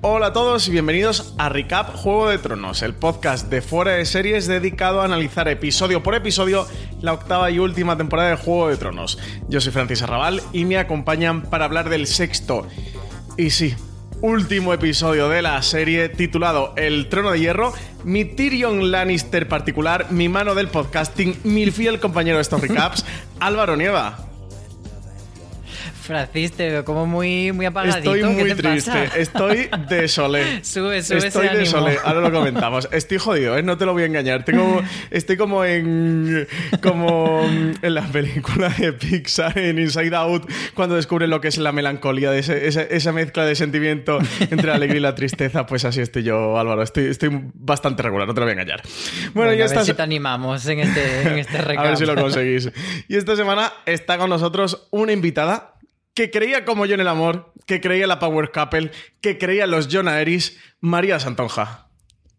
Hola a todos y bienvenidos a Recap Juego de Tronos, el podcast de fuera de series dedicado a analizar episodio por episodio la octava y última temporada de Juego de Tronos. Yo soy Francis Arrabal y me acompañan para hablar del sexto y sí, último episodio de la serie titulado El Trono de Hierro, mi Tyrion Lannister particular, mi mano del podcasting, mi fiel compañero de estos recaps, Álvaro Nieva. Francis, te veo como muy, muy apagadito. Estoy muy ¿Qué te triste, pasa? estoy desolé. Sube, sube Estoy ese ánimo. desolé, ahora lo comentamos. Estoy jodido, ¿eh? no te lo voy a engañar. Tengo, estoy como en como en la película de Pixar, en Inside Out, cuando descubren lo que es la melancolía, de ese- esa, esa mezcla de sentimiento entre la alegría y la tristeza. Pues así estoy yo, Álvaro. Estoy, estoy bastante regular, no te lo voy a engañar. Bueno, ya a ver si te animamos en este, en este A recap. ver si lo conseguís. Y esta semana está con nosotros una invitada que creía como yo en el amor, que creía la Power Couple, que creía los John Aeris, María Santonja.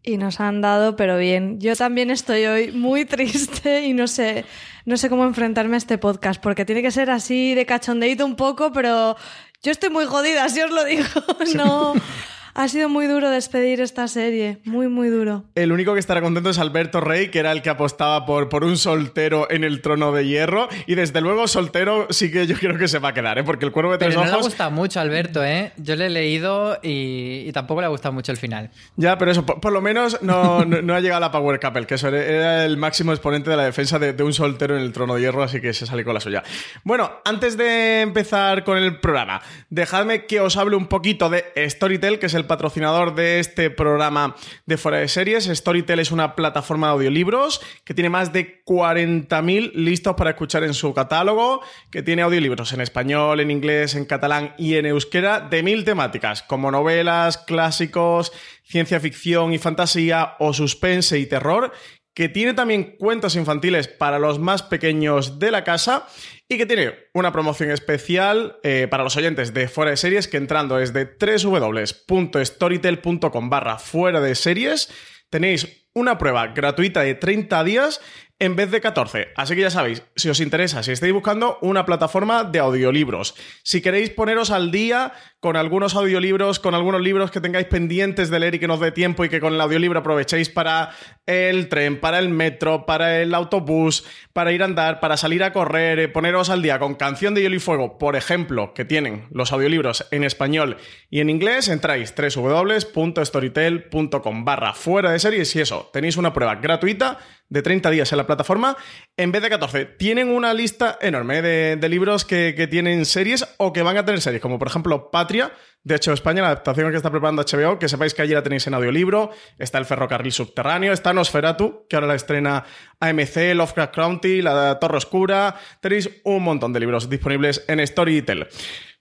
Y nos han dado, pero bien. Yo también estoy hoy muy triste y no sé, no sé cómo enfrentarme a este podcast, porque tiene que ser así de cachondeíto un poco, pero yo estoy muy jodida, si os lo digo. No, ha sido muy duro despedir esta serie, muy, muy duro. El único que estará contento es Alberto Rey, que era el que apostaba por, por un soltero en el trono de hierro. Y desde luego, soltero sí que yo creo que se va a quedar, ¿eh? porque el cuervo de tres Pero no le ha ojos. gustado mucho a Alberto, ¿eh? Yo le he leído y, y tampoco le ha gustado mucho el final. Ya, pero eso, por, por lo menos no, no, no ha llegado a la Power Couple, que eso era, era el máximo exponente de la defensa de, de un soltero en el trono de hierro, así que se sale con la suya. Bueno, antes de empezar con el programa, dejadme que os hable un poquito de Storytel, que es el patrocinador de este programa de Fuera de Series. Storytel es una plataforma de audiolibros que tiene más de 40.000 listos para escuchar en su catálogo, que tiene audiolibros en español, en inglés, en catalán y en euskera de mil temáticas, como novelas, clásicos, ciencia ficción y fantasía o suspense y terror, que tiene también cuentos infantiles para los más pequeños de la casa y que tiene una promoción especial eh, para los oyentes de Fuera de Series que entrando desde www.storytel.com barra fuera de series tenéis una prueba gratuita de 30 días en vez de 14. Así que ya sabéis, si os interesa, si estáis buscando una plataforma de audiolibros, si queréis poneros al día con algunos audiolibros, con algunos libros que tengáis pendientes de leer y que nos dé tiempo y que con el audiolibro aprovechéis para el tren, para el metro, para el autobús, para ir a andar, para salir a correr, eh, poneros al día con Canción de Hielo y Fuego, por ejemplo, que tienen los audiolibros en español y en inglés, entráis www.storytel.com barra fuera de series y eso, tenéis una prueba gratuita de 30 días en la plataforma en vez de 14. Tienen una lista enorme de, de libros que, que tienen series o que van a tener series, como por ejemplo Patria, de hecho España, la adaptación que está preparando HBO, que sepáis que allí la tenéis en audiolibro, está El Ferrocarril Subterráneo, está Nosferatu, que ahora la estrena AMC, Lovecraft County, La Torre Oscura, tenéis un montón de libros disponibles en Storytel.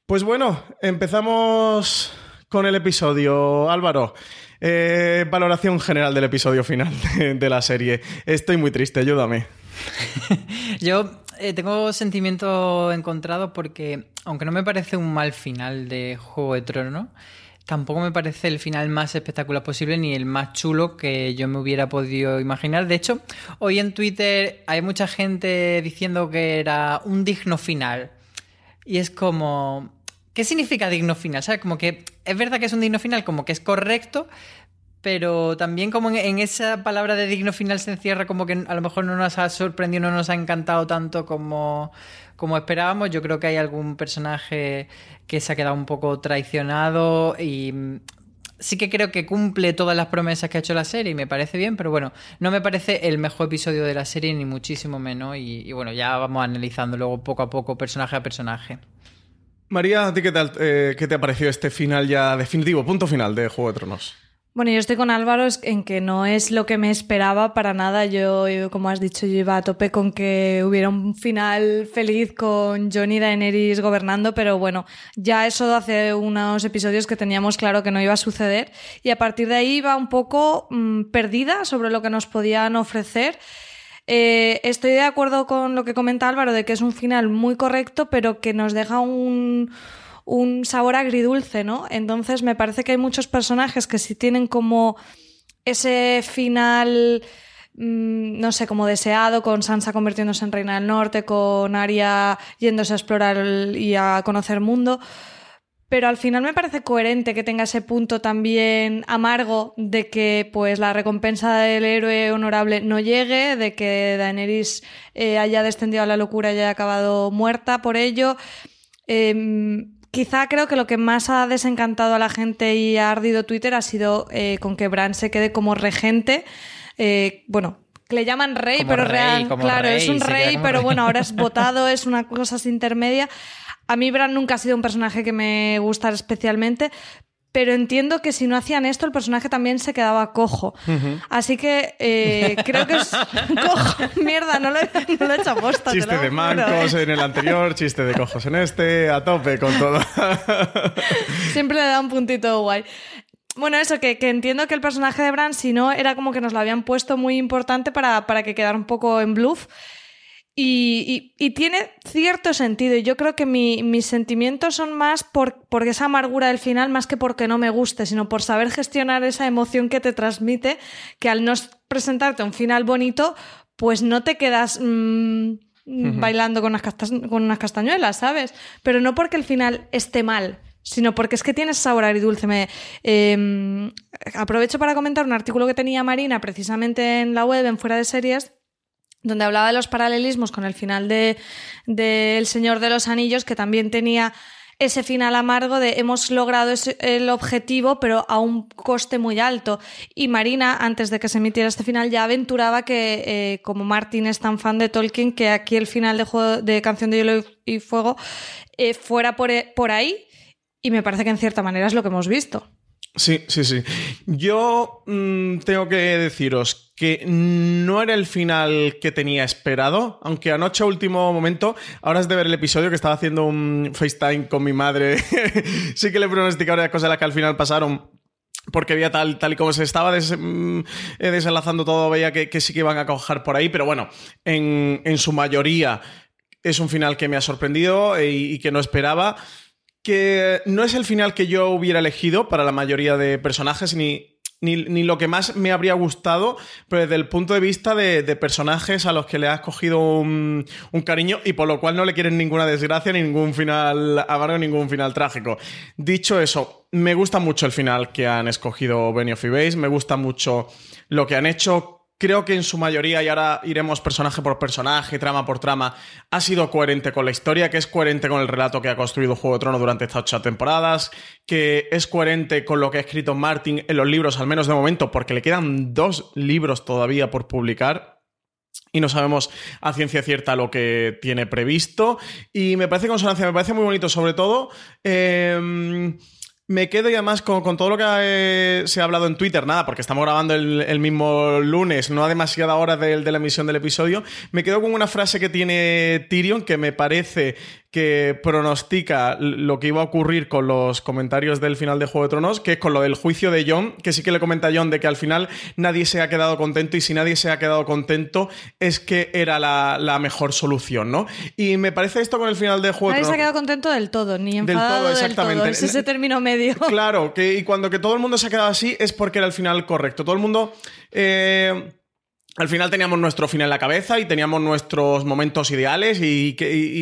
Pues bueno, empezamos con el episodio, Álvaro. Eh, valoración general del episodio final de, la serie. Estoy muy triste, ayúdame. Yo eh, tengo sentimiento encontrado porque, aunque no me parece un mal final de Juego de Tronos, tampoco me parece el final más espectacular posible ni el más chulo que yo me hubiera podido imaginar. De hecho, hoy en Twitter hay mucha gente diciendo que era un digno final. Y es como... ¿Qué significa digno final? ¿Sabes? Como que es verdad que es un digno final, como que es correcto, pero también como en, esa palabra de digno final se encierra como que a lo mejor no nos ha sorprendido, no nos ha encantado tanto como, como esperábamos. Yo creo que hay algún personaje que se ha quedado un poco traicionado y mm, sí que creo que cumple todas las promesas que ha hecho la serie y me parece bien, pero bueno, no me parece el mejor episodio de la serie ni muchísimo menos y bueno, ya vamos analizando luego poco a poco personaje a personaje. María, ¿a ti qué, tal, eh, qué te ha parecido este final ya definitivo, punto final de Juego de Tronos? Bueno, yo estoy con Álvaro en que no es lo que me esperaba para nada. Yo, como has dicho, yo iba a tope con que hubiera un final feliz con Johnny Daenerys gobernando, pero bueno, ya eso hace unos episodios que teníamos claro que no iba a suceder y a partir de ahí iba un poco mm, perdida sobre lo que nos podían ofrecer. Eh, estoy de acuerdo con lo que comenta Álvaro de que es un final muy correcto, pero que nos deja un, sabor agridulce, ¿no? Entonces me parece que hay muchos personajes que sí tienen como ese final mm, no sé, como deseado, con Sansa convirtiéndose en reina del norte, con Arya yéndose a explorar y a conocer mundo. Pero al final me parece coherente que tenga ese punto también amargo de que pues la recompensa del héroe honorable no llegue, de que Daenerys eh, haya descendido a la locura y haya acabado muerta por ello. Em, quizá creo que lo que más ha desencantado a la gente y ha ardido Twitter ha sido eh, con que Bran se quede como regente. Eh, bueno, le llaman rey, pero real, claro, es un rey, pero bueno, ahora es votado, es una cosa intermedia. A mí Bran nunca ha sido un personaje que me gustara especialmente, pero entiendo que si no hacían esto, el personaje también se quedaba cojo. Así que eh, creo que es cojo. Mierda, no lo, he, no hecho aposta. Chiste de mancos en el anterior, chiste de cojos en este, a tope con todo. Siempre le da un puntito guay. Bueno, eso, que, entiendo que el personaje de Bran, si no, era como que nos lo habían puesto muy importante para, para que quedara un poco en bluff. Y, tiene cierto sentido. Y yo creo que mis sentimientos son más por, esa amargura del final, más que porque no me guste, sino por saber gestionar esa emoción que te transmite, que al no presentarte un final bonito, pues no te quedas mm, bailando con unas, con unas castañuelas, ¿sabes? Pero no porque el final esté mal, sino porque es que tienes sabor agridulce. Me, em, aprovecho para comentar un artículo que tenía Marina precisamente en la web, en Fuera de Series, donde hablaba de los paralelismos con el final de, El Señor de los Anillos, que también tenía ese final amargo de hemos logrado el objetivo, pero a un coste muy alto. Y Marina, antes de que se emitiera este final, ya aventuraba que, eh, como Martin es tan fan de Tolkien, que aquí el final de, juego, de Canción de Hielo y Fuego eh, fuera por, por ahí. Y me parece que en cierta manera es lo que hemos visto. Sí, sí, sí. Yo mm, tengo que deciros que no era el final que tenía esperado, aunque anoche a último momento, ahora es de ver el episodio que estaba haciendo un FaceTime con mi madre, sí que le pronosticaba varias cosas las que al final pasaron, porque veía tal, tal y como se estaba mm, eh, desenlazando todo, veía que, sí que iban a cojar por ahí, pero bueno, en, su mayoría es un final que me ha sorprendido eh, y que no esperaba que no es el final que yo hubiera elegido para la mayoría de personajes, ni, ni, lo que más me habría gustado, pero desde el punto de vista de, personajes a los que le has cogido un, cariño y por lo cual no le quieren ninguna desgracia, ni ningún final amargo, ningún final trágico. Dicho eso, me gusta mucho el final que han escogido Benioff y Base, me gusta mucho lo que han hecho creo que en su mayoría, y ahora iremos personaje por personaje, trama por trama, ha sido coherente con la historia, que es coherente con el relato que ha construido Juego de Tronos durante estas ocho temporadas, que es coherente con lo que ha escrito Martin en los libros, al menos de momento, porque le quedan dos libros todavía por publicar. Y no sabemos a ciencia cierta lo que tiene previsto. Y me parece consonancia, me parece muy bonito, sobre todo. Eh, me quedo y además con, todo lo que eh, se ha hablado en Twitter, nada, porque estamos grabando el, mismo lunes, no a demasiada hora de, de, la emisión del episodio, me quedo con una frase que tiene Tyrion que me parece que pronostica lo que iba a ocurrir con los comentarios del final de Juego de Tronos, que es con lo del juicio de John, que sí que le comenta a John de que al final nadie se ha quedado contento y si nadie se ha quedado contento es que era la, mejor solución, ¿no? Y me parece esto con el final de Juego de Tronos. Nadie se ha quedado contento del todo, ni enfadado del todo, exactamente. Es ese término medio. Claro, que y cuando que todo el mundo se ha quedado así es porque era el final correcto. Todo el mundo... Eh, al final teníamos nuestro fin en la cabeza y teníamos nuestros momentos ideales y,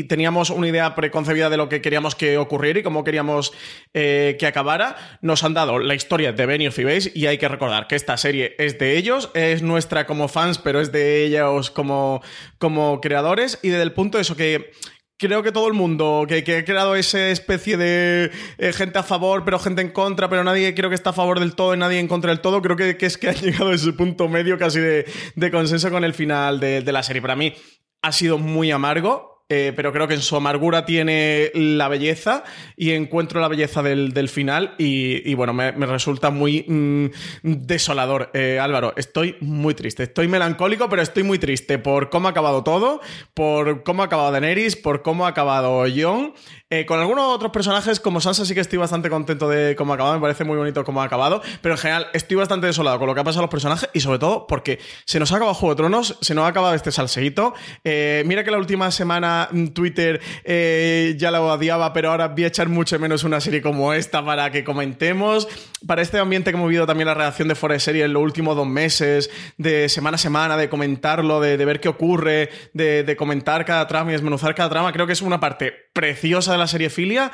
teníamos una idea preconcebida de lo que queríamos que ocurriera y cómo queríamos eh, que acabara. Nos han dado la historia de Benioff y Base y hay que recordar que esta serie es de ellos, es nuestra como fans, pero es de ellos como, como creadores y desde el punto de eso que creo que todo el mundo que, ha creado esa especie de eh, gente a favor, pero gente en contra, pero nadie creo que está a favor del todo y nadie en contra del todo, creo que, es que ha llegado a ese punto medio casi de, consenso con el final de, de la serie. Para mí ha sido muy amargo, eh, pero creo que en su amargura tiene la belleza y encuentro la belleza del, final y, bueno, me, resulta muy mm, desolador. Eh, Álvaro, estoy muy triste, estoy melancólico, pero estoy muy triste por cómo ha acabado todo, por cómo ha acabado Daenerys, por cómo ha acabado Jon Eh, con algunos otros personajes, como Sansa, sí que estoy bastante contento de cómo ha acabado. Me parece muy bonito cómo ha acabado. Pero en general, estoy bastante desolado con lo que ha pasado a los personajes y sobre todo porque se nos ha acabado Juego de Tronos, se nos ha acabado este salseíto. Eh, mira que la última semana mm, Twitter eh, ya la odiaba, pero ahora voy a echar mucho menos una serie como esta para que comentemos. Para este ambiente que hemos vivido también la reacción de Forest Serie en los últimos dos meses, de semana a semana, de comentarlo, de, ver qué ocurre, de, comentar cada trama y desmenuzar cada trama, creo que es una parte preciosa de la serie Filia.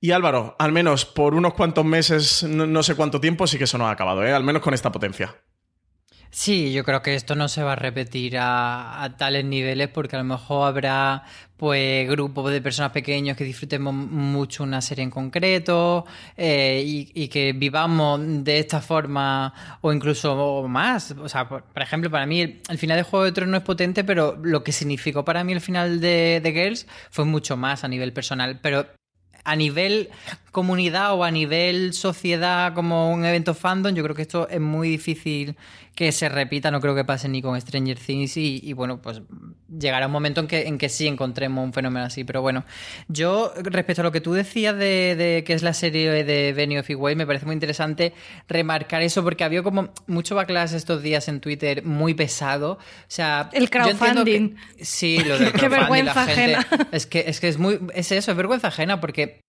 Y Álvaro, al menos por unos cuantos meses, no, sé cuánto tiempo, sí que eso no ha acabado, ¿eh? al menos con esta potencia. Sí, yo creo que esto no se va a repetir a, tales niveles porque a lo mejor habrá pues grupos de personas pequeños que disfrutemos mucho una serie en concreto eh, y, que vivamos de esta forma o incluso más. O sea, por, ejemplo, para mí el, final de Juego de Tronos es potente, pero lo que significó para mí el final de, de Girls fue mucho más a nivel personal. Pero a nivel comunidad o a nivel sociedad como un evento fandom, yo creo que esto es muy difícil que se repita, no creo que pase ni con Stranger Things y, bueno, pues llegará un momento en que, en que sí encontremos un fenómeno así, pero bueno, yo respecto a lo que tú decías de, que es la serie de Benny of Way, me parece muy interesante remarcar eso porque había como mucho backlash estos días en Twitter muy pesado, o sea... El crowdfunding. sí, lo del crowdfunding. Qué vergüenza ajena. Es que, es que es muy... Es eso, es vergüenza ajena porque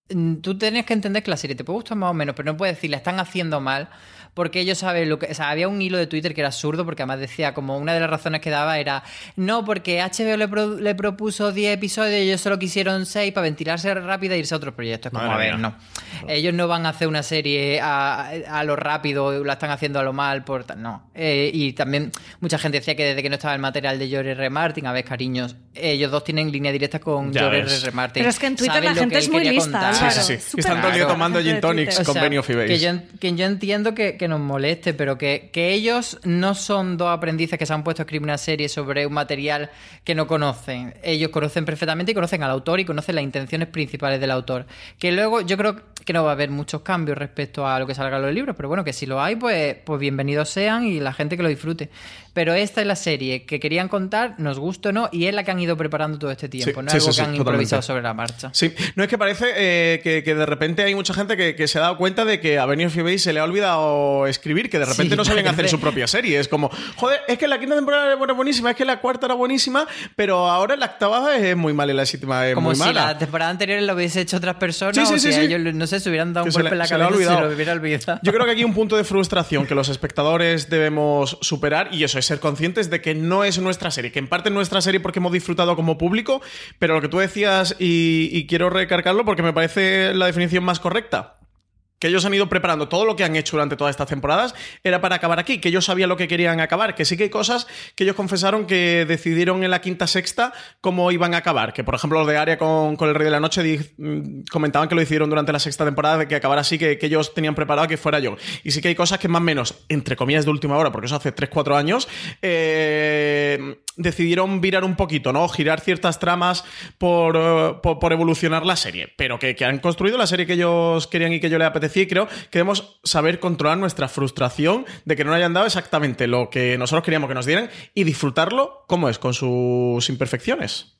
tú tienes que entender que la serie te puede gustar más o menos, pero no puedes decir, la están haciendo mal porque ellos saben lo que. O sea, había un hilo de Twitter que era absurdo, porque además decía, como una de las razones que daba era, no, porque HBO le, propuso 10 episodios y ellos solo quisieron 6 para ventilarse rápido e irse a otros proyectos. Como, a ver, no. Ellos no van a hacer una serie a, lo rápido, la están haciendo a lo mal, por no. Eh, y también mucha gente decía que desde que no estaba el material de George R. Martin, a ver, cariños, ellos dos tienen línea directa con George R. Martin. Pero es que en Twitter la gente es muy lista. Sí, sí, sí. Están todo el día tomando gin tonics con yo, que yo entiendo que, que nos moleste, pero que, que, ellos no son dos aprendices que se han puesto a escribir una serie sobre un material que no conocen. Ellos conocen perfectamente y conocen al autor y conocen las intenciones principales del autor. Que luego yo creo que no va a haber muchos cambios respecto a lo que salga en los libros, pero bueno, que si lo hay, pues, pues bienvenidos sean y la gente que lo disfrute. Pero esta es la serie que querían contar, nos gusta o no, y es la que han ido preparando todo este tiempo, no es algo que han improvisado sobre la marcha. Sí, no es que parece eh, que, de repente hay mucha gente que, se ha dado cuenta de que a Benny Bay se le ha olvidado escribir, que de repente no saben hacer su propia serie. Es como, joder, es que la quinta temporada era buenísima, es que la cuarta era buenísima, pero ahora la octava es muy mala y la séptima es muy mala. Como si la temporada anterior lo hubiese hecho otras personas o si ellos, no sé, se hubieran dado un golpe en la cabeza y se lo hubiera olvidado. Yo creo que aquí hay un punto de frustración que los espectadores debemos superar y eso es ser conscientes de que no es nuestra serie, que en parte es nuestra serie porque hemos disfrutado como público, pero lo que tú decías y, y quiero recargarlo porque me parece la definición más correcta que ellos han ido preparando todo lo que han hecho durante todas estas temporadas, era para acabar aquí, que ellos sabían lo que querían acabar, que sí que hay cosas que ellos confesaron que decidieron en la quinta sexta cómo iban a acabar, que por ejemplo lo de Aria con, el Rey de la Noche mm, comentaban que lo hicieron durante la sexta temporada, de que acabara así, que, ellos tenían preparado que fuera yo. Y sí que hay cosas que más o menos, entre comillas de última hora, porque eso hace 3-4 años, eh, decidieron virar un poquito, ¿no? Girar ciertas tramas por, eh, evolucionar la serie, pero que, han construido la serie que ellos querían y que yo le apetecía decir, creo que debemos saber controlar nuestra frustración de que no hayan dado exactamente lo que nosotros queríamos que nos dieran y disfrutarlo como es, con sus imperfecciones.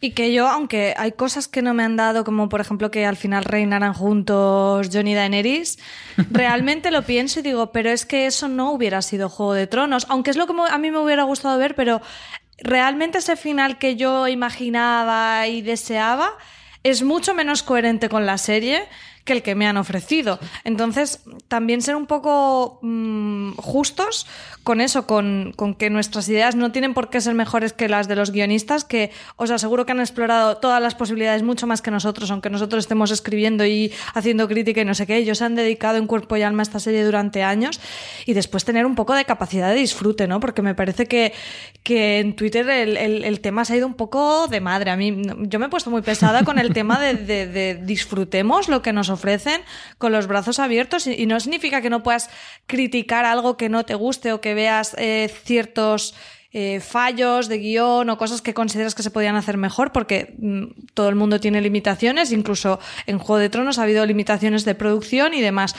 Y que yo, aunque hay cosas que no me han dado, como por ejemplo que al final reinaran juntos Johnny y Daenerys, realmente lo pienso y digo, pero es que eso no hubiera sido Juego de Tronos, aunque es lo que a mí me hubiera gustado ver, pero realmente ese final que yo imaginaba y deseaba es mucho menos coherente con la serie que el que me han ofrecido. Entonces, también ser un poco mm, justos con eso, con, que nuestras ideas no tienen por qué ser mejores que las de los guionistas, que os aseguro que han explorado todas las posibilidades mucho más que nosotros, aunque nosotros estemos escribiendo y haciendo crítica y no sé qué. Ellos han dedicado en cuerpo y alma a esta serie durante años y después tener un poco de capacidad de disfrute, ¿no? Porque me parece que, que en Twitter el, tema se ha ido un poco de madre. A mí, yo me he puesto muy pesada con el tema de, de disfrutemos lo que nos ofrecen con los brazos abiertos y, no significa que no puedas criticar algo que no te guste o que veas eh, ciertos eh, fallos de guion o cosas que consideras que se podían hacer mejor, porque mm, todo el mundo tiene limitaciones, incluso en Juego de Tronos ha habido limitaciones de producción y demás.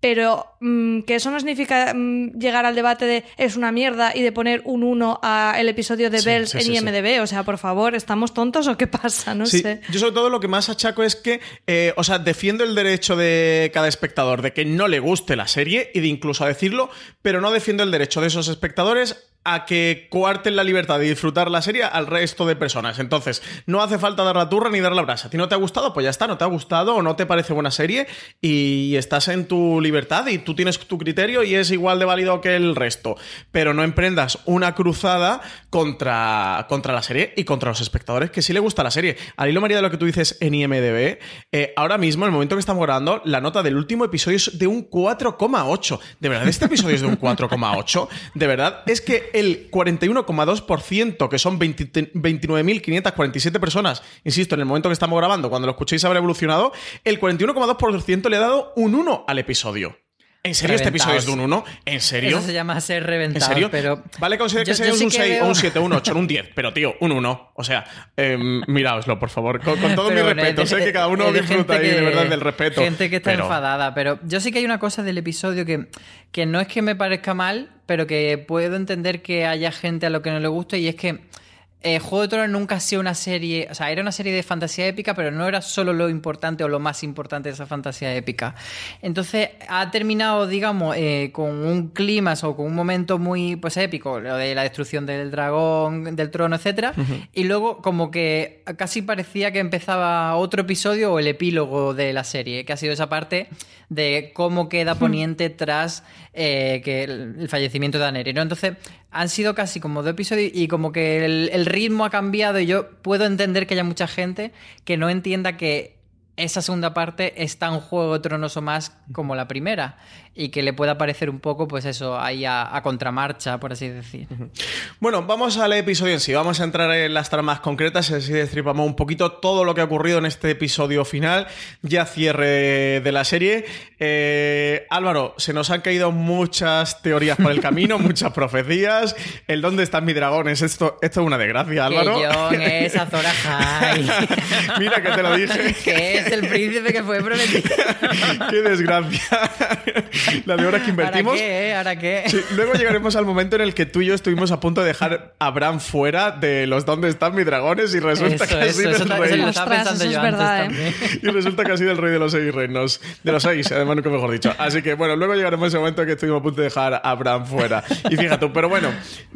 Pero mm, que eso no significa mm, llegar al debate de es una mierda y de poner un 1 al episodio de Bells en IMDB. O sea, por favor, ¿estamos tontos o qué pasa? No sé. Yo sobre todo lo que más achaco es que, eh, o sea, defiendo el derecho de cada espectador de que no le guste la serie y de incluso a decirlo, pero no defiendo el derecho de esos espectadores a que coarten la libertad de disfrutar la serie al resto de personas. Entonces, no hace falta dar la turra ni dar la brasa. ¿A ti no te ha gustado? Pues ya está, no te ha gustado o no te parece buena serie y estás en tu libertad y tú tienes tu criterio y es igual de válido que el resto. Pero no emprendas una cruzada contra, contra la serie y contra los espectadores que sí le gusta la serie. Al hilo María de lo que tú dices en IMDB, eh, ahora mismo, en el momento que estamos grabando, la nota del último episodio es de un 4,8. ¿De verdad este episodio es de un 4,8? ¿De verdad? Es que el 41,2%, que son 29.547 personas, insisto, en el momento que estamos grabando, cuando lo escuchéis habrá evolucionado, el 41,2% le ha dado un 1 al episodio. ¿En serio este episodio es de un 1? ¿En serio? Eso se llama ser reventado. ¿En serio? Pero vale, considero que sea un 6, un 7, un 8, un 10, pero tío, un 1. O sea, eh, miraoslo, por favor. Con, todo mi respeto. sé que cada uno disfruta ahí de verdad del respeto. Gente que está enfadada, pero yo sí que hay una cosa del episodio que, que no es que me parezca mal, pero que puedo entender que haya gente a lo que no le guste y es que eh, Juego de Tronos nunca ha sido una serie, o sea, era una serie de fantasía épica, pero no era solo lo importante o lo más importante de esa fantasía épica. Entonces ha terminado, digamos, eh, con un clima o con un momento muy pues épico, lo de la destrucción del dragón, del trono, etcétera, y luego como que casi parecía que empezaba otro episodio o el epílogo de la serie, que ha sido esa parte de cómo queda Poniente tras eh, que el, fallecimiento de Daenerys, ¿no? Entonces han sido casi como dos episodios y como que el ritmo ha cambiado y yo puedo entender que haya mucha gente que no entienda que esa segunda parte es tan Juego de Tronos o más como la primera y que le pueda parecer un poco, pues eso, ahí a, contramarcha, por así decir. Bueno, vamos al episodio en sí. Vamos a entrar en las tramas concretas así destripamos un poquito todo lo que ha ocurrido en este episodio final, ya cierre de la serie. Eh, Álvaro, se nos han caído muchas teorías por el camino, muchas profecías. El dónde están mis dragones, esto, esto es una desgracia, Álvaro. Que es Azor Mira que te lo dije. que es el príncipe que fue prometido. Qué desgracia. la de horas que invertimos. ¿Ahora qué? ¿Ahora qué? luego llegaremos al momento en el que tú y yo estuvimos a punto de dejar a Bran fuera de los dónde están mis dragones y resulta que ha sido el rey. Y resulta que ha sido el rey de los seis reinos. De los seis, además nunca mejor dicho. Así que bueno, luego llegaremos a ese momento en que estuvimos a punto de dejar a Bran fuera. Y fíjate, pero bueno,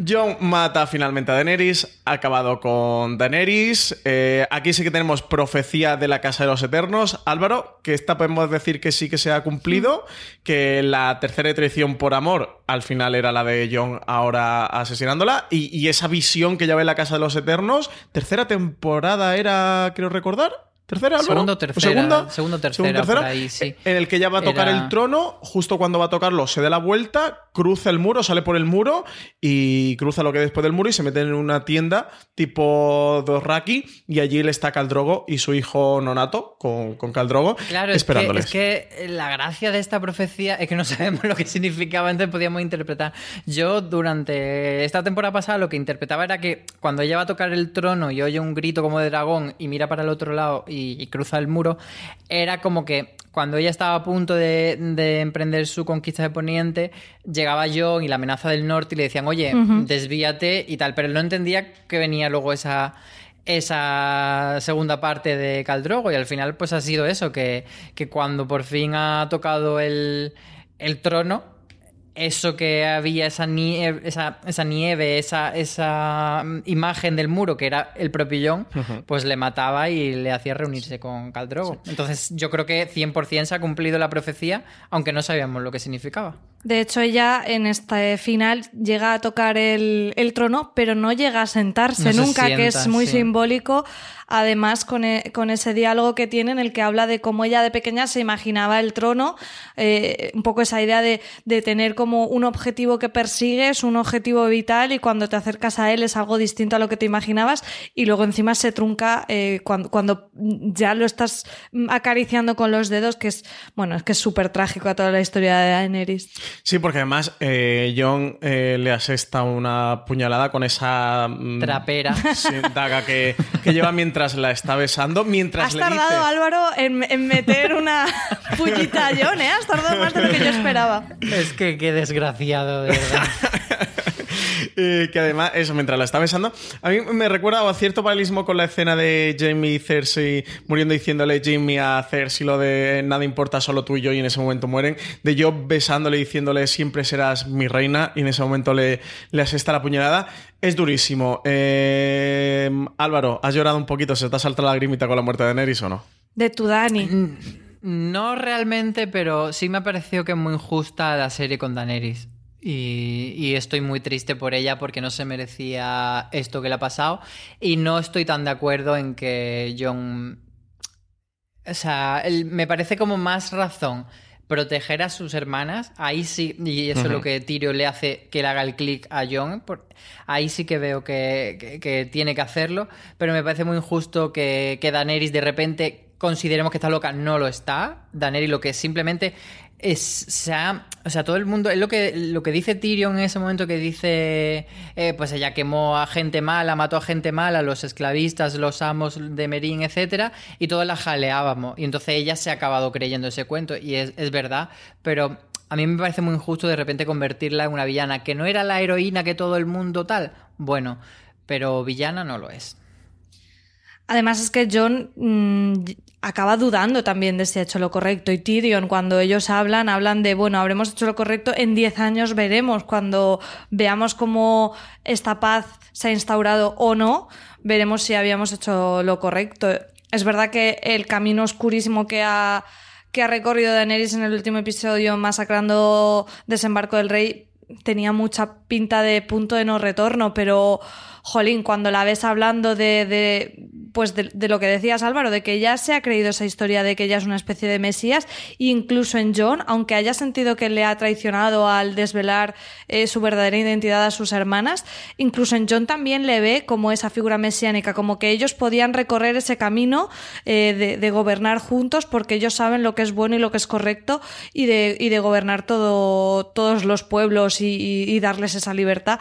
Jon mata finalmente a Daenerys, ha acabado con Daenerys. Eh, aquí sí que tenemos profecía de la Casa de los Eternos. Álvaro, que esta podemos decir que sí que se ha cumplido, que la tercera traición por amor al final era la de John ahora asesinándola y, y esa visión que ya ve en la Casa de los Eternos, tercera temporada era, creo recordar. ¿Tercera, Segundo, tercera. Segunda, segundo, tercera, tercera ahí, sí. En el que ya va a tocar el trono, justo cuando va a tocarlo, se da la vuelta, cruza el muro, sale por el muro y cruza lo que después del muro y se mete en una tienda tipo Dorraki y allí le está Caldrogo y su hijo Nonato con, con Caldrogo claro, esperándoles. Es que, es que la gracia de esta profecía es que no sabemos lo que significaba, entonces podíamos interpretar. Yo durante esta temporada pasada lo que interpretaba era que cuando ella va a tocar el trono y oye un grito como de dragón y mira para el otro lado y, cruza el muro, era como que cuando ella estaba a punto de, emprender su conquista de Poniente, llegaba John y la amenaza del norte y le decían, oye, desvíate y tal, pero él no entendía que venía luego esa esa segunda parte de Caldrogo y al final pues ha sido eso, que, que cuando por fin ha tocado el, el trono, eso que había, esa nieve, esa, esa, nieve, esa, esa imagen del muro que era el propio John, pues le mataba y le hacía reunirse con Caldrogo. Entonces yo creo que 100% se ha cumplido la profecía, aunque no sabíamos lo que significaba. De hecho, ella en este final llega a tocar el, trono, pero no llega a sentarse nunca, que es muy simbólico además con, e, con, ese diálogo que tiene en el que habla de cómo ella de pequeña se imaginaba el trono, eh, un poco esa idea de, de, tener como un objetivo que persigues, un objetivo vital y cuando te acercas a él es algo distinto a lo que te imaginabas y luego encima se trunca eh, cuando, cuando, ya lo estás acariciando con los dedos, que es, bueno, es que es súper trágico a toda la historia de Daenerys. Sí, porque además eh, John eh, le asesta una puñalada con esa mm, Trapera. sí, daga que, que lleva mientras la está besando. Mientras Has le tardado, dice. Álvaro, en, en meter una pullita a John, ¿eh? Has tardado más de lo que yo esperaba. es que qué desgraciado, de verdad. Eh, que además, eso, mientras la está besando, a mí me recuerda a cierto paralelismo con la escena de Jamie y Cersei muriendo diciéndole Jimmy a Cersei lo de nada importa, solo tú y yo, y en ese momento mueren, de yo besándole y diciéndole siempre serás mi reina, y en ese momento le, le asesta la puñalada. Es durísimo. Eh, Álvaro, ¿has llorado un poquito? ¿Se te ha saltado la lagrimita con la muerte de Neris o no? De tu Dani. No realmente, pero sí me ha parecido que es muy injusta la serie con Daenerys. Y, y estoy muy triste por ella porque no se merecía esto que le ha pasado. Y no estoy tan de acuerdo en que John. O sea, me parece como más razón proteger a sus hermanas. Ahí sí, y eso es lo que Tyrion le hace que le haga el clic a John. por- ahí sí que veo que, que- que tiene que hacerlo. Pero me parece muy injusto que, que Daenerys de repente consideremos que está loca. No lo está. Daenerys lo que simplemente es, se o sea, todo el mundo, es lo que, lo que dice Tyrion en ese momento que dice, eh, pues ella quemó a gente mala, mató a gente mala, los esclavistas, los amos de Merín, etcétera, y todos la jaleábamos. Y entonces ella se ha acabado creyendo ese cuento, y es, es verdad, pero a mí me parece muy injusto de repente convertirla en una villana, que no era la heroína que todo el mundo tal, bueno, pero villana no lo es. Además es que John mm, acaba dudando también de si ha hecho lo correcto y Tyrion cuando ellos hablan, hablan de, bueno, habremos hecho lo correcto, en 10 años veremos, cuando veamos cómo esta paz se ha instaurado o no, veremos si habíamos hecho lo correcto. Es verdad que el camino oscurísimo que ha, que ha recorrido Daenerys en el último episodio masacrando Desembarco del Rey tenía mucha pinta de punto de no retorno, pero jolín, cuando la ves hablando de, de pues de, lo que decías Álvaro, de que ella se ha creído esa historia de que ella es una especie de mesías, incluso en John, aunque haya sentido que le ha traicionado al desvelar eh, su verdadera identidad a sus hermanas, incluso en John también le ve como esa figura mesiánica, como que ellos podían recorrer ese camino eh, de, gobernar juntos porque ellos saben lo que es bueno y lo que es correcto y de, y de gobernar todo, todos los pueblos y darles esa libertad.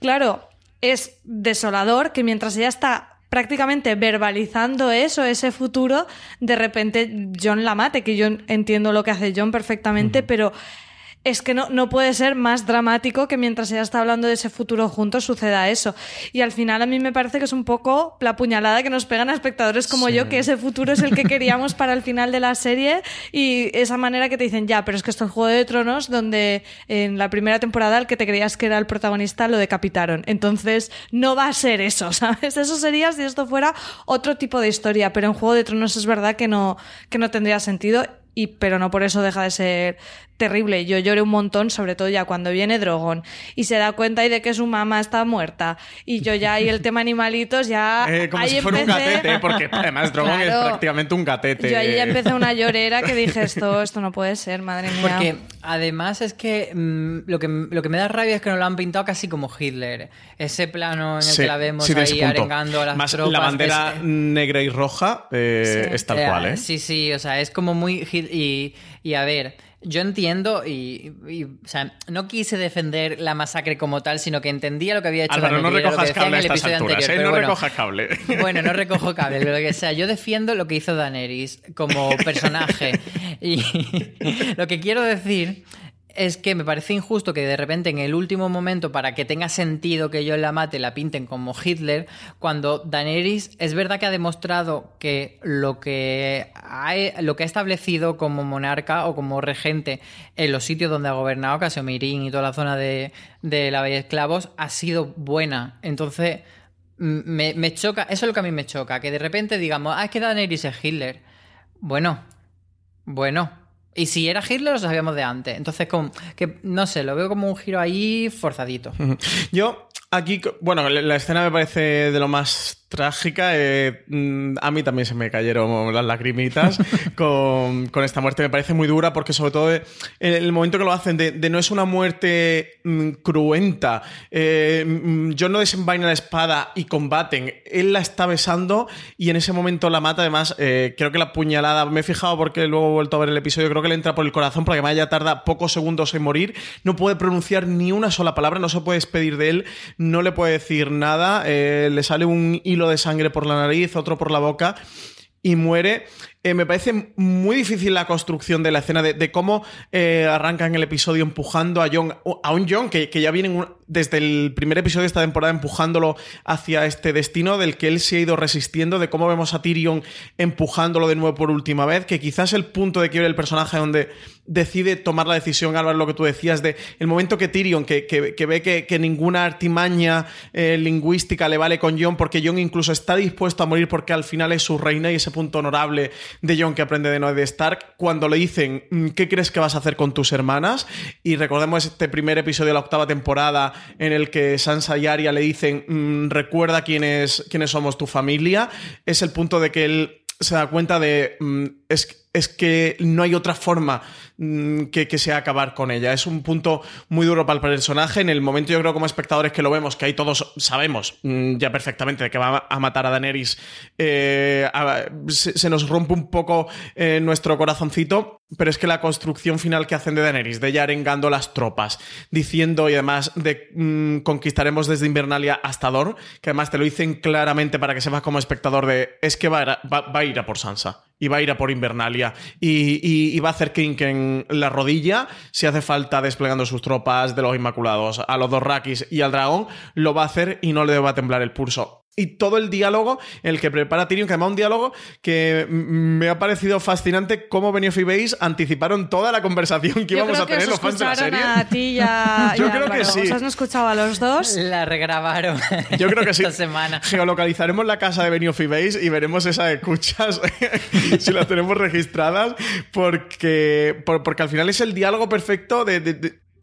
Claro, es desolador que mientras ella está prácticamente verbalizando eso, ese futuro, de repente John la mate, que yo entiendo lo que hace John perfectamente, uh -huh. pero es que no, no puede ser más dramático que mientras ella está hablando de ese futuro juntos suceda eso. Y al final a mí me parece que es un poco la puñalada que nos pegan a espectadores como sí. yo, que ese futuro es el que queríamos para el final de la serie y esa manera que te dicen, ya, pero es que esto es Juego de Tronos donde en la primera temporada el que te creías que era el protagonista lo decapitaron. Entonces no va a ser eso, ¿sabes? Eso sería si esto fuera otro tipo de historia, pero en Juego de Tronos es verdad que no, que no tendría sentido y, pero no por eso deja de ser terrible. Yo lloré un montón, sobre todo ya cuando viene Drogon y se da cuenta y de que su mamá está muerta. Y yo ya, y el tema animalitos, ya. Eh, como ahí si fuera empecé... un gatete, porque además Drogon claro. es prácticamente un gatete. Yo ahí ya empecé una llorera que dije, esto, esto no puede ser, madre mía. Porque además es que, mmm, lo que lo que me da rabia es que nos lo han pintado casi como Hitler. Ese plano en el sí, que la vemos sí, ahí arengando a las Más tropas. La bandera es, negra y roja eh, sí. es tal cual, ¿eh? Sí, sí, o sea, es como muy. Y, y a ver, yo entiendo y, y, o sea, no quise defender la masacre como tal, sino que entendía lo que había hecho Álvaro, no recojas cable a estas anterior, ¿eh? No bueno, recojas cable. Bueno, no recojo cable, pero que sea, yo defiendo lo que hizo Daenerys como personaje. y lo que quiero decir es que me parece injusto que de repente en el último momento, para que tenga sentido que yo la mate, la pinten como Hitler, cuando Daenerys es verdad que ha demostrado que lo que ha, lo que ha establecido como monarca o como regente en los sitios donde ha gobernado, Casiomirín y toda la zona de, de la Bahía de Esclavos, ha sido buena. Entonces, me, me choca, eso es lo que a mí me choca, que de repente digamos, ah, es que Daenerys es Hitler. Bueno, bueno, y si era Hitler, lo sabíamos de antes. Entonces, como, que no sé, lo veo como un giro ahí forzadito. Yo, aquí, bueno, la escena me parece de lo más trágica. Eh, mm, a mí también se me cayeron las lagrimitas con, esta muerte. Me parece muy dura porque sobre todo eh, el momento que lo hacen de, no es una muerte mm, cruenta. Eh, mm, John no desenvaina la espada y combaten. Él la está besando y en ese momento la mata. Además, eh, creo que la puñalada, me he fijado porque luego he vuelto a ver el episodio, creo que le entra por el corazón porque además ya tarda pocos segundos en morir. No puede pronunciar ni una sola palabra, no se puede despedir de él, no le puede decir nada. le sale un hilo de sangre por la nariz, otro por la boca y muere. Eh, me parece muy difícil la construcción de la escena, de, cómo eh, arrancan el episodio empujando a John, a un John que, ya viene desde el primer episodio de esta temporada empujándolo hacia este destino del que él se ha ido resistiendo, de cómo vemos a Tyrion empujándolo de nuevo por última vez, que quizás el punto de quiebre del personaje donde decide tomar la decisión, Álvaro, lo que tú decías, de el momento que Tyrion, que, que, ve que, ninguna artimaña eh, lingüística le vale con John, porque John incluso está dispuesto a morir porque al final es su reina y ese punto honorable de John que aprende de Ned Stark cuando le dicen mm, ¿qué crees que vas a hacer con tus hermanas? Y recordemos este primer episodio de la octava temporada en el que Sansa y Arya le dicen mm, recuerda quiénes, quiénes somos tu familia. Es el punto de que él se da cuenta de mm, es, es que no hay otra forma Mm, que, sea acabar con ella. Es un punto muy duro para el personaje. En el momento, yo creo, como espectadores que lo vemos, que ahí todos sabemos mm, ya perfectamente de que va a matar a Daenerys, eh, se, nos rompe un poco eh, nuestro corazoncito. Pero es que la construcción final que hacen de Daenerys, de ella arengando las tropas, diciendo y además de mm, conquistaremos desde Invernalia hasta Dor, que además te lo dicen claramente para que sepas como espectador de es que va a, ir a por Sansa y va a ir a por Invernalia. Y, va a hacer King en la rodilla si hace falta desplegando sus tropas de los Inmaculados a los dos Rakis y al dragón, lo va a hacer y no le va a temblar el pulso y todo el diálogo en el que prepara Tyrion, que además un diálogo que me ha parecido fascinante cómo Benioff y Base anticiparon toda la conversación que íbamos a tener los fans de la serie. A ti ya, Yo creo que sí. ¿Os han escuchado a los dos? La regrabaron. Yo creo que sí. Esta semana. Geolocalizaremos la casa de Benioff y Base y veremos esas escuchas si las tenemos registradas porque, porque al final es el diálogo perfecto de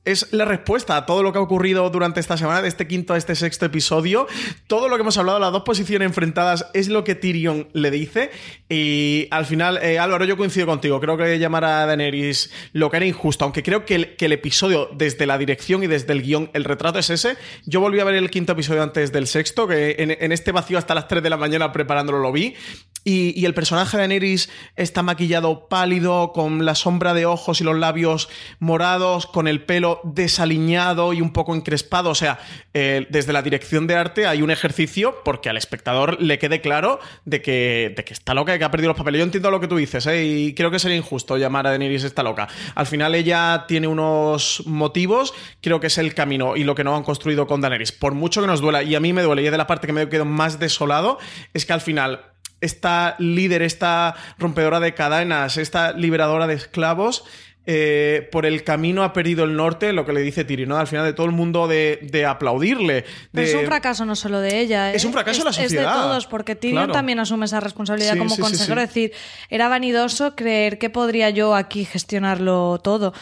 es la respuesta a todo lo que ha ocurrido durante esta semana, de este quinto a este sexto episodio. Todo lo que hemos hablado, las dos posiciones enfrentadas, es lo que Tyrion le dice. Y al final, eh, Álvaro, yo coincido contigo. Creo que llamar a Daenerys lo que era injusto, aunque creo que el, episodio, desde la dirección y desde el guion, el retrato es ese. Yo volví a ver el quinto episodio antes del sexto, que en, en este vacío hasta las 3 de la mañana preparándolo lo vi. Y, el personaje de Daenerys está maquillado pálido, con la sombra de ojos y los labios morados, con el pelo desaliñado y un poco encrespado. O sea, eh, desde la dirección de arte hay un ejercicio porque al espectador le quede claro de que, de que está loca y que ha perdido los papeles. Yo entiendo lo que tú dices, ¿eh? y creo que sería injusto llamar a Daenerys esta loca. Al final ella tiene unos motivos, creo que es el camino y lo que no han construido con Daenerys. Por mucho que nos duela, y a mí me duele, y es de la parte que me quedo más desolado, es que al final esta líder, esta rompedora de cadenas, esta liberadora de esclavos, eh, por el camino ha perdido el norte, lo que le dice Tiri, ¿no? Al final de todo el mundo de, aplaudirle. es un fracaso no solo de ella. Es un ¿eh? fracaso de la sociedad. Es de todos, porque Tyrion también asume esa responsabilidad como consejero. es decir, era vanidoso creer que podría yo aquí gestionarlo todo.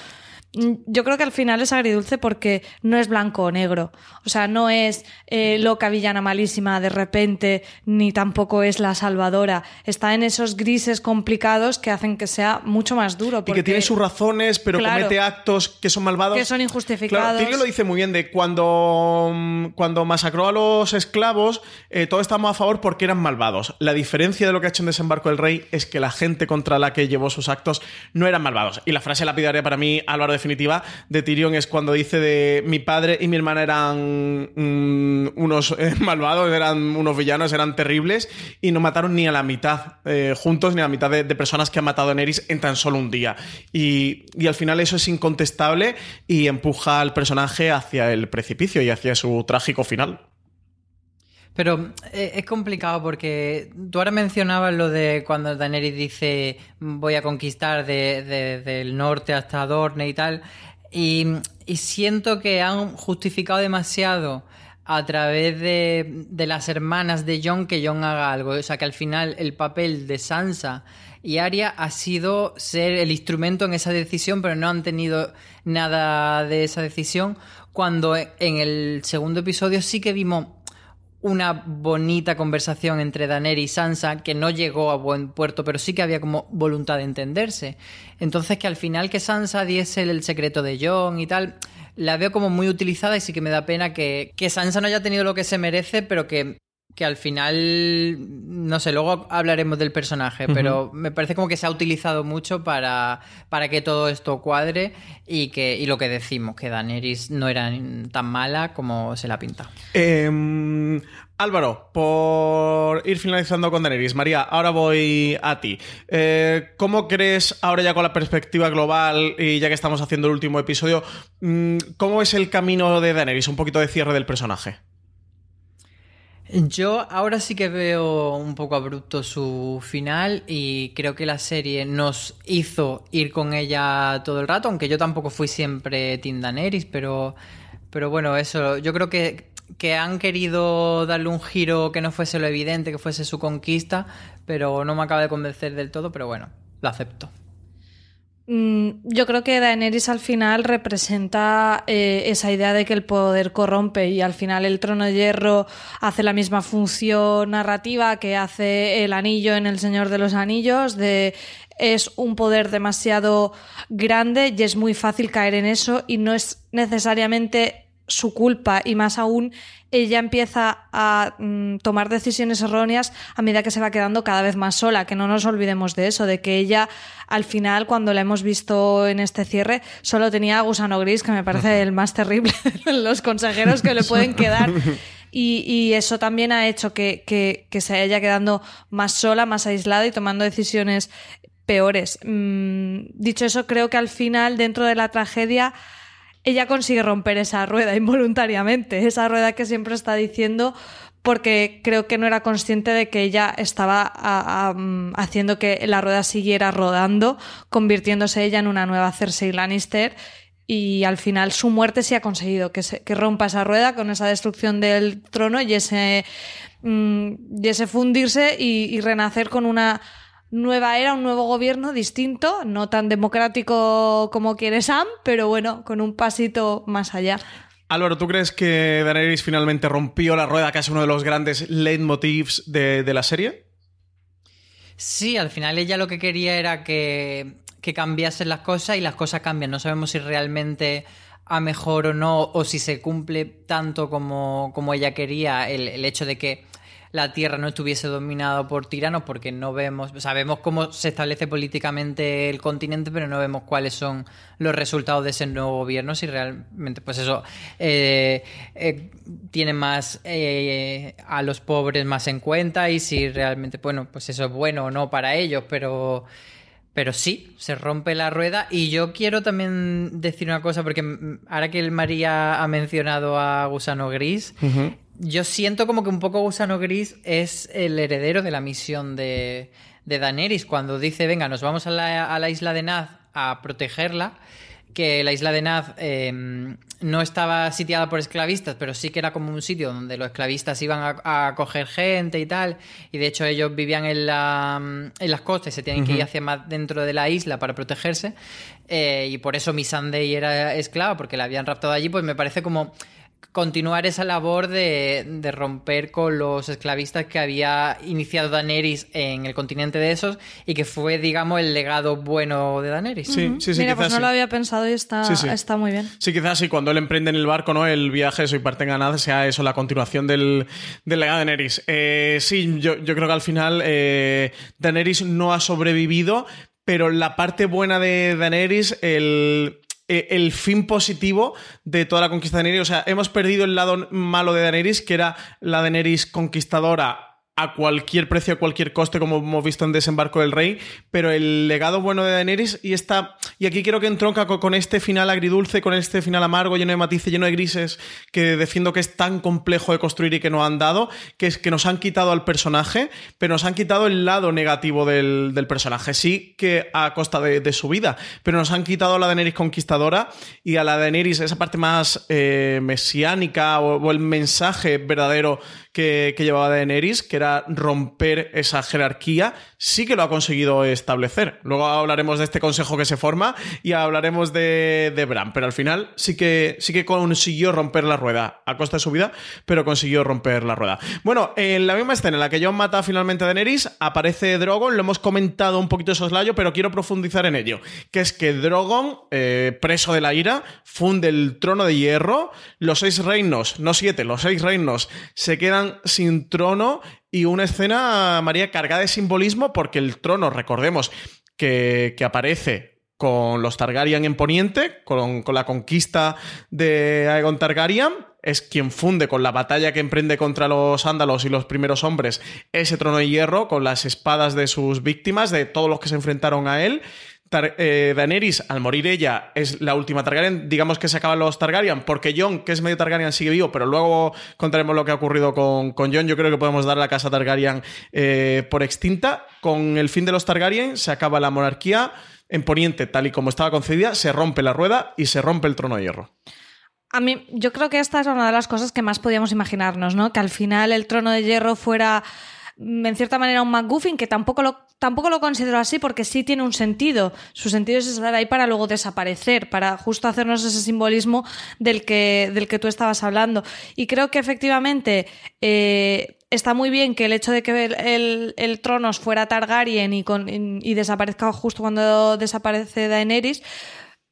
Mm, yo creo que al final es agridulce porque no es blanco o negro. O sea, no es eh, loca villana malísima de repente, ni tampoco es la salvadora. Está en esos grises complicados que hacen que sea mucho más duro. Y que tiene sus razones, pero comete actos que son malvados. Que son injustificados. Claro, lo dice muy bien de cuando, mm, cuando masacró a los esclavos, eh, todos estábamos a favor porque eran malvados. La diferencia de lo que ha hecho en Desembarco del Rey es que la gente contra la que llevó sus actos no eran malvados. Y la frase lapidaria para mí, Álvaro de definitiva de Tyrion es cuando dice de mi padre y mi hermana eran mm, unos eh, malvados, eran unos villanos, eran terribles y no mataron ni a la mitad eh, juntos, ni a la mitad de, personas que han matado Neris en tan solo un día. Y, y al final eso es incontestable y empuja al personaje hacia el precipicio y hacia su trágico final. Pero eh, es complicado porque tú ahora mencionabas lo de cuando Daenerys dice voy a conquistar del norte hasta Dorne y tal. Y, siento que han justificado demasiado a través de, de, las hermanas de Jon que Jon haga algo. O sea, que al final el papel de Sansa y Arya ha sido ser el instrumento en esa decisión, pero no han tenido nada de esa decisión. Cuando en el segundo episodio sí que vimos una bonita conversación entre Daenerys y Sansa que no llegó a buen puerto, pero sí que había como voluntad de entenderse. Entonces que al final que Sansa diese el secreto de Jon y tal, la veo como muy utilizada y sí que me da pena que, que Sansa no haya tenido lo que se merece, pero que que al final, no sé, luego hablaremos del personaje, pero me parece como que se ha utilizado mucho para, para que todo esto cuadre y que y lo que decimos, que Daenerys no era tan mala como se la pinta. Em, Álvaro, por ir finalizando con Daenerys, María, ahora voy a ti. Eh, ¿Cómo crees, ahora ya con la perspectiva global y ya que estamos haciendo el último episodio, mm, cómo es el camino de Daenerys? Un poquito de cierre del personaje. Yo ahora sí que veo un poco abrupto su final y creo que la serie nos hizo ir con ella todo el rato, aunque yo tampoco fui siempre Team Daenerys, pero, pero bueno, eso, yo creo que, que han querido darle un giro que no fuese lo evidente, que fuese su conquista, pero no me acaba de convencer del todo, pero bueno, lo acepto. Mm, yo creo que Daenerys al final representa eh, esa idea de que el poder corrompe y al final el trono de hierro hace la misma función narrativa que hace el anillo en El Señor de los Anillos, es un poder demasiado grande y es muy fácil caer en eso y no es necesariamente su culpa y más aún ella empieza a mm, tomar decisiones erróneas a medida que se va quedando cada vez más sola, que no nos olvidemos de eso, de que ella al final cuando la hemos visto en este cierre solo tenía a Gusano Gris, que me parece el más terrible de los consejeros que le pueden quedar. Y, eso también ha hecho que, que, se haya quedando más sola, más aislada y tomando decisiones peores. Mm, dicho eso, creo que al final, dentro de la tragedia, ella consigue romper esa rueda involuntariamente, esa rueda que siempre está diciendo porque creo que no era consciente de que ella estaba mm, haciendo que la rueda siguiera rodando, convirtiéndose ella en una nueva Cersei Lannister y al final su muerte sí ha conseguido que, se, que rompa esa rueda con esa destrucción del trono y ese, mm, y ese fundirse y renacer con una nueva era, un nuevo gobierno distinto, no tan democrático como quiere Sam, pero bueno, con un pasito más allá. Álvaro, ¿tú crees que Daenerys finalmente rompió la rueda, que es uno de los grandes leitmotivs de, de la serie? Sí, al final ella lo que quería era que, que cambiasen las cosas y las cosas cambian. No sabemos si realmente a mejor o no, o si se cumple tanto como, como ella quería el, el hecho de que la Tierra no estuviese dominada por tiranos, porque no vemos, sabemos cómo se establece políticamente el continente, pero no vemos cuáles son los resultados de ese nuevo gobierno, si realmente, pues eso, eh, eh, tiene más eh, a los pobres más en cuenta y si realmente, bueno, pues eso es bueno o no para ellos, pero... Pero sí, se rompe la rueda. Y yo quiero también decir una cosa, porque ahora que el María ha mencionado a Gusano Gris, yo siento como que un poco Gusano Gris es el heredero de la misión de, de Daenerys cuando dice, venga, nos vamos a la, isla de Naz a protegerla, que la isla de Naz em, no estaba sitiada por esclavistas, pero sí que era como un sitio donde los esclavistas iban a, coger gente y tal, y de hecho ellos vivían en, la, en las costas y se tienen que ir hacia más dentro de la isla para protegerse, eh, y por eso Missandei era esclava, porque la habían raptado allí, pues me parece como continuar esa labor de, romper con los esclavistas que había iniciado Daenerys en el continente de esos y que fue, digamos, el legado bueno de Daenerys. Sí, sí, sí. Mira, pues no lo había pensado y está, está muy bien. Sí, quizás sí, cuando él emprende en el barco, ¿no? El viaje, eso y parte en nada, sea eso, la continuación del, legado de Daenerys. Eh, sí, yo, creo que al final eh, Daenerys no ha sobrevivido, pero la parte buena de Daenerys, el eh, el fin positivo de toda la conquista de Daenerys. O sea, hemos perdido el lado malo de Daenerys, que era la Daenerys conquistadora a cualquier precio, a cualquier coste, como hemos visto en Desembarco del Rey, pero el legado bueno de Daenerys y está y aquí quiero que entronca con este final agridulce, con este final amargo, lleno de matices, lleno de grises, que defiendo que es tan complejo de construir y que nos han dado, que es que nos han quitado al personaje, pero nos han quitado el lado negativo del, personaje, sí que a costa de, su vida, pero nos han quitado a la Daenerys conquistadora y a la Daenerys esa parte más eh, mesiánica o el mensaje verdadero que, que llevaba Daenerys, que era romper esa jerarquía, sí que lo ha conseguido establecer. Luego hablaremos de este consejo que se forma y hablaremos de, de Bran, pero al final sí que, sí que consiguió romper la rueda, a costa de su vida, pero consiguió romper la rueda. Bueno, en la misma escena en la que John mata finalmente a Daenerys, aparece Drogon, lo hemos comentado un poquito soslayo, pero quiero profundizar en ello, que es que Drogon, eh, preso de la ira, funde el trono de hierro, los seis reinos, no siete, los seis reinos se quedan sin trono y una escena, María, cargada de simbolismo porque el trono, recordemos, que, que aparece con los Targaryen en Poniente, con, con, la conquista de Aegon Targaryen, es quien funde con la batalla que emprende contra los ándalos y los primeros hombres ese trono de hierro, con las espadas de sus víctimas, de todos los que se enfrentaron a él. Eh, Daenerys, al morir ella, es la última Targaryen. Digamos que se acaban los Targaryen, porque Jon, que es medio Targaryen, sigue vivo, pero luego contaremos lo que ha ocurrido con, con. Yo creo que podemos dar la casa Targaryen eh, por extinta. Con el fin de los Targaryen se acaba la monarquía en Poniente, tal y como estaba concedida, se rompe la rueda y se rompe el trono de hierro. A mí, yo creo que esta es una de las cosas que más podíamos imaginarnos, ¿no? Que al final el trono de hierro fuera en cierta manera un McGuffin, que tampoco lo, tampoco lo considero así porque sí tiene un sentido. Su sentido es estar ahí para luego desaparecer, para justo hacernos ese simbolismo del que, del que tú estabas hablando. Y creo que efectivamente eh, está muy bien que el hecho de que el, el, el trono fuera Targaryen y, con, y desaparezca justo cuando desaparece Daenerys,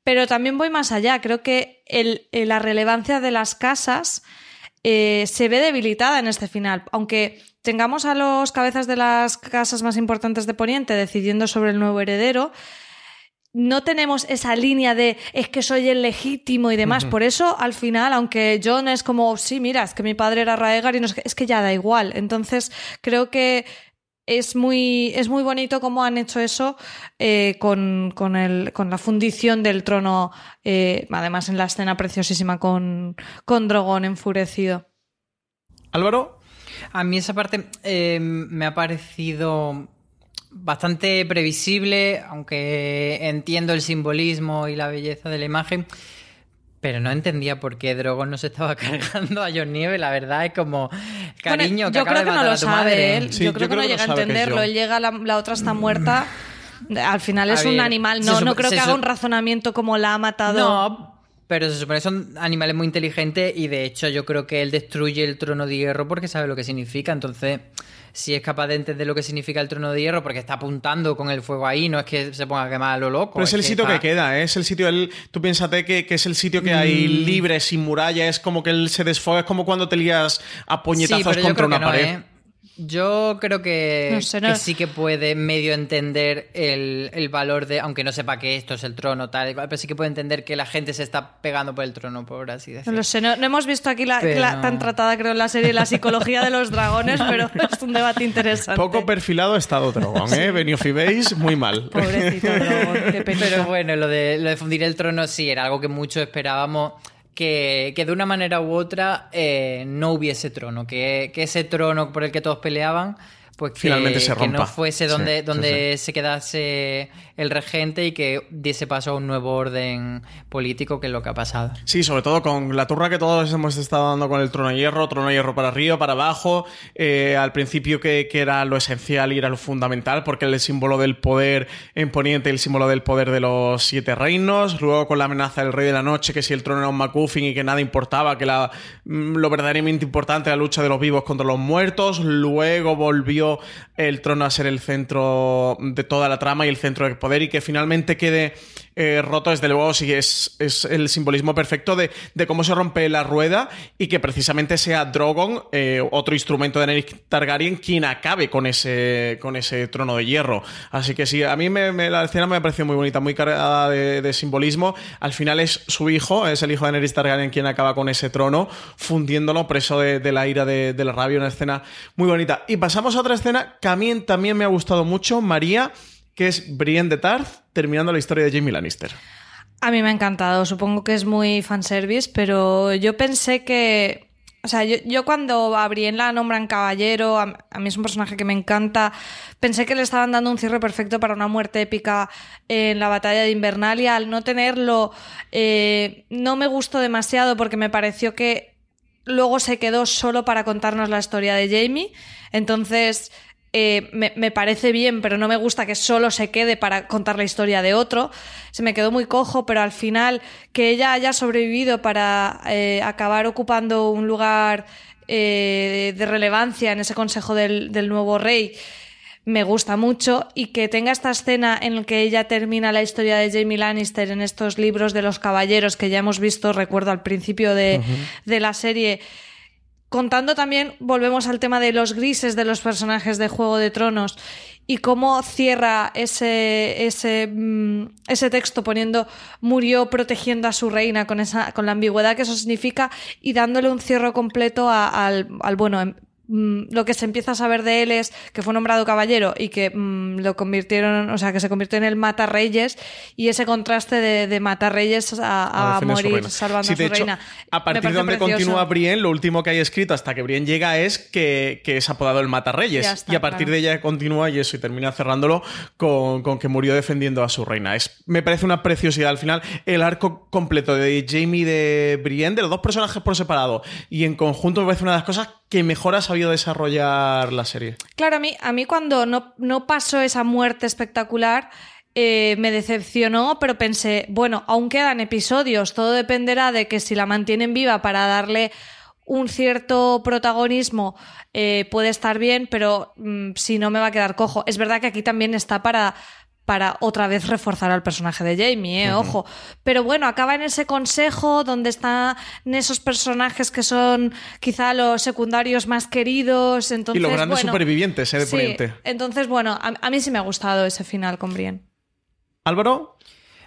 pero también voy más allá. Creo que el, la relevancia de las casas eh, se ve debilitada en este final. Aunque tengamos a los cabezas de las casas más importantes de Poniente decidiendo sobre el nuevo heredero, no tenemos esa línea de es que soy el legítimo y demás. Uh -huh. Por eso, al final, aunque John es como, sí, mira, es que mi padre era Raegar y no es que, es que ya da igual. Entonces, creo que es muy, es muy bonito cómo han hecho eso eh, con, con, el, con, la fundición del trono, eh, además en la escena preciosísima con, con Drogon enfurecido. Álvaro. A mí esa parte eh, me ha parecido bastante previsible, aunque entiendo el simbolismo y la belleza de la imagen. Pero no entendía por qué Drogon no se estaba cargando a John Nieve. La verdad es como, cariño, bueno, yo que creo que no lo sabe él. Sí, yo, creo yo, creo que no llega a entenderlo. Él llega, la, la, otra está muerta. Al final es ver, un animal. No, no creo que haga un razonamiento como la ha matado. No, pero se supone que son animales muy inteligentes y de hecho yo creo que él destruye el trono de hierro porque sabe lo que significa. Entonces, si es capaz de entender lo que significa el trono de hierro, porque está apuntando con el fuego ahí, no es que se ponga a quemar a lo loco. Pero es, es el que sitio está... que queda, ¿eh? es el sitio, él, tú piénsate que, que, es el sitio que hay mm. libre, sin muralla, es como que él se desfoga, es como cuando te lías a puñetazos sí, contra una no, pared. ¿eh? Yo creo que, no sé, no. que, sí que puede medio entender el, el, valor de, aunque no sepa que esto es el trono, tal, pero sí que puede entender que la gente se está pegando por el trono, por así decirlo. No lo sé, no, no hemos visto aquí la, pero... la, tan tratada, creo, en la serie la psicología de los dragones, pero es un debate interesante. Poco perfilado ha estado Drogon, ¿eh? Benioff veis muy mal. Pobrecito Drogon, qué pena. Pero bueno, lo de, lo de fundir el trono sí, era algo que muchos esperábamos. Que, de una manera u otra eh, no hubiese trono, que, ese trono por el que todos peleaban, pues que, finalmente se rompa. que no fuese donde, sí, donde sí, sí. se quedase el regente y que diese paso a un nuevo orden político, que es lo que ha pasado. Sí, sobre todo con la turra que todos hemos estado dando con el trono de hierro, trono de hierro para arriba, para abajo, eh, al principio que, que, era lo esencial y era lo fundamental, porque el símbolo del poder en Poniente, el símbolo del poder de los siete reinos, luego con la amenaza del rey de la noche, que si el trono era un MacGuffin y que nada importaba, que la, mm, lo verdaderamente importante era la lucha de los vivos contra los muertos, luego volvió el trono a ser el centro de toda la trama y el centro de poder y que finalmente quede eh, roto, desde luego, sí es, es el simbolismo perfecto de, de, cómo se rompe la rueda y que precisamente sea Drogon, eh, otro instrumento de Daenerys Targaryen, quien acabe con ese, con ese trono de hierro. Así que sí, a mí me, la escena me ha parecido muy bonita, muy cargada de, simbolismo. Al final es su hijo, es el hijo de Daenerys Targaryen quien acaba con ese trono, fundiéndolo preso de, la ira de, la rabia, una escena muy bonita. Y pasamos a otra escena que también me ha gustado mucho, María que es Brienne de Tarth, terminando la historia de Jamie Lannister. A mí me ha encantado, supongo que es muy fanservice, pero yo pensé que... O sea, yo, cuando a Brienne la nombran caballero, a, a, mí es un personaje que me encanta, pensé que le estaban dando un cierre perfecto para una muerte épica en la batalla de Invernalia. Al no tenerlo, eh, no me gustó demasiado porque me pareció que luego se quedó solo para contarnos la historia de Jamie. Entonces, eh, me, parece bien, pero no me gusta que solo se quede para contar la historia de otro. Se me quedó muy cojo, pero al final que ella haya sobrevivido para eh, acabar ocupando un lugar eh, de relevancia en ese consejo del, del, nuevo rey me gusta mucho y que tenga esta escena en la que ella termina la historia de Jamie Lannister en estos libros de los caballeros que ya hemos visto, recuerdo al principio de, de la serie contando también, volvemos al tema de los grises de los personajes de Juego de Tronos y cómo cierra ese, ese, mm, ese texto poniendo murió protegiendo a su reina con, esa, con la ambigüedad que eso significa y dándole un cierre completo al, al, bueno, Mm, lo que se empieza a saber de él es que fue nombrado caballero y que mm, lo convirtieron, o sea, que se convirtió en el mata reyes y ese contraste de, de mata reyes a, morir salvando a su reina. A partir de donde continúa Brienne, lo último que hay escrito hasta que Brienne llega es que, es apodado el mata reyes y a partir de ella continúa y eso y termina cerrándolo con, que murió defendiendo a su reina. Es, me parece una preciosidad al final el arco completo de Jamie de Brienne, de los dos personajes por separado y en conjunto me parece una de las cosas que mejor ha sabido desarrollar la serie. Claro, a mí, a mí cuando no, no pasó esa muerte espectacular, eh, me decepcionó, pero pensé, bueno, aún quedan episodios, todo dependerá de que si la mantienen viva para darle un cierto protagonismo eh, puede estar bien, pero mm, si no me va a quedar cojo. Es verdad que aquí también está para para otra vez reforzar al personaje de Jamie, ¿eh? ojo. Pero bueno, acaba en ese consejo donde están esos personajes que son quizá los secundarios más queridos. Entonces, y los grandes supervivientes, ¿eh? De sí, Entonces, bueno, a, mí sí me ha gustado ese final con Brienne. Álvaro.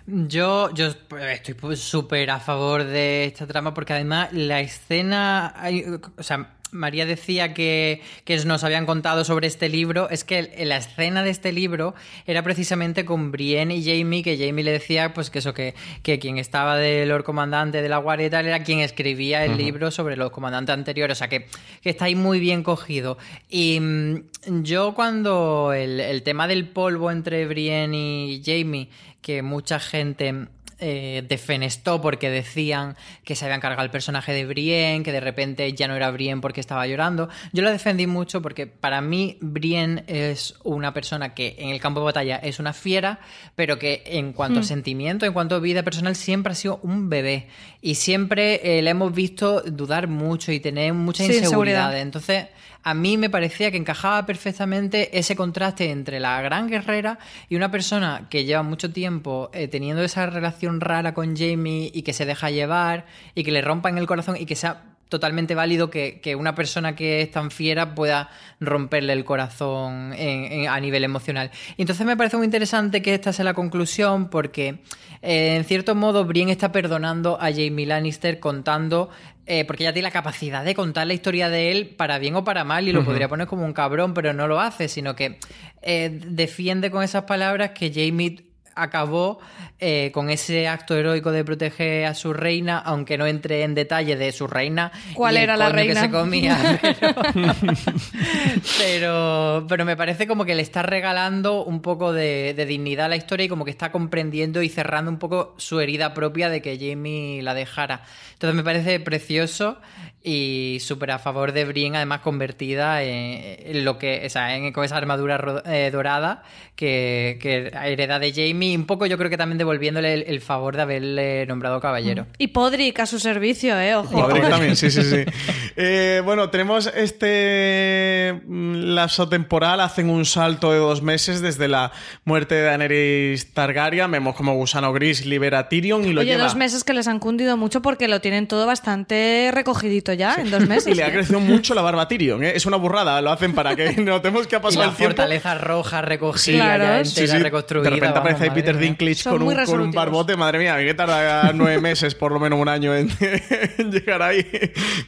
Yo, yo estoy súper a favor de esta trama porque además la escena, hay, o sea, María decía que, nos habían contado sobre este libro, es que la escena de este libro era precisamente con Brienne y Jamie, que Jamie le decía pues que eso, que, que quien estaba de Lord Comandante de la Guardia y tal era quien escribía el libro sobre los comandantes anteriores, o sea que, está ahí muy bien cogido. Y mm, yo cuando el, el tema del polvo entre Brienne y Jamie, que mucha gente eh, defenestó porque decían que se habían cargado el personaje de Brienne, que de repente ya no era Brienne porque estaba llorando. Yo lo defendí mucho porque para mí Brienne es una persona que en el campo de batalla es una fiera, pero que en cuanto a hmm. sentimiento, en cuanto a vida personal, siempre ha sido un bebé. Y siempre eh, le hemos visto dudar mucho y tener mucha inseguridad. Entonces a mí me parecía que encajaba perfectamente ese contraste entre la gran guerrera y una persona que lleva mucho tiempo eh, teniendo esa relación rara con Jamie y que se deja llevar y que le rompa en el corazón y que sea totalmente válido que, una persona que es tan fiera pueda romperle el corazón a nivel emocional. Y entonces me parece muy interesante que esta sea la conclusión porque eh, en cierto modo Brienne está perdonando a Jamie Lannister contando eh, porque ella tiene la capacidad de contar la historia de él para bien o para mal y lo podría poner como un cabrón, pero no lo hace, sino que eh, defiende con esas palabras que Jamie acabó eh, con ese acto heroico de proteger a su reina, aunque no entre en detalle de su reina. ¿Cuál era la reina? que se comía. Pero, pero, me parece como que le está regalando un poco de, dignidad a la historia y como que está comprendiendo y cerrando un poco su herida propia de que Jamie la dejara. Entonces me parece precioso y súper a favor de Brienne, además convertida en, lo que, o sea, en, con esa armadura eh, dorada que, que hereda de Jamie, un poco yo creo que también devolviéndole el, favor de haberle nombrado caballero. Y Podrick a su servicio, eh, ojo. Podrick también, sí, sí, sí. Eh, bueno, tenemos este mm, lapso temporal, hacen un salto de dos meses desde la muerte de Daenerys Targaryen, vemos como Gusano Gris libera a Tyrion y lo Oye, lleva... dos meses que les han cundido mucho porque lo tienen todo bastante recogidito ya en dos meses. y le ha crecido mucho la barba a Tyrion, ¿eh? es una burrada, lo hacen para que notemos que ha pasado el tiempo. fortaleza roja recogida, ya entera, reconstruida. De repente aparece ahí Peter Dinklage con un, con un, barbote, madre mía, a mí que tarda nueve meses, por lo menos un año en, llegar ahí.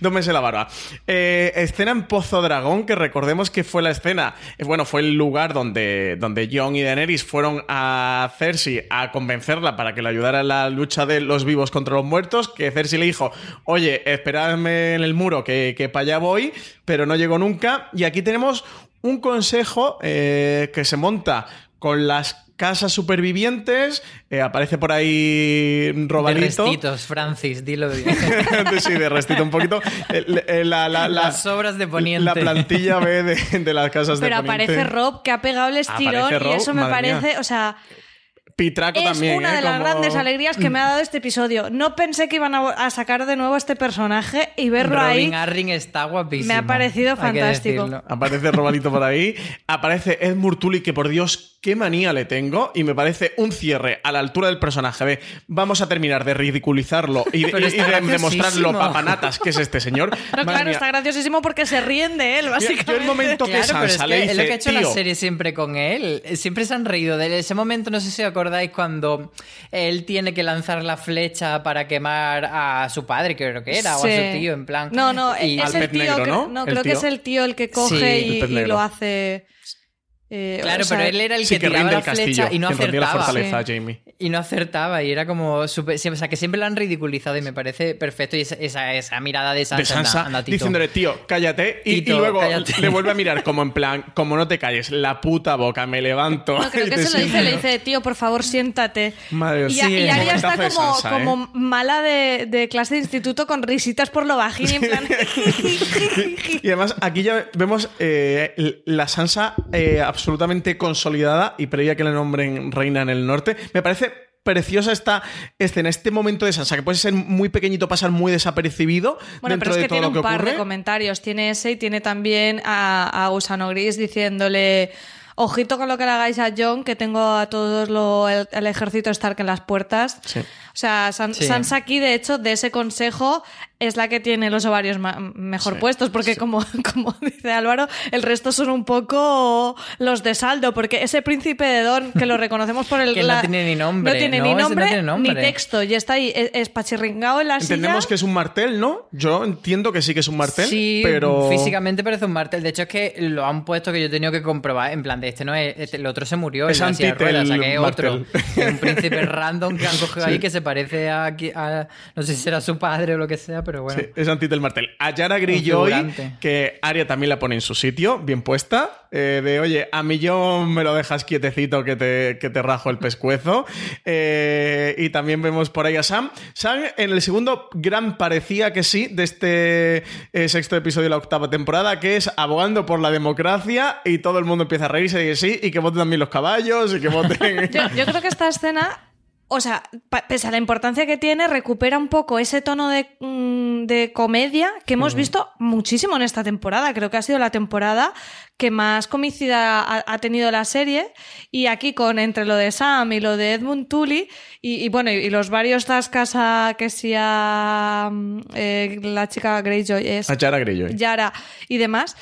dos meses la barba. Eh, escena en Pozo Dragón, que recordemos que fue la escena, eh, bueno, fue el lugar donde, donde Jon y Daenerys fueron a Cersei a convencerla para que le ayudara en la lucha de los vivos contra los muertos, que Cersei le dijo, oye, esperadme en el muro que, que para allá voy, pero no llegó nunca. Y aquí tenemos un consejo eh, que se monta con las casas supervivientes, eh, aparece por ahí Robalito. De restitos, Francis, dilo bien. sí, de restito un poquito. Eh, eh, la, la, la, Las obras de Poniente. La plantilla B de, de las casas Pero de Poniente. aparece Rob que ha pegado el estirón Rob, y eso me mía. parece, o sea, Pitraco es también. una ¿eh? de las Como- grandes alegrías que me ha dado este episodio. No pensé que iban a, a sacar de nuevo a este personaje y verlo ahí. Robin Arryn está guapísimo. Me ha parecido fantástico. Aparece Robalito por ahí. Aparece Ed Murtuli, que por Dios, qué manía le tengo. Y me parece un cierre a la altura del personaje. de vamos a terminar de ridiculizarlo y, y- de demostrar lo papanatas que es este señor. No, Madre claro, mía. está graciosísimo porque se ríen de él, básicamente. yo el momento que Claro, pero es, Sansa que le es lo que ha hecho la serie siempre con él. Siempre se han reído de él. Ese momento, no sé si os acordáis, cuando él tiene que lanzar la flecha para quemar a su padre, creo que era, o a su tío, en plan. No, no, Y- es el tío. negro, que- ¿no? El creo que es el tío el que coge Sí, y, lo hace. Eh, Claro, o sea, pero él era el Sí, que, que tiraba la el castillo. flecha y no la acertaba. fortaleza, Sí. Jamie. Y no acertaba, y era como súper- sí, O sea, que siempre lo han ridiculizado y me parece perfecto. Y esa, esa, esa mirada de Sansa, de Sansa anda, anda, Tito. diciéndole, tío, cállate. Y, luego cállate. le vuelve a mirar como en plan, como no te calles, la puta boca, me levanto. No, creo y que te se lo dice, le siento". dice, tío, por favor, siéntate. Madre y, mía. y está como, ¿eh? como mala de, de clase de instituto con risitas por lo bajín y en plan... Y además, aquí ya vemos eh, la Sansa eh, absolutamente consolidada y previa que le nombren reina en el norte. Me parece preciosa esta escena, este momento de Sansa, que puede ser muy pequeñito, pasar muy desapercibido Bueno, dentro pero es de que todo tiene que un par ocurre. de comentarios. Tiene ese y tiene también a, a Gusano Gris diciéndole... Ojito con lo que le hagáis a John, que tengo a todos lo, el, el ejército Stark en las puertas. Sí. O sea, San- Sí. Sansa aquí, de hecho, de ese consejo es la que tiene los ovarios mejor Sí, puestos, porque como, como dice Álvaro, el resto son un poco los de saldo, porque ese príncipe de Don, que lo reconocemos por el... Que no tiene ni nombre, No tiene ¿no? ni no nombre, tiene nombre. ni texto, y está ahí es- espachirringado en la Entendemos silla. que es un martel, ¿no? Yo entiendo que sí que es un martel, Sí, pero... físicamente parece un martel. De hecho, es que lo han puesto que yo he tenido que comprobar. En plan, de este no es. este- el otro se murió. Es en la silla de antitel ruedas, o sea, que es otro. Un príncipe random que han cogido ahí que se parece a, a- No sé si será su padre o lo que sea, pero bueno. Sí, es antes del martel. A Yara figurante. que Aria también la pone en su sitio, bien puesta, eh, de oye, a mí yo me lo dejas quietecito que te, que te rajo el pescuezo. Eh, y también vemos por ahí a Sam. Sam en el segundo gran parecía que sí, de este eh, sexto episodio de la octava temporada, que es abogando por la democracia y todo el mundo empieza a reírse y que sí, y que voten también los caballos y que voten... Yo, yo creo que esta escena, o sea, pese a la importancia que tiene, recupera un poco ese tono de, mm, de comedia que hemos visto muchísimo en esta temporada. Creo que ha sido la temporada que más comicidad ha, ha tenido la serie. Y aquí con entre lo de Sam y lo de Edmund Tully y, y bueno, y, y los varios tascas a que si a mm, eh, la chica Greyjoy es a Yara Greyjoy. Yara y demás.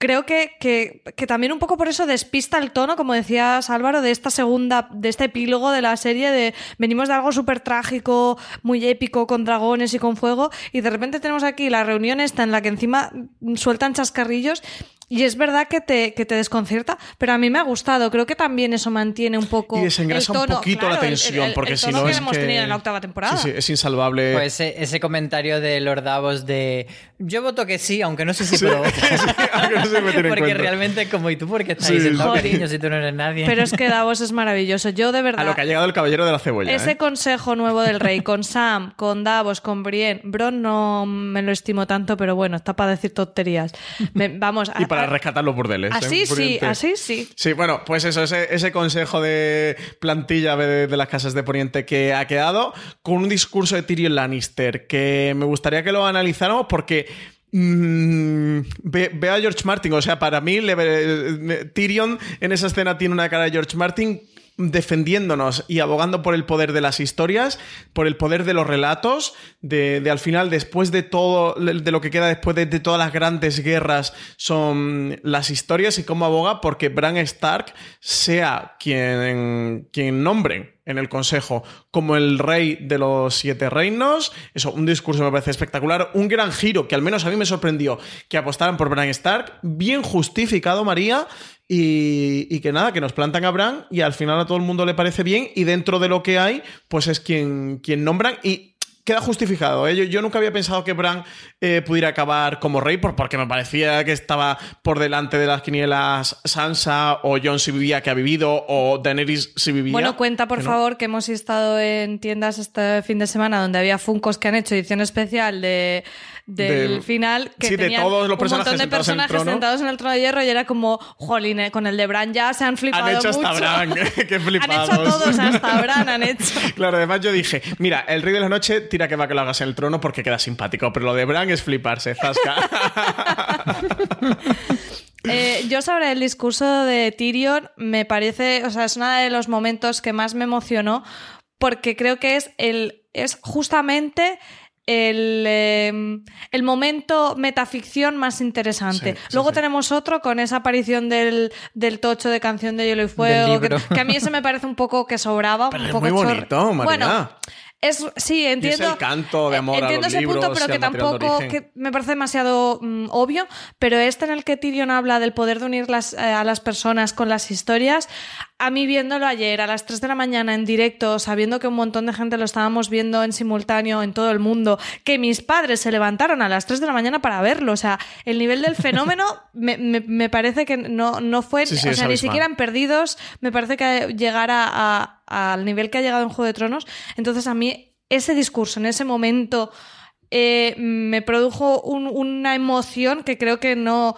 Creo que, que- que también un poco por eso despista el tono, como decías Álvaro, de esta segunda, de este epílogo de la serie de venimos de algo súper trágico, muy épico, con dragones y con fuego, y de repente tenemos aquí la reunión esta en la que encima sueltan chascarrillos y es verdad que te, que te desconcierta, pero a mí me ha gustado. Creo que también eso mantiene un poco Y desengrasa el un tono, poquito claro, la tensión, el- el porque si tono no que es hemos que... tenido en la octava temporada. Sí, sí, es insalvable. Pues ese, ese comentario de Lord Davos de yo voto que sí, aunque no sé si puedo votar. aunque no se me tiene en Porque cuenta. realmente como, ¿y tú por qué estás sí. cariño, si tú no eres nadie? Pero es que Davos es maravilloso. Yo de verdad... A lo que ha llegado el caballero de la cebolla. Ese ¿eh? consejo nuevo del rey con Sam, con Davos, con Brienne, Bron no me lo estimo tanto, pero bueno, está para decir tonterías. Me- vamos, Y a- para rescatar los burdeles. así ¿eh? sí, así sí. Sí, bueno, pues eso, ese, ese consejo de plantilla de, de las casas de Poniente que ha quedado con un discurso de Tyrion Lannister que me gustaría que lo analizáramos porque mm, ve, ve a George Martin, o sea, para mí le ve- Tyrion en esa escena tiene una cara de George Martin defendiéndonos y abogando por el poder de las historias, por el poder de los relatos, de, de al final, después de todo, de lo que queda después de, todas las grandes guerras, son las historias y cómo aboga porque Bran Stark sea quien, quien nombren en el consejo como el rey de los siete reinos. Eso, un discurso me parece espectacular. Un gran giro que al menos a mí me sorprendió que apostaran por Bran Stark. Bien justificado, María. Y, y que nada, que nos plantan a Bran y al final a todo el mundo le parece bien y dentro de lo que hay, pues es quien, quien nombran y queda justificado. ¿eh? Yo, yo, nunca había pensado que Bran eh, pudiera acabar como rey, por, porque me parecía que estaba por delante de las quinielas Sansa, o Jon si vivía que ha vivido, o Daenerys si vivía. Bueno, cuenta por favor que hemos estado en tiendas este fin de semana donde había Funcos que han hecho edición especial de del final que sí, de todos los un montón de personajes en sentados en el trono de hierro y era como, jolín, eh, con el de Bran ya se han flipado Han hecho mucho. hasta Bran, qué flipados. Han hecho a todos, hasta Bran han hecho. Claro, además yo dije, mira, el rey de la noche tira que va que lo hagas en el trono porque queda simpático, pero lo de Bran es fliparse, zasca. Eh, yo sobre el discurso de Tyrion me parece, o sea, es uno de los momentos que más me emocionó porque creo que es el es justamente el, em, el, momento metaficción más interesante. Luego tenemos otro con esa aparición del, del, tocho de canción de Hielo y Fuego, que, a mí ese me parece un poco que sobraba. un poco muy bonito, Bueno, es, sí, entiendo. es el canto de amor entiendo a los ese libros punto, pero que tampoco que me parece demasiado mm, obvio. Pero este en el que Tyrion habla del poder de unir las, eh, a las personas con las historias, a mí viéndolo ayer a las 3 de la mañana en directo, sabiendo que un montón de gente lo estábamos viendo en simultáneo en todo el mundo, que mis padres se levantaron a las 3 de la mañana para verlo. O sea, el nivel del fenómeno me, me, parece que no, no fue, o sea, ni siquiera en perdidos, me parece que llegara al nivel que ha llegado en Juego de Tronos. Entonces a mí ese discurso en ese momento... Eh, me produjo una emoción que creo que no,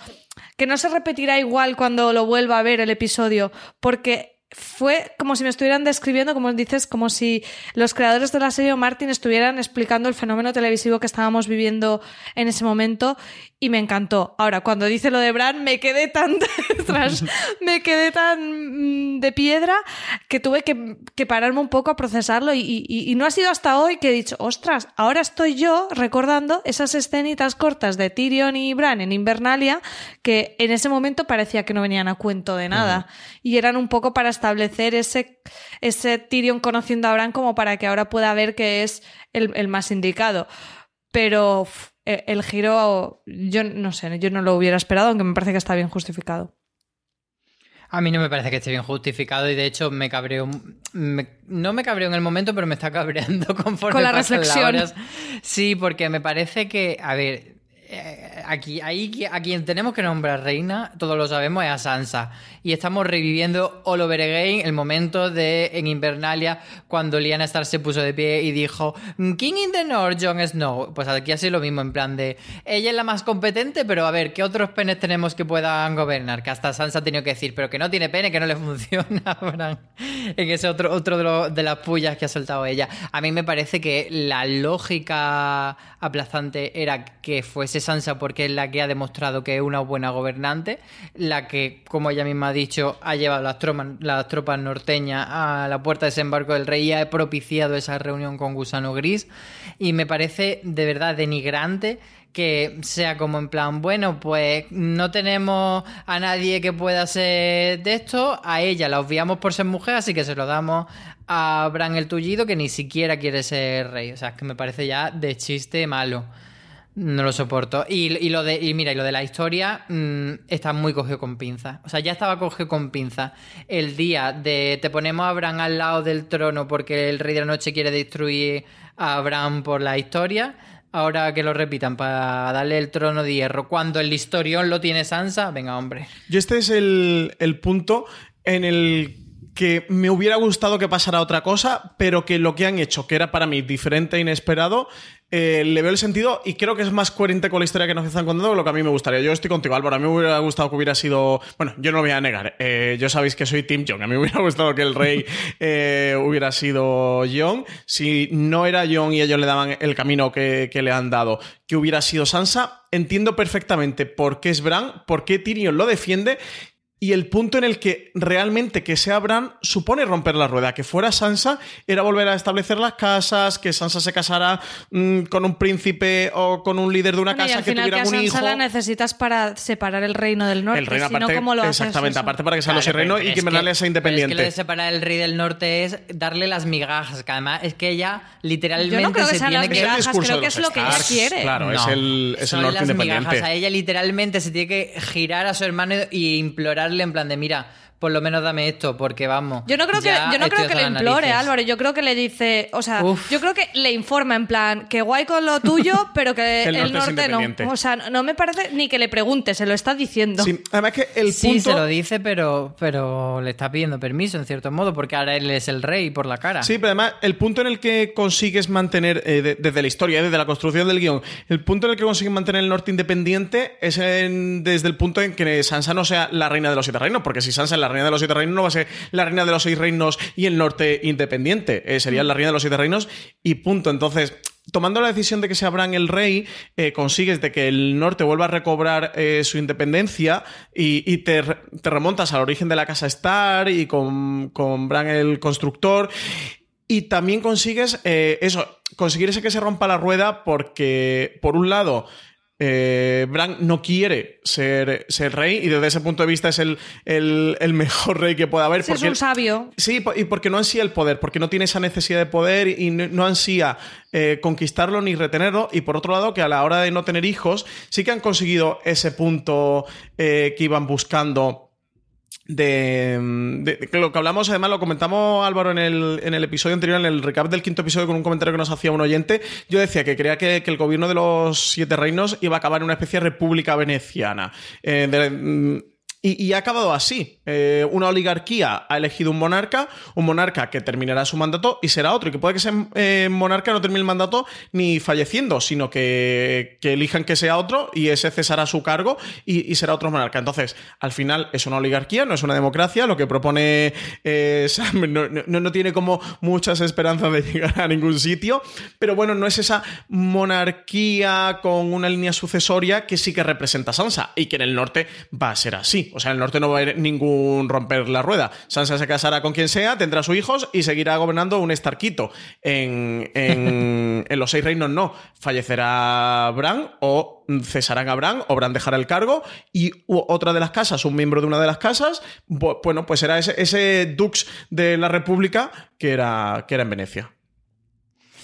que no se repetirá igual cuando lo vuelva a ver el episodio, porque fue como si me estuvieran describiendo, como dices, como si los creadores de la serie Martin estuvieran explicando el fenómeno televisivo que estábamos viviendo en ese momento y me encantó. Ahora, cuando dice lo de Bran, me quedé tan me quedé tan mm, de piedra que tuve que, pararme un poco a procesarlo y, no ha sido hasta hoy que he dicho, ostras, ahora estoy yo recordando esas escenitas cortas de Tyrion y Bran en Invernalia que en ese momento parecía que no venían a cuento de nada y eran un poco para establecer ese, ese Tyrion conociendo a Bran como para que ahora pueda ver que es el, el más indicado. Pero el giro, yo no sé, yo no lo hubiera esperado, aunque me parece que está bien justificado. A mí no me parece que esté bien justificado y de hecho me cabreo. no me cabreo en el momento, pero me está cabreando conforme Con la reflexión. Sí, porque me parece que, a ver, eh, aquí, ahí, a quien tenemos que nombrar reina, todos lo sabemos, es a Sansa. Y estamos reviviendo all over again el momento de en Invernalia cuando Lyanna Stark se puso de pie y dijo King in the North, Jon Snow. Pues aquí así lo mismo, en plan de ella es la más competente, pero a ver, ¿qué otros penes tenemos que puedan gobernar? Que hasta Sansa ha tenido que decir, pero que no tiene pene, que no le funciona, En ese otro, otro de, las pullas que ha soltado ella. A mí me parece que la lógica aplazante era que fuese Sansa porque es la que ha demostrado que es una buena gobernante, la que, como ella misma ha dicho, ha llevado las tropas, norteñas a la puerta de desembarco del rey y ha propiciado esa reunión con Gusano Gris. Y me parece de verdad denigrante que sea como en plan, bueno, pues no tenemos a nadie que pueda ser de esto, a ella la obviamos por ser mujer, así que se lo damos a Bran el Tullido, que ni siquiera quiere ser rey. O sea, que me parece ya de chiste malo. No lo soporto. Y, lo de, y mira, y lo de la historia mm, está muy cogido con pinza. O sea, ya estaba cogido con pinza. El día de te ponemos a Bran al lado del trono porque el rey de la noche quiere destruir a Bran por la historia. Ahora que lo repitan para darle el trono de hierro. Cuando el historión lo tiene Sansa, venga, hombre. Yo este es el, el punto en el que me hubiera gustado que pasara otra cosa, pero que lo que han hecho, que era para mí diferente e inesperado, eh, le veo el sentido y creo que es más coherente con la historia que nos están contando que lo que a mí me gustaría. Yo estoy contigo, Álvaro. A mí me hubiera gustado que hubiera sido. Bueno, yo no lo voy a negar. Eh, yo sabéis que soy Tim Jong. A mí me hubiera gustado que el rey eh, hubiera sido Jon. Si no era Jon y ellos le daban el camino que, que, le han dado, que hubiera sido Sansa, entiendo perfectamente por qué es Bran, por qué Tyrion lo defiende y el punto en el que realmente que sea Bran supone romper la rueda. Que fuera Sansa era volver a establecer las casas, que Sansa se casara mm, con un príncipe o con un líder de una casa que tuviera un hijo. la necesitas para separar el reino del norte. El reino, aparte, lo exactamente, aparte para que sea los los reino y que Invernalia sea independiente. es que lo de separar el rey del norte es darle las migajas, que además es que ella literalmente Yo no creo que sean las migajas, creo que es lo que ella quiere. Claro, es el, es el norte independiente. Migajas. ella literalmente se tiene que girar a su hermano y implorar en plan de, mira, por lo menos dame esto, porque vamos. Yo no creo que, yo no creo que le implore, narices. Álvaro. Yo creo que le dice, o sea, Uf. yo creo que le informa en plan, que guay con lo tuyo, pero que El el, norte no. O sea, no me parece ni que le pregunte, se lo está diciendo. Sí, además que el Sí, punto... se lo dice, pero, pero le está pidiendo permiso, en cierto modo, porque ahora él es el rey por la cara. Sí, pero además el punto en el que consigues mantener, eh, de- desde la historia, desde la construcción del guion, el punto en el que consigues mantener el norte independiente es en- desde el punto en que Sansa no sea la reina de los siete reinos, porque si Sansa es la reina de los siete reinos, no va a ser la reina de los seis reinos y el norte independiente, eh, sería la reina de los siete reinos y punto. Entonces, tomando la decisión de que sea Bran el rey, eh, consigues de que el norte vuelva a recobrar eh, su independencia y, y te, re- te remontas al origen de la casa Star y con, con Bran el constructor. Y también consigues eh, eso, conseguir ese que se rompa la rueda porque, por un lado, eh, Bran no quiere ser, ser rey y desde ese punto de vista es el, el- el mejor rey que pueda haber. Sí, es porque- un sabio. Sí, y porque no ansía el poder, porque no tiene esa necesidad de poder y no, no ansía eh, conquistarlo ni retenerlo. Y por otro lado, que a la hora de no tener hijos, sí que han conseguido ese punto eh, que iban buscando. De, de- lo que hablamos, además lo comentamos Álvaro en el, en el episodio anterior, en el recap del quinto episodio, con un comentario que nos hacía un oyente. Yo decía que creía que, el gobierno de los siete reinos iba a acabar en una especie de república veneciana. Eh, mm, y, ha acabado así. Eh, una oligarquía ha elegido un monarca, un monarca que terminará su mandato y será otro. Y que puede que ese eh, monarca no termine el mandato ni falleciendo, sino que, elijan que sea otro y ese cesará su cargo y, será otro monarca. Entonces, al final es una oligarquía, no es una democracia. Lo que propone eh, Sam no, no- tiene como muchas esperanzas de llegar a ningún sitio. Pero bueno, no es esa monarquía con una línea sucesoria que sí que representa Sansa y que en el norte va a ser así. O sea, en el norte no va a haber ningún romper la rueda. Sansa se casará con quien sea, tendrá sus hijos y seguirá gobernando un Starquito. En, en, en los seis reinos no. Fallecerá Bran o cesarán a Bran o Bran dejará el cargo y otra de las casas, un miembro de una de las casas, bu- bueno, pues será ese, ese Dux de la República que era, que era en Venecia.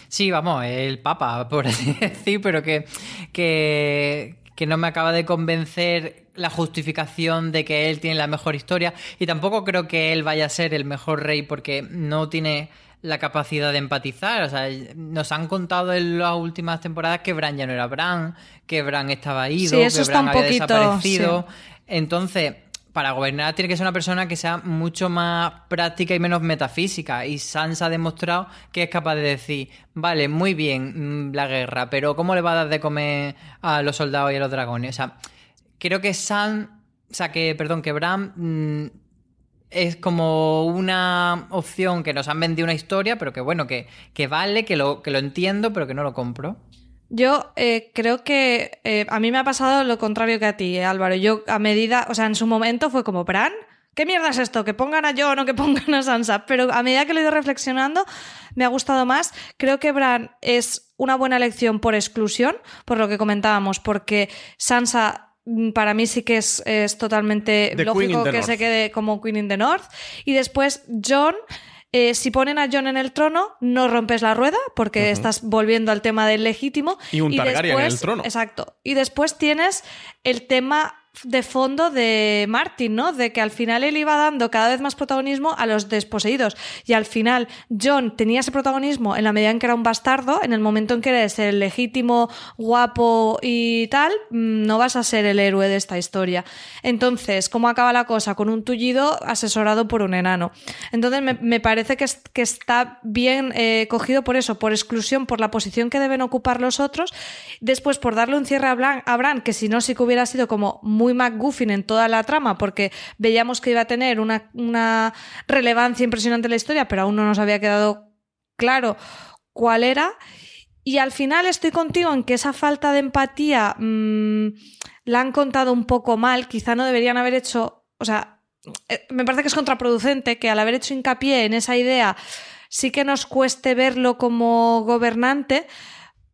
Sí, vamos, el Papa, por así decir, pero que, que, que no me acaba de convencer la justificación de que él tiene la mejor historia. Y tampoco creo que él vaya a ser el mejor rey porque no tiene la capacidad de empatizar. O sea, nos han contado en las últimas temporadas que Bran ya no era Bran, que Bran estaba ido, Sí, eso que está Bran un había poquito, desaparecido. Entonces, para gobernar tiene que ser una persona que sea mucho más práctica y menos metafísica. Y Sansa ha demostrado que es capaz de decir, vale, muy bien mm, la guerra, pero ¿cómo le va a dar de comer a los soldados y a los dragones? O sea, creo que San, o sea, que, perdón, que Bran mm, es como una opción que nos han vendido una historia, pero que bueno, que, que vale, que lo, que lo entiendo, pero que no lo compro. Yo eh, creo que eh, a mí me ha pasado lo contrario que a ti, eh, Álvaro. Yo a medida, o sea, en su momento fue como, Bran, ¿qué mierda es esto? Que pongan a Jon o que pongan a Sansa. Pero a medida que lo he ido reflexionando, me ha gustado más. Creo que Bran es una buena elección por exclusión, por lo que comentábamos, porque Sansa mm, para mí sí que es, es totalmente The lógico que North. se quede como Queen in the North. Y después John, eh, si ponen a John en el trono, no rompes la rueda, porque estás volviendo al tema del legítimo. Y un Targaryen en el trono. Exacto. Y después tienes el tema de fondo de Martin, ¿no? De que al final él iba dando cada vez más protagonismo a los desposeídos. Y al final John tenía ese protagonismo en la medida en que era un bastardo, en el momento en que eres el legítimo, guapo y tal, mm, no vas a ser el héroe de esta historia. Entonces, ¿cómo acaba la cosa? Con un tullido asesorado por un enano. Entonces, me, me parece que, es- que está bien eh, cogido por eso, por exclusión, por la posición que deben ocupar los otros. Después, por darle un cierre a a Bran, que si no, sí que hubiera sido como muy McGuffin en toda la trama, porque veíamos que iba a tener una, una relevancia impresionante en la historia, pero aún no nos había quedado claro cuál era. Y al final estoy contigo en que esa falta de empatía mm, la han contado un poco mal. Quizá no deberían haber hecho. O sea, eh, me parece que es contraproducente que al haber hecho hincapié en esa idea sí que nos cueste verlo como gobernante,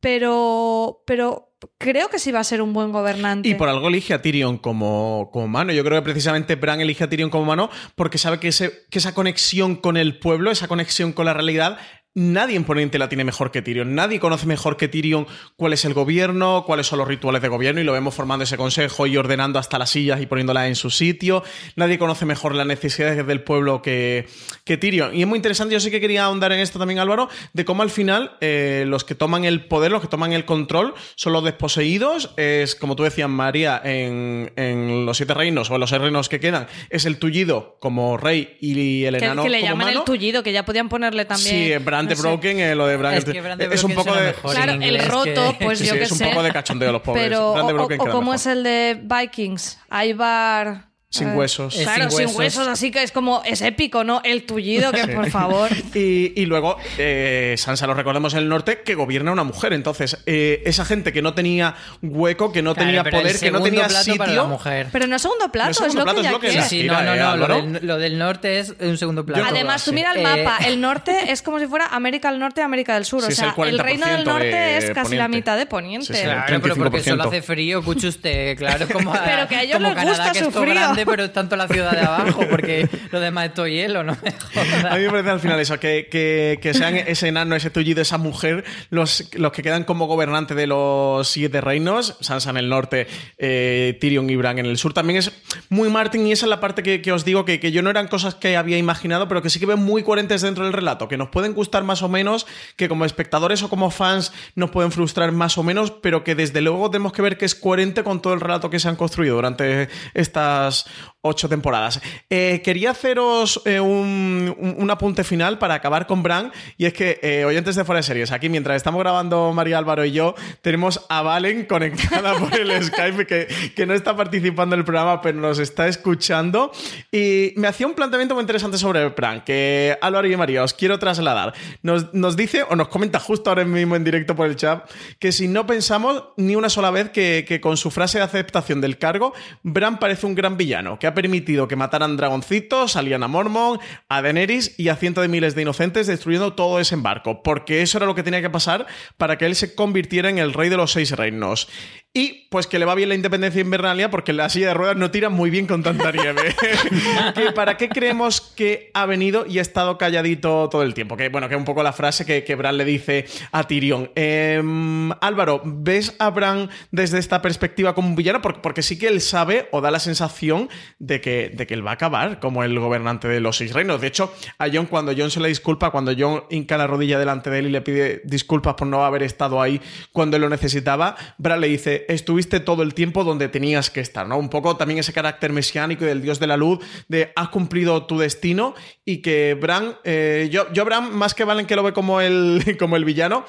pero, pero creo que sí va a ser un buen gobernante. Y por algo elige a Tyrion como, como mano. Yo creo que precisamente Bran elige a Tyrion como mano porque sabe que, que esa conexión con el pueblo, esa conexión con la realidad, nadie en Poniente la tiene mejor que Tyrion. Nadie conoce mejor que Tyrion cuál es el gobierno, cuáles son los rituales de gobierno y lo vemos formando ese consejo y ordenando hasta las sillas y poniéndolas en su sitio. Nadie conoce mejor las necesidades del pueblo que, que Tyrion. Y es muy interesante, yo sí que quería ahondar en esto también, Álvaro, de cómo al final eh, los que toman el poder, los que toman el control, son los desposeídos. Es, como tú decías, María, en, en los siete reinos o en los reinos que quedan, es el tullido como rey y el Que, enano que le como llaman mano. el tullido, que ya podían ponerle también. Sí, no sé. Broken, eh, lo de Brand Es que Brand es un poco de. mejor. Claro, el roto, que- pues Sí, yo sí, que es un sé. poco de cachondeo los pobres. Pero, o, o como mejor. es el de Vikings, Ibar. Sin eh, huesos. Eh, Claro, sin sin huesos. huesos. así que es como, es épico, ¿no? El tullido, que por favor. Y, y luego eh, Sansa, lo recordemos en el norte, que gobierna una mujer. Entonces, eh, esa gente que no tenía hueco, que no Claro, tenía poder, que no segundo tenía plato sitio. para la mujer. Pero no segundo No plato, es es segundo lo plato, que es ya lo que Sí, sí, no, no, eh, no. Lo del, lo del norte es un segundo plato. Además, tú mira el Eh, mapa, el norte es como si fuera América del Norte y América del Sur. Sí, o sea, el el, reino del 40% norte de es casi Poniente. la mitad de Poniente. Sí, sí. Claro, pero porque 35%. solo hace frío, escuche usted, claro, como, Pero que a ellos les gusta su frío. Pero es tanto la ciudad de abajo, porque lo demás es todo hielo, no me jodas. A mí me parece al final eso, que, que, sean ese enano, ese tullido, esa mujer, los, los que quedan como gobernante de los siete reinos, Sansa en el norte, eh, Tyrion y Bran en el sur. También es muy Martin y esa es la parte que, que os digo que, que yo no eran cosas que había imaginado, pero que sí que veo muy coherentes dentro del relato, que nos pueden gustar más o menos, que como espectadores o como fans nos pueden frustrar más o menos, pero que desde luego tenemos que ver que es coherente con todo el relato que se han construido durante estas ocho temporadas. Eh, quería haceros eh, un, un- un apunte final para acabar con Bran, y es que, eh, oyentes de Fuera de Series, aquí mientras estamos grabando María Álvaro y yo, tenemos a Valen conectada por el Skype, que, que no está participando en el programa, pero nos está escuchando, y me hacía un planteamiento muy interesante sobre Bran, que Álvaro y María os quiero trasladar. Nos, nos dice, o nos comenta justo ahora mismo en directo por el chat, que si no pensamos ni una sola vez que, que con su frase de aceptación del cargo, Bran parece un gran villano, que ha permitido que mataran dragoncitos, salían a Mormon, a Daenerys y a cientos de miles de inocentes destruyendo todo ese embarco, porque eso era lo que tenía que pasar para que él se convirtiera en el rey de los seis reinos. Y pues que le va bien la independencia de Invernalia porque la silla de ruedas no tira muy bien con tanta nieve. ¿Que ¿Para qué creemos que ha venido y ha estado calladito todo el tiempo? Que bueno, que es un poco la frase que, que Bran le dice a Tyrion. Em, Álvaro, ¿ves a Bran desde esta perspectiva como un villano? Porque, porque sí que él sabe o da la sensación de que, de que él va a acabar como el gobernante de los seis reinos. De hecho, a John, cuando John se le disculpa, cuando John hinca la rodilla delante de él y le pide disculpas por no haber estado ahí cuando él lo necesitaba, Bran le dice, estuviste todo el tiempo donde tenías que estar, ¿no? Un poco también ese carácter mesiánico y del dios de la luz, de has cumplido tu destino y que Bran, eh, yo, yo Bran, más que Valen que lo ve como el, como el villano,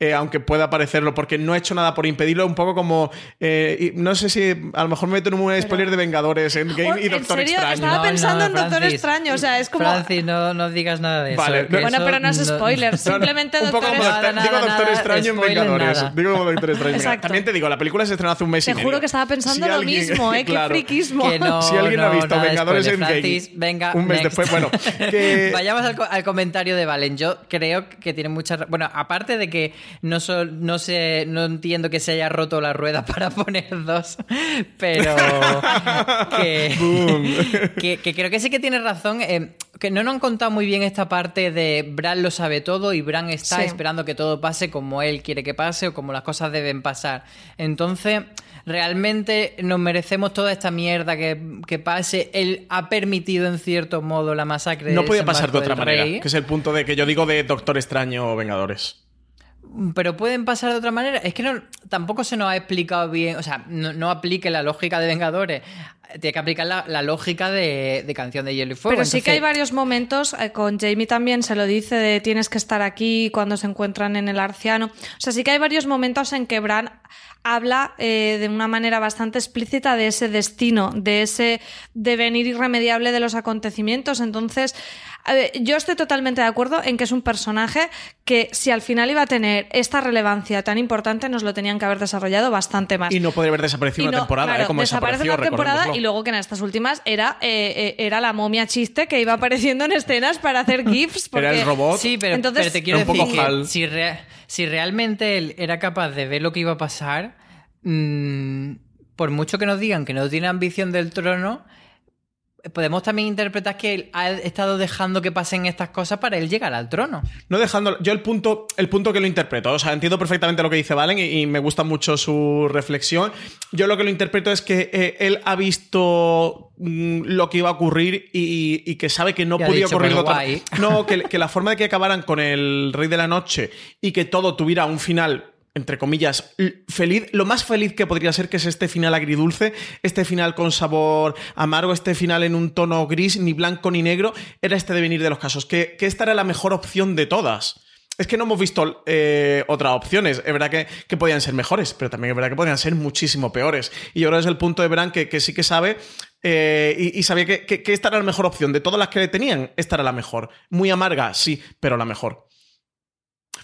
eh, aunque pueda parecerlo, porque no ha hecho nada por impedirlo, un poco como, eh, no sé si a lo mejor me meto en un spoiler de Vengadores, Endgame Oh, y ¿en Doctor serio? Extraño. Estaba pensando en Doctor. Extraño, o sea, es como- Francis, no, no digas nada de eso. Vale, que no- Bueno, pero no es spoiler, simplemente un poco Doctor como Extraño. Doctor- digo Nada, Doctor nada, Extraño en Vengadores. nada. Digo como Doctor Extraño. en. Exacto. También te digo, la película se estrenó hace un mes Te y medio. juro que estaba pensando Si lo alguien- mismo, ¿eh? claro. Qué friquismo. Que no, Si alguien no ha visto Vengadores spoiler, Endgame, Francis, venga, un mes next. después, bueno, que- Vayamos al, co- al comentario de Valen. Yo creo que tiene muchas... ra- Bueno, aparte de que no, sol- no, sé, no entiendo que se haya roto la rueda para poner dos, pero que, que, que creo que sí que tiene razón. eh, que no nos han contado muy bien esta parte de Bran lo sabe todo y Bran está Sí. esperando que todo pase como él quiere que pase o como las cosas deben pasar. Entonces, realmente nos merecemos toda esta mierda que, que pase. Él ha permitido en cierto modo la masacre No podía pasar de otra manera, rey. que es el punto de que yo digo de Doctor Extraño o Vengadores. Pero pueden pasar de otra manera. Es que no, tampoco se nos ha explicado bien. O sea, no, no aplique la lógica de Vengadores. Tiene que aplicar la, la lógica de, de Canción de Hielo y Fuego. Pero sí que hay varios momentos, eh, con Jamie también se lo dice de tienes que estar aquí cuando se encuentran en el arciano. O sea, sí que hay varios momentos en que Bran habla eh, de una manera bastante explícita de ese destino, de ese devenir irremediable de los acontecimientos. Entonces, a ver, yo estoy totalmente de acuerdo en que es un personaje que si al final iba a tener esta relevancia tan importante, nos lo tenían que haber desarrollado bastante más. Y no podría haber desaparecido Y una no, temporada, claro, ¿eh? Como desaparece desapareció, una temporada. Y luego que en estas últimas era, eh, eh, era la momia chiste que iba apareciendo en escenas para hacer GIFs. Era el porque- robot. Sí, pero, Entonces- pero te quiero decir poco que si, rea- si realmente él era capaz de ver lo que iba a pasar, mm, por mucho que nos digan que no tiene ambición del trono, podemos también interpretar que él ha estado dejando que pasen estas cosas para él llegar al trono. No dejando. Yo el punto, el punto que lo interpreto. O sea, entiendo perfectamente lo que dice Valen y, me gusta mucho su reflexión. Yo lo que lo interpreto es que eh, él ha visto mm, lo que iba a ocurrir y, que sabe que no podía ocurrir de otra No, que, que la forma de que acabaran con el Rey de la Noche y que todo tuviera un final entre comillas, feliz, lo más feliz que podría ser que es este final agridulce, este final con sabor amargo, este final en un tono gris, ni blanco ni negro, era este devenir de los casos, que, esta era la mejor opción de todas. Es que no hemos visto eh, otras opciones. Es verdad que, que, podían ser mejores, pero también es verdad que podían ser muchísimo peores. Y ahora es el punto de Bran que, sí que sabe eh, y, sabía que, que, esta era la mejor opción. De todas las que tenían, esta era la mejor. Muy amarga, sí, pero la mejor.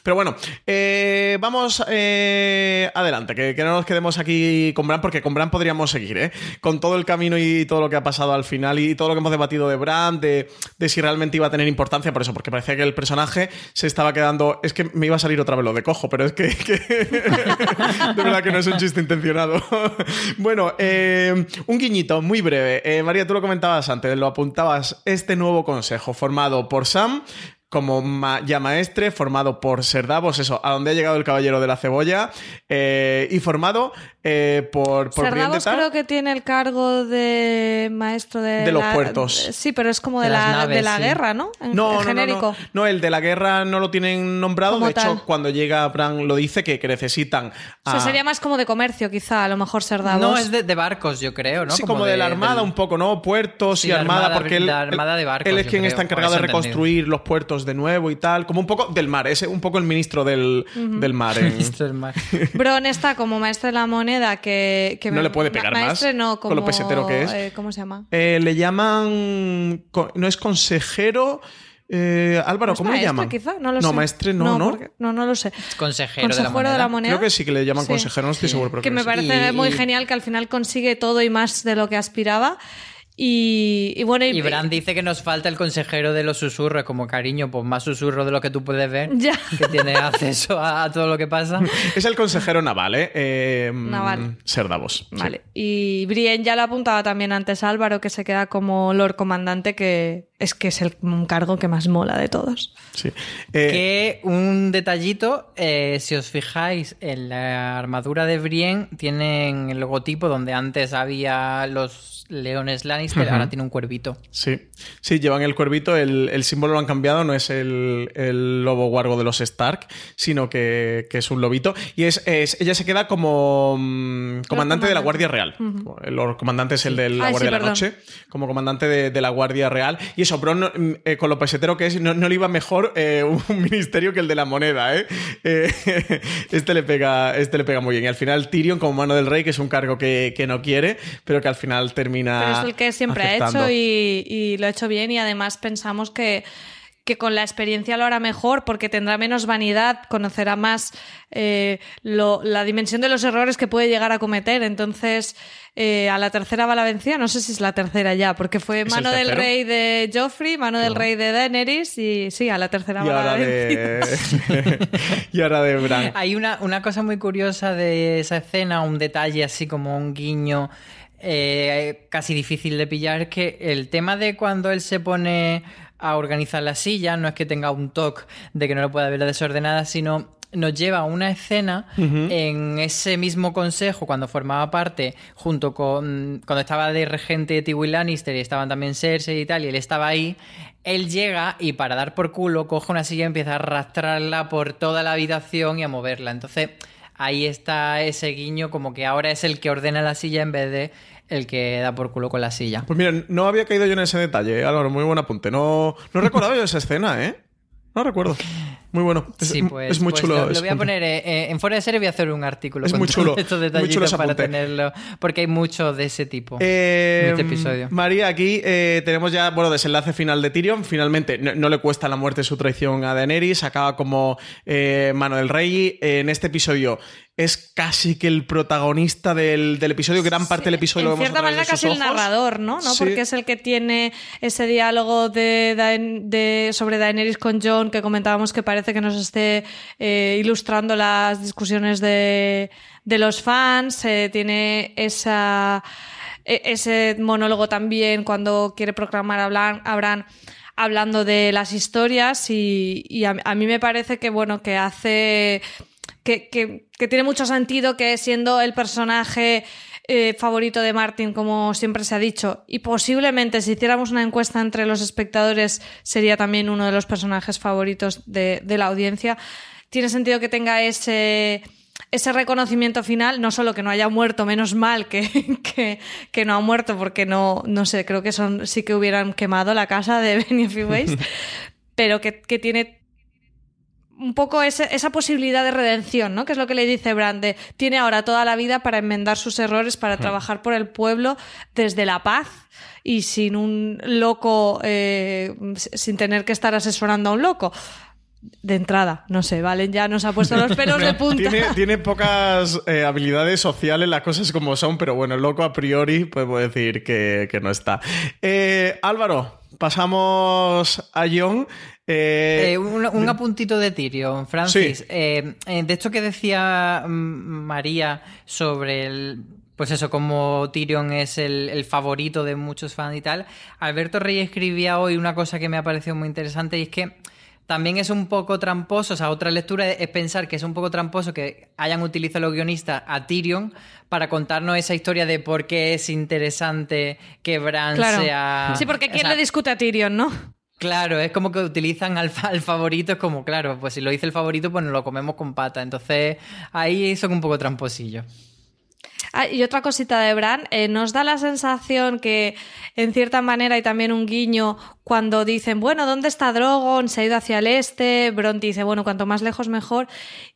Pero bueno, eh, vamos eh, adelante, que, no nos quedemos aquí con Bran, porque con Bran podríamos seguir, ¿eh? Con todo el camino y todo lo que ha pasado al final y todo lo que hemos debatido de Bran, de, si realmente iba a tener importancia, por eso, porque parecía que el personaje se estaba quedando. Es que me iba a salir otra vez lo de cojo, pero es que. de verdad que no es un chiste intencionado. bueno, eh, un guiñito muy breve. María, tú lo comentabas antes, lo apuntabas. Este nuevo consejo formado por Sam, como ya maestre, formado por Serdavos, eso, a donde ha llegado el caballero de la cebolla, eh, y formado eh, por, por Serdavos creo que tiene el cargo de maestro de, de los puertos. Sí, pero es como de, la, de la guerra, ¿no? En, no, genérico. No, el de la guerra no lo tienen nombrado. de hecho, cuando llega Bran lo dice que, que necesitan. O sea, sería más como de comercio, quizá, a lo mejor Serdavos. No, es de, barcos, yo creo, ¿no? Sí, como, de, la armada un poco, ¿no? Puertos y armada, porque él, armada de barcos, él es quien está encargado de reconstruir los puertos de nuevo y tal, como un poco del mar, es un poco el ministro del, del mar. Ministro del mar. Bron está como maestro de la moneda que... no le puede pegar más no, con lo pesetero que es. Eh, ¿Cómo se llama? Eh, le llaman... No es consejero... Eh, Álvaro, ¿cómo le llaman? Quizá? No, lo no maestre, no, no. No, no, lo sé. Consejero, de, la moneda. Creo que sí que le llaman consejero, no estoy seguro. que, me parece muy genial que al final consigue todo y más de lo que aspiraba. Y, bueno, y, Bran dice que nos falta el consejero de los susurros, como cariño, pues más susurro de lo que tú puedes ver, ya. que tiene acceso a, todo lo que pasa. Es el consejero naval, ¿eh? eh naval. Ser Davos. Vale. Y Brienne ya lo apuntaba también antes Álvaro, que se queda como Lord Comandante, que es que es el cargo que más mola de todos. Sí. Eh, que un detallito, eh, si os fijáis, en la armadura de Brienne tienen el logotipo donde antes había los leones Lannister, ahora tiene un cuervito. Sí, sí, llevan el cuervito, el, símbolo lo han cambiado, no es el, lobo guargo de los Stark, sino que, es un lobito. Y es, ella se queda como mm, comandante de la Guardia Real. El comandante es el de la Guardia de la Noche, como comandante de, la Guardia Real. Y Bron, mm, eh, con lo pesetero que es, no, le iba mejor eh, un ministerio que el de la moneda, ¿eh? este, le pega, este le pega muy bien. Y al final Tyrion como mano del rey, que es un cargo que, que no quiere, pero que al final termina pero es el que siempre ha hecho y, lo ha hecho bien y además pensamos que, que con la experiencia lo hará mejor porque tendrá menos vanidad, conocerá más eh, la dimensión de los errores que puede llegar a cometer. Entonces, eh, a la tercera va la vencida, no sé si es la tercera ya, porque fue mano del rey de Joffrey, mano del rey de Daenerys y sí, a la tercera va la vencida. y ahora de Bran. Hay una, una cosa muy curiosa de esa escena, un detalle así como un guiño eh, casi difícil de pillar es que el tema de cuando él se pone a organizar la silla no es que tenga un toque de que no lo pueda ver desordenada, sino nos lleva a una escena en ese mismo consejo cuando formaba parte junto con cuando estaba de regente Tywin Lannister y estaban también Cersei y tal y él estaba ahí él llega y para dar por culo coge una silla y empieza a arrastrarla por toda la habitación y a moverla. Entonces ahí está ese guiño como que ahora es el que ordena la silla en vez de el que da por culo con la silla. Pues mira, no había caído yo en ese detalle, Álvaro, muy buen apunte. No, no recordaba yo esa escena, ¿eh? No recuerdo. Muy bueno. Es, sí, pues, es muy pues chulo. Lo, voy a poner eh, eh, en fuera de serie voy a hacer un artículo es con muy chulo, estos detallitos para tenerlo. Porque hay mucho de ese tipo eh, en este episodio. María, aquí tenemos ya, bueno, desenlace final de Tyrion. Finalmente, no, le cuesta la muerte su traición a Daenerys. Acaba como mano del rey. en este episodio es casi que el protagonista del, episodio, gran parte del episodio. En cierta manera casi el narrador, ¿no? ¿No? Porque es el que tiene ese diálogo de, sobre Daenerys con John que comentábamos que parece que nos esté eh, ilustrando las discusiones de, los fans, eh, tiene esa e-, ese monólogo también cuando quiere proclamar a Bran, hablando de las historias y, a, mí me parece que bueno que hace que, que, tiene mucho sentido que siendo el personaje eh, favorito de Martin, como siempre se ha dicho, y posiblemente si hiciéramos una encuesta entre los espectadores sería también uno de los personajes favoritos de, la audiencia, tiene sentido que tenga ese ese reconocimiento final, no solo que no haya muerto, menos mal que, que, no ha muerto, porque no, no sé, creo que son, sí que hubieran quemado la casa de Benny Waste, pero que, que, tiene un poco esa posibilidad de redención, ¿no? Que es lo que le dice Brande. Tiene ahora toda la vida para enmendar sus errores, para trabajar por el pueblo desde la paz y sin un loco, eh, sin tener que estar asesorando a un loco. De entrada, no sé, Valen ya nos ha puesto los pelos de punta. Tiene, pocas eh, habilidades sociales, las cosas como son, pero bueno, loco a priori podemos decir que, no está. Eh, Álvaro, pasamos a John. Eh, eh, un, apuntito de Tyrion, Francis. Eh, de esto que decía mm, María sobre el. Pues eso, como Tyrion es el, favorito de muchos fans y tal. Alberto Rey escribía hoy una cosa que me ha parecido muy interesante y es que también es un poco tramposo, o sea, otra lectura es pensar que es un poco tramposo que hayan utilizado los guionistas a Tyrion para contarnos esa historia de por qué es interesante que Bran sea... Sí, porque ¿quién le discute a Tyrion, no? Claro, es como que utilizan al, favorito, es como, claro, pues si lo dice el favorito, pues nos lo comemos con pata. Entonces, ahí son un poco tramposillos. Ah, y otra cosita de Bran, eh, nos da la sensación que en cierta manera hay también un guiño cuando dicen, bueno, ¿dónde está Drogon? Se ha ido hacia el este. Bron dice, bueno, cuanto más lejos mejor.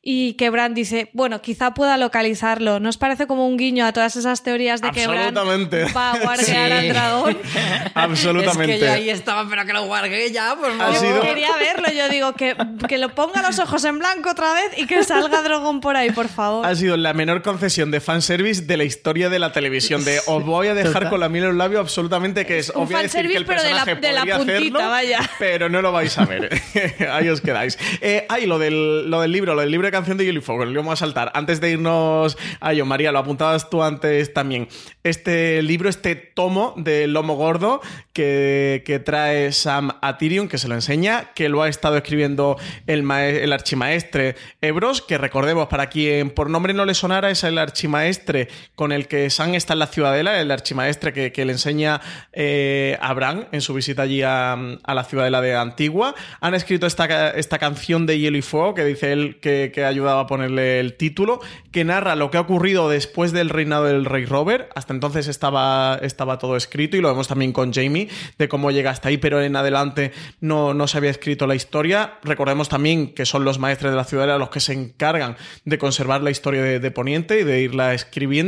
Y que Bran dice, bueno, quizá pueda localizarlo. ¿No os parece como un guiño a todas esas teorías de que Bran va a guardear al dragón? Absolutamente. Es que yo ahí estaba, pero que lo guarde ya, por favor. Quería verlo, yo digo, que, que lo ponga los ojos en blanco otra vez y que salga Drogon por ahí, por favor. Ha sido la menor concesión de fanservice de la historia de la televisión. De os voy a dejar con la miel en los labios absolutamente, que es un fanservice, que el pero de la, de la puntita, vaya. Pero no lo vais a ver. ahí os quedáis. Eh, ahí, lo del, lo del libro, lo del libro de canción de y Fuego, lo vamos a saltar. Antes de irnos a ello, María, lo apuntabas tú antes también. Este libro, este tomo del lomo gordo que, que trae Sam a Tyrion, que se lo enseña, que lo ha estado escribiendo el, el archimaestre Ebros, que recordemos, para quien por nombre no le sonara, es el archimaestre con el que Sam está en la ciudadela, el archimaestre que, que le enseña eh, a Bran en su visita allí a, a, la ciudadela de Antigua. Han escrito esta, esta canción de Hielo y Fuego, que dice él que, que ha ayudado a ponerle el título, que narra lo que ha ocurrido después del reinado del rey Robert. Hasta entonces estaba, estaba todo escrito y lo vemos también con Jamie, de cómo llega hasta ahí, pero en adelante no, no se había escrito la historia. Recordemos también que son los maestres de la ciudadela los que se encargan de conservar la historia de, de Poniente y de irla escribiendo.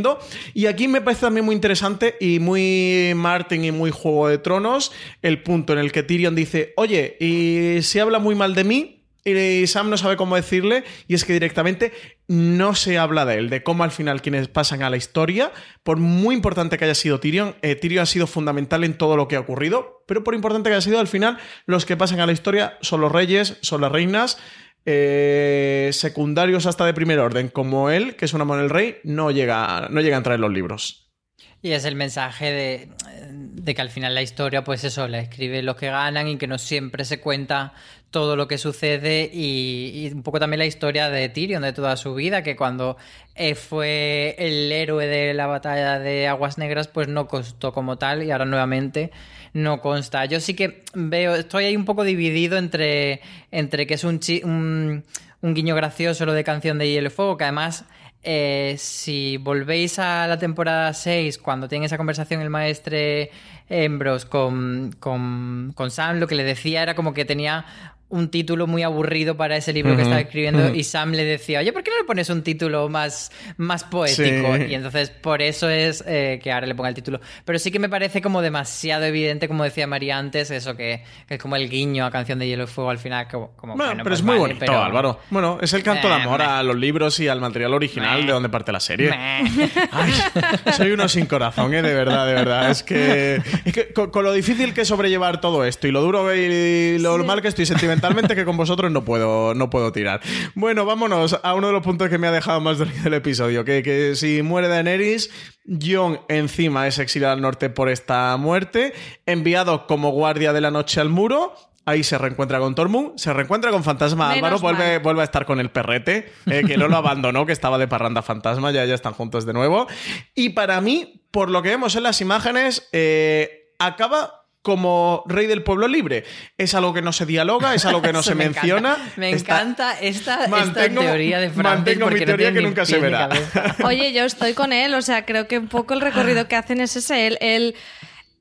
Y aquí me parece también muy interesante y muy Martin y muy Juego de Tronos el punto en el que Tyrion dice, oye, y se habla muy mal de mí, y Sam no sabe cómo decirle, y es que directamente no se habla de él, de cómo al final quienes pasan a la historia, por muy importante que haya sido Tyrion, eh, Tyrion ha sido fundamental en todo lo que ha ocurrido, pero por importante que haya sido, al final los que pasan a la historia son los reyes, son las reinas, eh, secundarios hasta de primer orden, como él, que es un amor del rey, no llega, no llega a entrar en los libros. Y es el mensaje de, de, que al final la historia, pues eso, la escriben los que ganan y que no siempre se cuenta todo lo que sucede y, un poco también la historia de Tyrion de toda su vida, que cuando eh, fue el héroe de la batalla de Aguas Negras, pues no costó como tal y ahora nuevamente no consta. Yo sí que veo, estoy ahí un poco dividido entre, entre que es un, un, un guiño gracioso lo de Canción de Hielo y Fuego, que además eh, si volvéis a la temporada 6, cuando tiene esa conversación el maestre Embros con, con, con Sam, lo que le decía era como que tenía un título muy aburrido para ese libro que estaba escribiendo y Sam le decía, oye, ¿por qué no le pones un título más, más poético? Y entonces por eso es eh, que ahora le ponga el título. Pero sí que me parece como demasiado evidente, como decía María antes, eso que, es como el guiño a Canción de Hielo y Fuego al final. Como, bueno, pero es muy bonito, Álvaro. Bueno, es el canto de amor a los libros y al material original de donde parte la serie. soy uno sin corazón, ¿eh? de verdad, de verdad. Es que, con, lo difícil que es sobrellevar todo esto y lo duro y lo mal que estoy sentimental mentalmente que con vosotros no puedo, no puedo tirar. Bueno, vámonos a uno de los puntos que me ha dejado más del episodio, que, que si muere Daenerys, Jon encima es exiliado al norte por esta muerte, enviado como guardia de la noche al muro, Ahí se reencuentra con Tormund, se reencuentra con Fantasma Menos Álvaro, vuelve, vuelve a estar con el perrete, eh, que no lo abandonó, que estaba de parranda fantasma, ya, ya están juntos de nuevo. Y para mí, por lo que vemos en las imágenes, eh, acaba como rey del pueblo libre. Es algo que no se dialoga, es algo que no se me menciona. encanta. Me Está- encanta esta, teoría de Francis mantengo mi porque teoría que nunca se verá. Oye, yo estoy con él, o sea, creo que un poco el recorrido que hacen es ese. Él, él-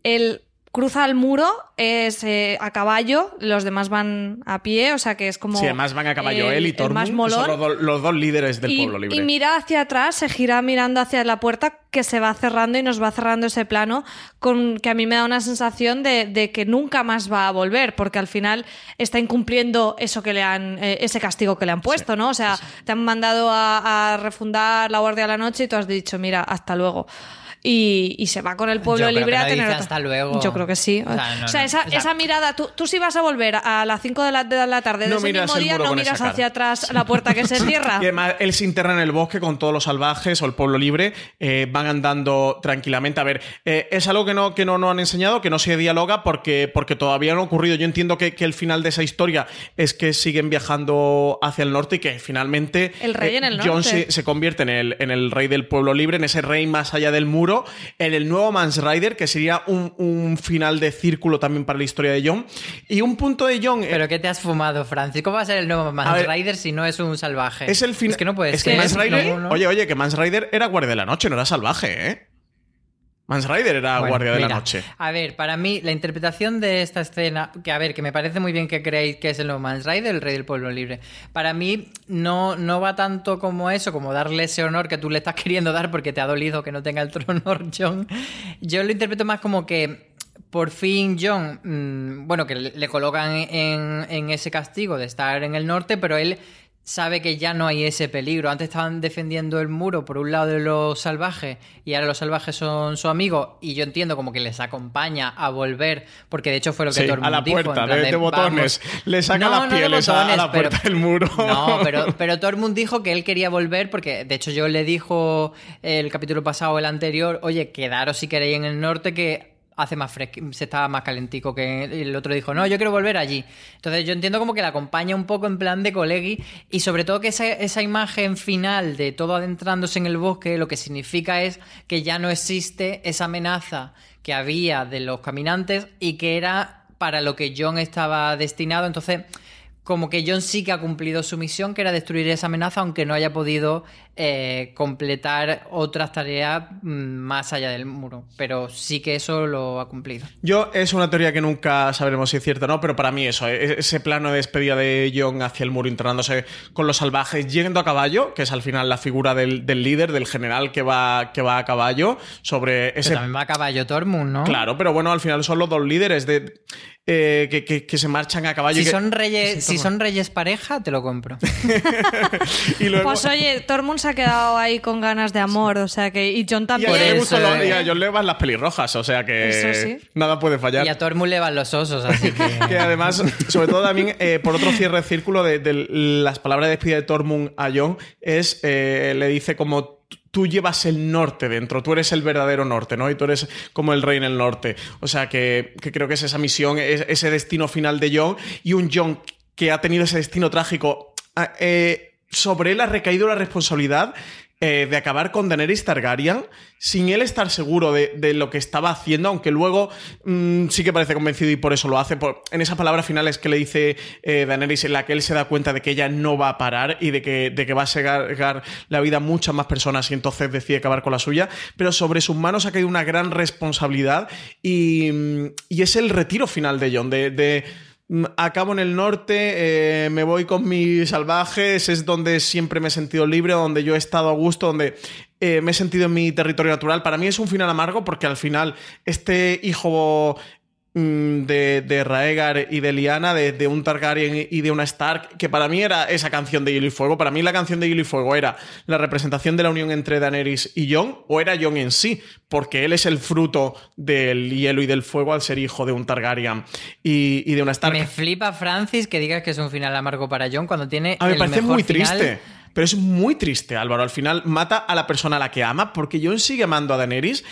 él cruza el muro, es eh, a caballo, los demás van a pie, o sea que es como. Sí, además van a caballo él y Tormund, que son los, do- los dos líderes del y, pueblo libre. y mira hacia atrás, se gira mirando hacia la puerta que se va cerrando y nos va cerrando ese plano con que a mí me da una sensación de, de que nunca más va a volver, porque al final está incumpliendo eso que le han, eh, ese castigo que le han puesto, ¿no? O sea, te han mandado a, a refundar la Guardia de la Noche y tú has dicho, mira, hasta luego. Y, y se va con el pueblo Yo creo libre que a no tener dice hasta luego. Yo creo que sí. O sea, no, o sea, no. esa, O sea- esa mirada, tú, tú si vas a volver a las 5 de la, de la tarde de No ese mismo día, no miras hacia atrás la puerta que se cierra. Y además él se interna en el bosque con todos los salvajes o el pueblo libre, eh, van andando tranquilamente. A ver, eh, es algo que no, que no nos han enseñado, que no se dialoga porque, porque todavía no ha ocurrido. Yo entiendo que, que el final de esa historia es que siguen viajando hacia el norte y que finalmente El rey en el Jon norte. se, se convierte en el, en el rey del pueblo libre, en ese rey más allá del muro, en el nuevo Mans Rider, que sería un, un final de círculo también para la historia de Jon. Y un punto de Jon... eh, ¿Pero qué te has fumado, Francis? ¿Cómo va a ser el nuevo Mans Rider si no es un salvaje? Es el final. Es que no puede es ser. que Mans No, Rider. no. Oye, oye, que Mans Rider era guardia de la noche, no era salvaje, ¿eh? Mans Rider era Bueno, guardia de la noche. A ver, para mí, la interpretación de esta escena, que a ver, que me parece muy bien que creéis que es el nuevo Mans Rider, el rey del pueblo libre. Para mí, no, no va tanto como eso, como darle ese honor que tú le estás queriendo dar porque te ha dolido que no tenga el trono John. Yo lo interpreto más como que por fin John, mm, bueno, que le le colocan en, en ese castigo de estar en el norte, pero él sabe que ya no hay ese peligro. Antes estaban defendiendo el muro por un lado de los salvajes y ahora los salvajes son su amigo y yo entiendo como que les acompaña a volver porque de hecho fue lo que Sí, a la dijo, puerta, plan de, de botones. "Vamos". Le saca No, las no de pieles a- a, botones, la pero- puerta del muro. No, pero, pero Tormund dijo que él quería volver porque, de hecho, yo le dijo el capítulo pasado, el anterior, oye, quedaros si queréis en el norte que hace más fresco, se estaba más calentico que el otro dijo, no, yo quiero volver allí. Entonces yo entiendo como que la acompaña un poco en plan de colegui y sobre todo que esa, esa imagen final de todo adentrándose en el bosque lo que significa es que ya no existe esa amenaza que había de los caminantes y que era para lo que John estaba destinado. Entonces como que John sí que ha cumplido su misión, que era destruir esa amenaza, aunque no haya podido eh, completar otras tareas mm, más allá del muro. Pero sí que eso lo ha cumplido. Yo es una teoría que nunca sabremos si es cierta o no, pero para mí eso, e- ese plano de despedida de Jon hacia el muro internándose con los salvajes, yendo a caballo, que es al final la figura del, del líder, del general que va, que va a caballo, sobre Pero ese también va a caballo Tormund, ¿no? Claro, pero bueno, al final son los dos líderes de, eh, que, que- que se marchan a caballo. Si y que- son, reyes, si son reyes pareja, te lo compro. y luego, Pues oye, Tormund se ha quedado ahí con ganas de amor, o sea que. Y John y a también. John los- eh. y a John le van las pelirrojas, o sea que Eso sí. nada puede fallar. Y a Tormund le van los osos, así que... Que además, sobre todo también, eh, por otro cierre de círculo de, de las palabras de despedida de Tormund a Jon, es, eh, le dice como tú llevas el norte dentro, tú eres el verdadero norte, ¿no? Y tú eres como el rey en el norte. O sea que, que creo que es esa misión, es ese destino final de Jon y un Jon que ha tenido ese destino trágico. ah, eh, sobre él ha recaído la responsabilidad eh, de acabar con Daenerys Targaryen sin él estar seguro de, de lo que estaba haciendo, aunque luego mm, sí que parece convencido y por eso lo hace. Por- en esas palabras finales que le dice eh, Daenerys, en la que él se da cuenta de que ella no va a parar y de que, de que va a segar la vida a muchas más personas y entonces decide acabar con la suya, pero sobre sus manos ha caído una gran responsabilidad y, mm, y es el retiro final de Jon, de- Acabo en el norte, eh, me voy con mis salvajes, es donde siempre me he sentido libre, donde yo he estado a gusto, donde eh, me he sentido en mi territorio natural. Para mí es un final amargo porque al final este hijo de, de Raegar y de Liana, de, de, un Targaryen y de una Stark, que para mí era esa canción de Hielo y Fuego. Para mí la canción de Hielo y Fuego era la representación de la unión entre Daenerys y Jon, o era Jon en sí, porque él es el fruto del hielo y del fuego al ser hijo de un Targaryen y, y de una Stark. Me flipa, Francis, que digas que es un final amargo para Jon cuando tiene. A mí me el parece mejor muy final. triste. Pero es muy triste, Álvaro. Al final mata a la persona a la que ama porque Jon sigue amando a Daenerys.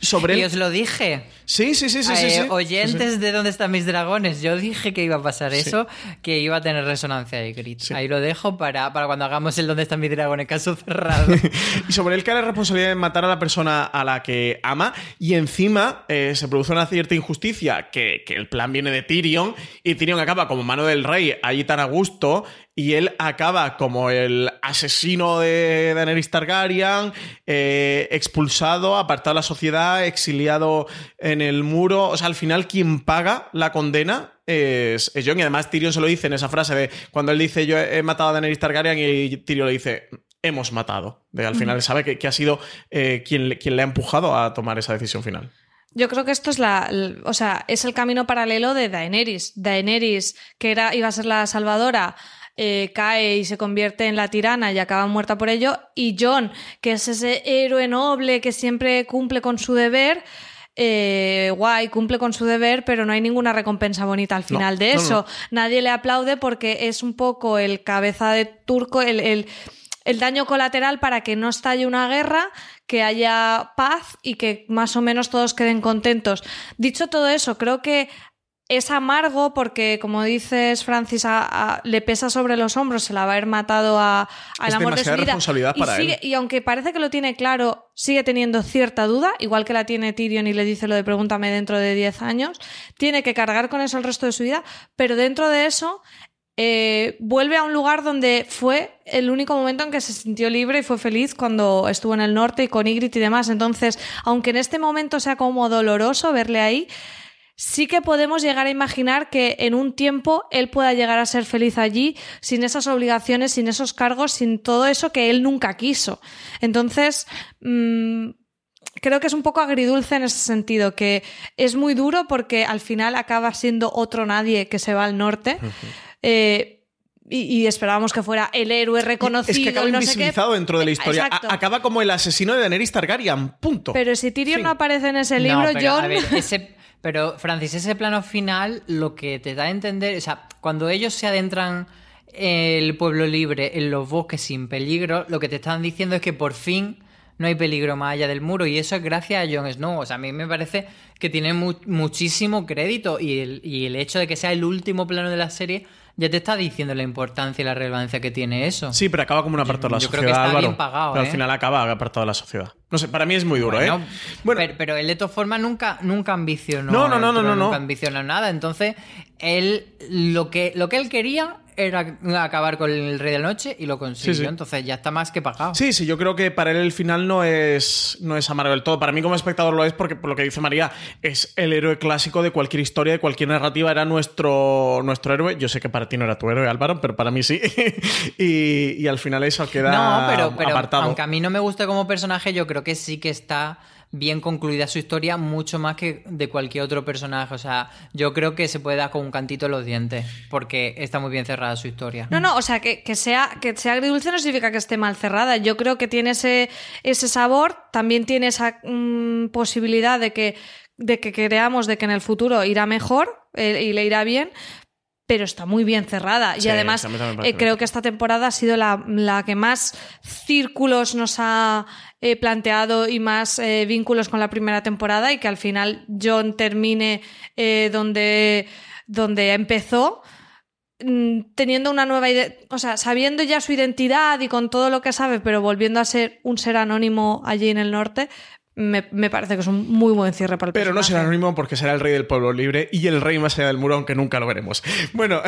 Sobre Y él... os lo dije. Sí, sí, sí, sí, Eh, sí. oyentes Sí, de dónde están mis dragones, yo dije que iba a pasar eso, que iba a tener resonancia y grit. Ahí lo dejo para, para cuando hagamos el dónde están mis dragones, caso cerrado. Y sobre él cae la responsabilidad de matar a la persona a la que ama y encima eh, se produce una cierta injusticia que, que el plan viene de Tyrion y Tyrion acaba como mano del rey allí tan a gusto y él acaba como el asesino de Daenerys Targaryen, eh, expulsado, apartado de la sociedad, exiliado en el muro. O sea, al final quien paga la condena es, es Jon. Y además Tyrion se lo dice en esa frase de cuando él dice yo he matado a Daenerys Targaryen y Tyrion le dice hemos matado. De, al final sabe que, que ha sido eh, quien, le- quien le ha empujado a tomar esa decisión final. Yo creo que esto es la, o sea, es el camino paralelo de Daenerys. Daenerys, que era, iba a ser la salvadora, eh, cae y se convierte en la tirana y acaba muerta por ello. Y Jon, que es ese héroe noble que siempre cumple con su deber. eh, guay, cumple con su deber, pero no hay ninguna recompensa bonita al final de no, eso. no. Nadie le aplaude porque es un poco el cabeza de turco, el, el- el daño colateral para que no estalle una guerra, que haya paz y que más o menos todos queden contentos. Dicho todo eso, creo que es amargo porque, como dices, Francis, a- a- le pesa sobre los hombros el haber matado a, al Es amor de su vida. responsabilidad y, para sigue- él. y aunque parece que lo tiene claro, sigue teniendo cierta duda, igual que la tiene Tyrion y le dice lo de pregúntame dentro de 10 años. Tiene que cargar con eso el resto de su vida, pero dentro de eso eh, vuelve a un lugar donde fue el único momento en que se sintió libre y fue feliz cuando estuvo en el norte y con Ygritte y demás. Entonces, aunque en este momento sea como doloroso verle ahí, sí que podemos llegar a imaginar que en un tiempo él pueda llegar a ser feliz allí, sin esas obligaciones, sin esos cargos, sin todo eso que él nunca quiso. Entonces, mm, creo que es un poco agridulce en ese sentido, que es muy duro porque al final acaba siendo otro nadie que se va al norte. Eh, y, y esperábamos que fuera el héroe reconocido. es que acaba y no sé qué. invisibilizado dentro de la historia. A- acaba como el asesino de Daenerys Targaryen. Punto. Pero si Tyrion Fin. no aparece en ese No, libro, pero, Jon. a ver, ese- pero, Francis, ese plano final lo que te da a entender, o sea, cuando ellos se adentran el pueblo libre en los bosques sin peligro, lo que te están diciendo es que por fin no hay peligro más allá del muro y eso es gracias a Jon Snow. O sea, a mí me parece que tiene mu- muchísimo crédito y el, y el hecho de que sea el último plano de la serie ya te está diciendo la importancia y la relevancia que tiene eso. Sí, pero acaba como un apartado de la Yo creo sociedad, que está Álvaro. bien pagado, pero ¿eh? al final acaba apartado de la sociedad. No sé, para mí es muy duro, Bueno, ¿eh? Bueno, pero, pero él de todas formas nunca, nunca ambicionó. No, no, no, no, no. Nunca ambicionó nada. Entonces, él lo que, lo que él quería era acabar con el Rey de la Noche y lo consiguió. Sí, sí. Entonces ya está más que pagado. Sí, sí, yo creo que para él el final no es, no es amargo del todo. Para mí como espectador lo es porque, por lo que dice María, es el héroe clásico de cualquier historia, de cualquier narrativa. Era nuestro, nuestro héroe. Yo sé que para ti no era tu héroe, Álvaro, pero para mí sí. y, y al final eso queda No, pero, pero apartado. aunque a mí no me guste como personaje, yo creo que sí que está bien concluida su historia, mucho más que de cualquier otro personaje. O sea, yo creo que se puede dar con un cantito en los dientes, porque está muy bien cerrada su historia. No, no, o sea, que, que sea, que sea agridulce no significa que esté mal cerrada. Yo creo que tiene ese, ese sabor, también tiene esa mm, posibilidad de que, de que creamos de que en el futuro irá mejor eh, y le irá bien, pero está muy bien cerrada. Sí, y además, eh, creo que esta temporada ha sido la, la que más círculos nos ha eh, planteado y más eh, vínculos con la primera temporada y que al final John termine donde, donde empezó mm, teniendo una nueva idea, o sea, sabiendo ya su identidad y con todo lo que sabe, pero volviendo a ser un ser anónimo allí en el norte, me, me parece que es un muy buen cierre para el Pero no será anónimo porque será el rey del pueblo libre y el rey más allá del muro, aunque nunca lo veremos. Bueno,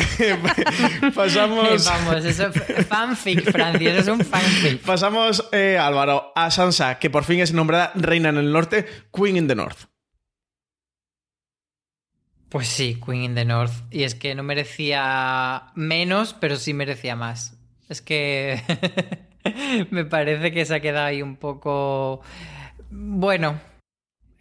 pasamos. Vamos, eso es fanfic, Francis, eso es un fanfic. Pasamos, eh, Álvaro, a Sansa, que por fin es nombrada reina en el norte, Queen in the North. Pues sí, Queen in the North. Y es que no merecía menos, pero sí merecía más. Es que me parece que se ha quedado ahí un poco... Bueno,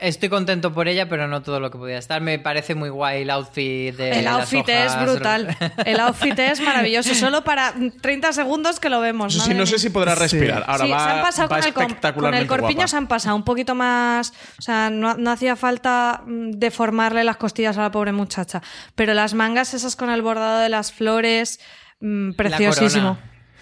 Estoy contento por ella, pero no todo lo que podía estar. Me parece muy guay el outfit de El las outfit es brutal. El outfit es maravilloso. Solo para 30 segundos que lo vemos. Eso sí, no sé si podrá respirar. Ahora sí, va, se han pasado va con el, con el corpiño, guapa. se han pasado un poquito más. O sea, no, no hacía falta mm, deformarle las costillas a la pobre muchacha. Pero las mangas esas con el bordado de las flores, mm, La preciosísimo.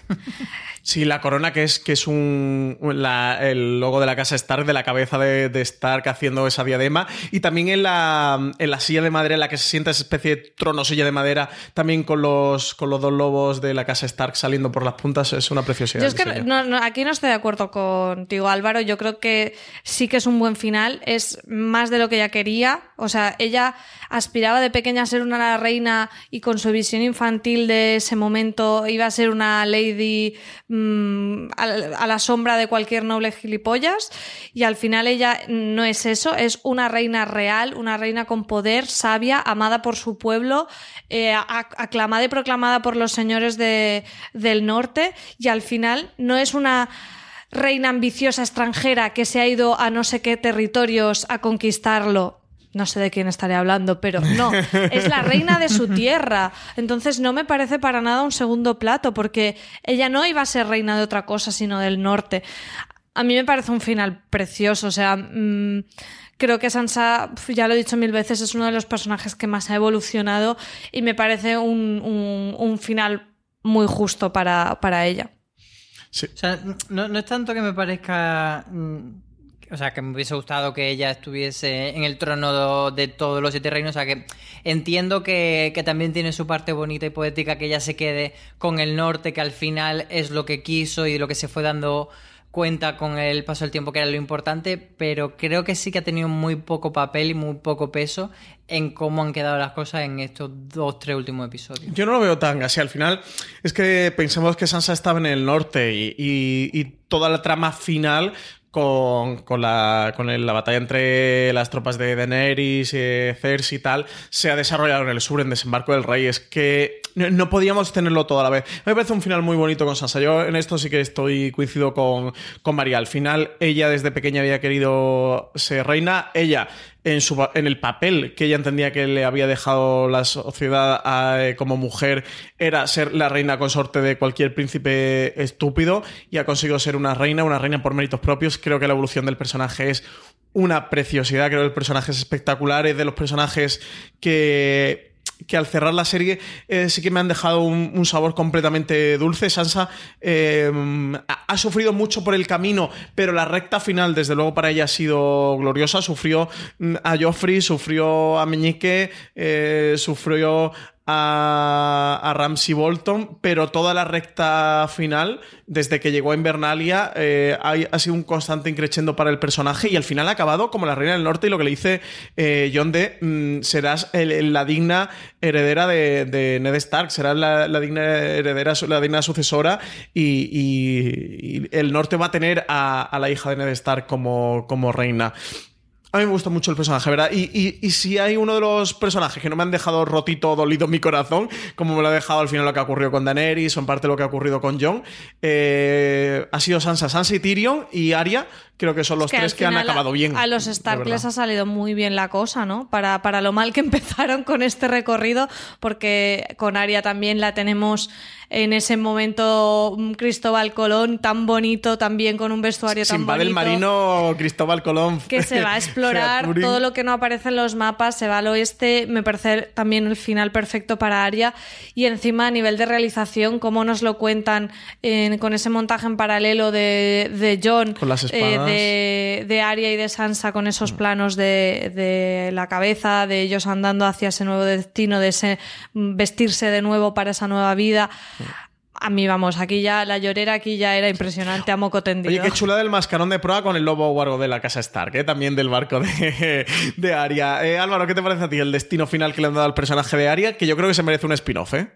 Sí, la corona que es, que es un, la- el logo de la casa Stark, de la cabeza de, de Stark haciendo esa diadema. Y también en la, en la silla de madera en la que se sienta esa especie de trono silla de madera, también con los, con los dos lobos de la casa Stark saliendo por las puntas, es una preciosidad. Yo es que diseño. no- no, aquí no estoy de acuerdo contigo, Álvaro. Yo creo que sí que es un buen final. Es más de lo que ella quería. O sea, ella aspiraba de pequeña a ser una reina y con su visión infantil de ese momento iba a ser una lady mm, a, a la sombra de cualquier noble gilipollas. Y al final ella no es eso. Es una reina real, una reina con poder, sabia, amada por su pueblo, eh, ac- aclamada y proclamada por los señores de- del norte. Y al final no es una reina ambiciosa extranjera que se ha ido a no sé qué territorios a conquistarlo. No sé de quién estaré hablando, pero no, es la reina de su tierra. Entonces no me parece para nada un segundo plato, porque ella no iba a ser reina de otra cosa, sino del norte. A mí me parece un final precioso, o sea, mm, creo que Sansa, ya lo he dicho mil veces, es uno de los personajes que más ha evolucionado y me parece un, un- un final muy justo para, para ella. Sí. O sea, no, no es tanto que me parezca. mm, O sea, que me hubiese gustado que ella estuviese en el trono de, todos los siete reinos. O sea, que entiendo que, que también tiene su parte bonita y poética que ella se quede con el norte, que al final es lo que quiso y lo que se fue dando cuenta con el paso del tiempo que era lo importante, pero creo que sí que ha tenido muy poco papel y muy poco peso en cómo han quedado las cosas en estos dos, tres últimos episodios. Yo no lo veo tan así. Al final es que pensemos que Sansa estaba en el norte y- y toda la trama final con, con la, con la batalla entre las tropas de Daenerys, eh, Cersei y tal, se ha desarrollado en el sur, en Desembarco del Rey. Es que no, no podíamos tenerlo todo a la vez. Me parece un final muy bonito con Sansa. Yo en esto sí que estoy coincido con, con María. Al final, ella desde pequeña había querido ser reina. Ella en, su, en el papel que ella entendía que le había dejado la sociedad eh, como mujer era ser la reina consorte de cualquier príncipe estúpido y ha conseguido ser una reina, una reina por méritos propios. Creo que la evolución del personaje es una preciosidad, creo que el personaje es espectacular, es de los personajes que que al cerrar la serie eh, sí que me han dejado un, sabor completamente dulce. Sansa eh, ha, ha sufrido mucho por el camino, pero la recta final, desde luego, para ella ha sido gloriosa. Sufrió mm, a Joffrey, sufrió a Meñique, eh, sufrió a, a Ramsay Bolton, pero toda la recta final, desde que llegó a Invernalia, eh, ha, sido un constante increchendo para el personaje y al final ha acabado como la reina del norte y lo que le dice eh, John D. mm, serás la digna heredera de, de Ned Stark, serás la, digna heredera, la digna sucesora y el norte va a tener a, a la hija de Ned Stark como, como reina. A mí me gusta mucho el personaje, ¿verdad? Y, y- y si hay uno de los personajes que no me han dejado rotito, dolido mi corazón, como me lo ha dejado al final lo que ha ocurrido con Daenerys o en parte lo que ha ocurrido con Jon, eh, ha sido Sansa, Sansa y Tyrion y Arya, creo que son los que tres que han acabado bien. A los de Stark verdad. les ha salido muy bien la cosa, ¿no? Para, para lo mal que empezaron con este recorrido, porque con Aria también la tenemos en ese momento mm, Cristóbal Colón tan bonito, también con un vestuario tan Sin va bonito. del marino Cristóbal Colón. que se va a explorar todo lo que no aparece en los mapas, se va al oeste, me parece también el final perfecto para Aria y encima a nivel de realización, cómo nos lo cuentan en- con ese montaje en paralelo de, de John, Con las eh, espadas. De, de Arya y de Sansa con Mm. esos planos de, de la cabeza, de ellos andando hacia ese nuevo destino, de ese mm, vestirse de nuevo para esa nueva vida. Mm. A mí, vamos, aquí ya la llorera aquí ya era impresionante a moco tendido. Oye, qué chula del mascarón de proa con el lobo guargo de la casa Stark, ¿eh? también del barco de, de Arya. Eh, Álvaro, ¿qué te parece a ti el destino final que le han dado al personaje de Arya? Que yo creo que se merece un spin-off, ¿eh?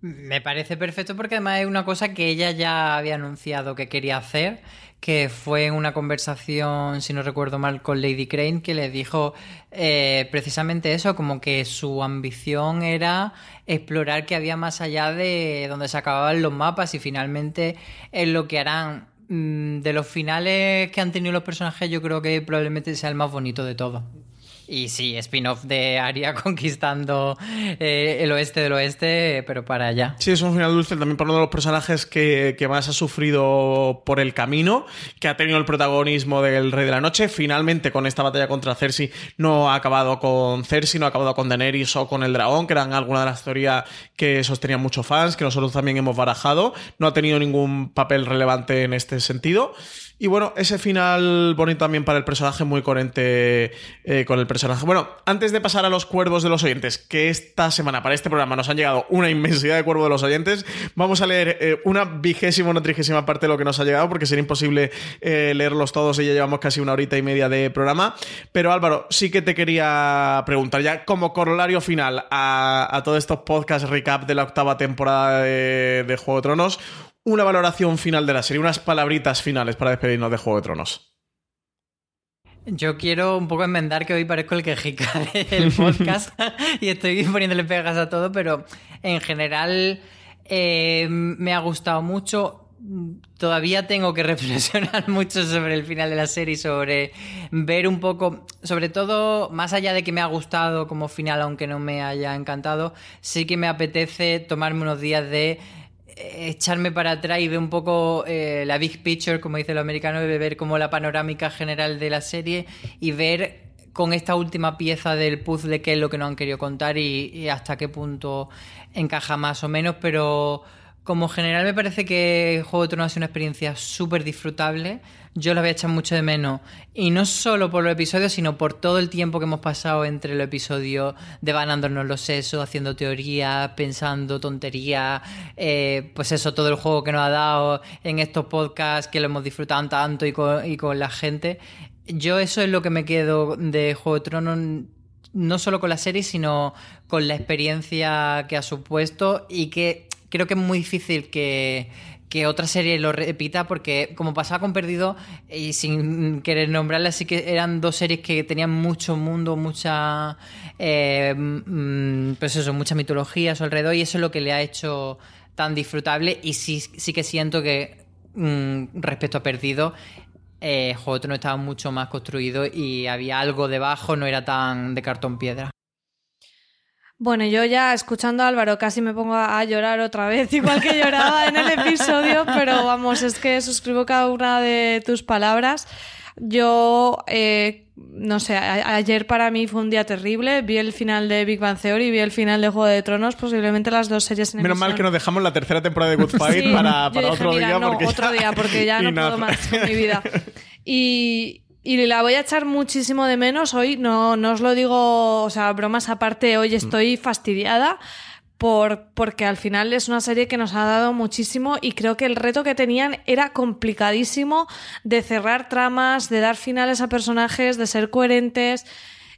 Me parece perfecto porque además es una cosa que ella ya había anunciado que quería hacer, que fue una conversación, si no recuerdo mal, con Lady Crane, que le dijo eh, precisamente eso, como que su ambición era explorar qué había más allá de donde se acababan los mapas y finalmente es lo que harán mm, de los finales que han tenido los personajes, yo creo que probablemente sea el más bonito de todos. Y sí, spin-off de Aria conquistando eh, el oeste del oeste, pero para allá. Sí, es un final dulce también por uno de los personajes que, más ha sufrido por el camino, que ha tenido el protagonismo del Rey de la Noche. Finalmente, con esta batalla contra Cersei, no ha acabado con Cersei, no ha acabado con Daenerys o con el dragón, que eran algunas de las teorías que sostenían muchos fans, que nosotros también hemos barajado. No ha tenido ningún papel relevante en este sentido. Y bueno, ese final bonito también para el personaje, muy coherente eh, con el personaje. Bueno, antes de pasar a los cuervos de los oyentes, que esta semana para este programa nos han llegado una inmensidad de cuervos de los oyentes, vamos a leer eh, una vigésima, una trigésima parte de lo que nos ha llegado, porque sería imposible eh, leerlos todos y ya llevamos casi una horita y media de programa. Pero Álvaro, sí que te quería preguntar, ya como corolario final a, todos estos podcasts recap de la octava temporada de Juego de Tronos, una valoración final de la serie, unas palabritas finales para despedirnos de Juego de Tronos. Yo quiero un poco enmendar que hoy parezco el quejica del podcast y estoy poniéndole pegas a todo, pero en general eh, me ha gustado mucho. Todavía tengo que reflexionar mucho sobre el final de la serie, sobre ver un poco, sobre todo, más allá de que me ha gustado como final, aunque no me haya encantado, sí que me apetece tomarme unos días de echarme para atrás y ver un poco eh, la big picture, como dice el americano, de ver como la panorámica general de la serie y ver con esta última pieza del puzzle qué es lo que nos han querido contar y hasta qué punto encaja más o menos, pero como general me parece que Juego de Tronos ha una experiencia súper disfrutable. Yo la voy a echar mucho de menos. Y no solo por los episodios, sino por todo el tiempo que hemos pasado entre los episodios, devanándonos los sesos, haciendo teorías, pensando tonterías. Eh, pues eso, todo el juego que nos ha dado en estos podcasts, que lo hemos disfrutado tanto y con, y con la gente. Yo eso es lo que me quedo de Juego de Tronos no solo con la serie, sino con la experiencia que ha supuesto y que creo que es muy difícil que, otra serie lo repita porque como pasaba con Perdido y sin querer nombrarla sí que eran dos series que tenían mucho mundo mucha eh, mm, pues eso mucha mitología a su alrededor y eso es lo que le ha hecho tan disfrutable y sí, sí que siento que mm, respecto a Perdido eh, Juego no estaba mucho más construido y había algo debajo no era tan de cartón piedra bueno, yo ya escuchando a Álvaro casi me pongo a llorar otra vez, igual que lloraba en el episodio, pero vamos, es que suscribo cada una de tus palabras. Yo, eh, no sé, ayer para mí fue un día terrible. Vi el final de Big Bang Theory, vi el final de Juego de Tronos, posiblemente las dos series en Menos mal que nos dejamos la tercera temporada de Good Fight para, otro día. porque otro día, porque ya no puedo más con mi vida. Y, y la voy a echar muchísimo de menos. Hoy no, no os lo digo, o sea, bromas aparte, hoy estoy fastidiada por, porque al final es una serie que nos ha dado muchísimo y creo que el reto que tenían era complicadísimo de cerrar tramas, de dar finales a personajes, de ser coherentes.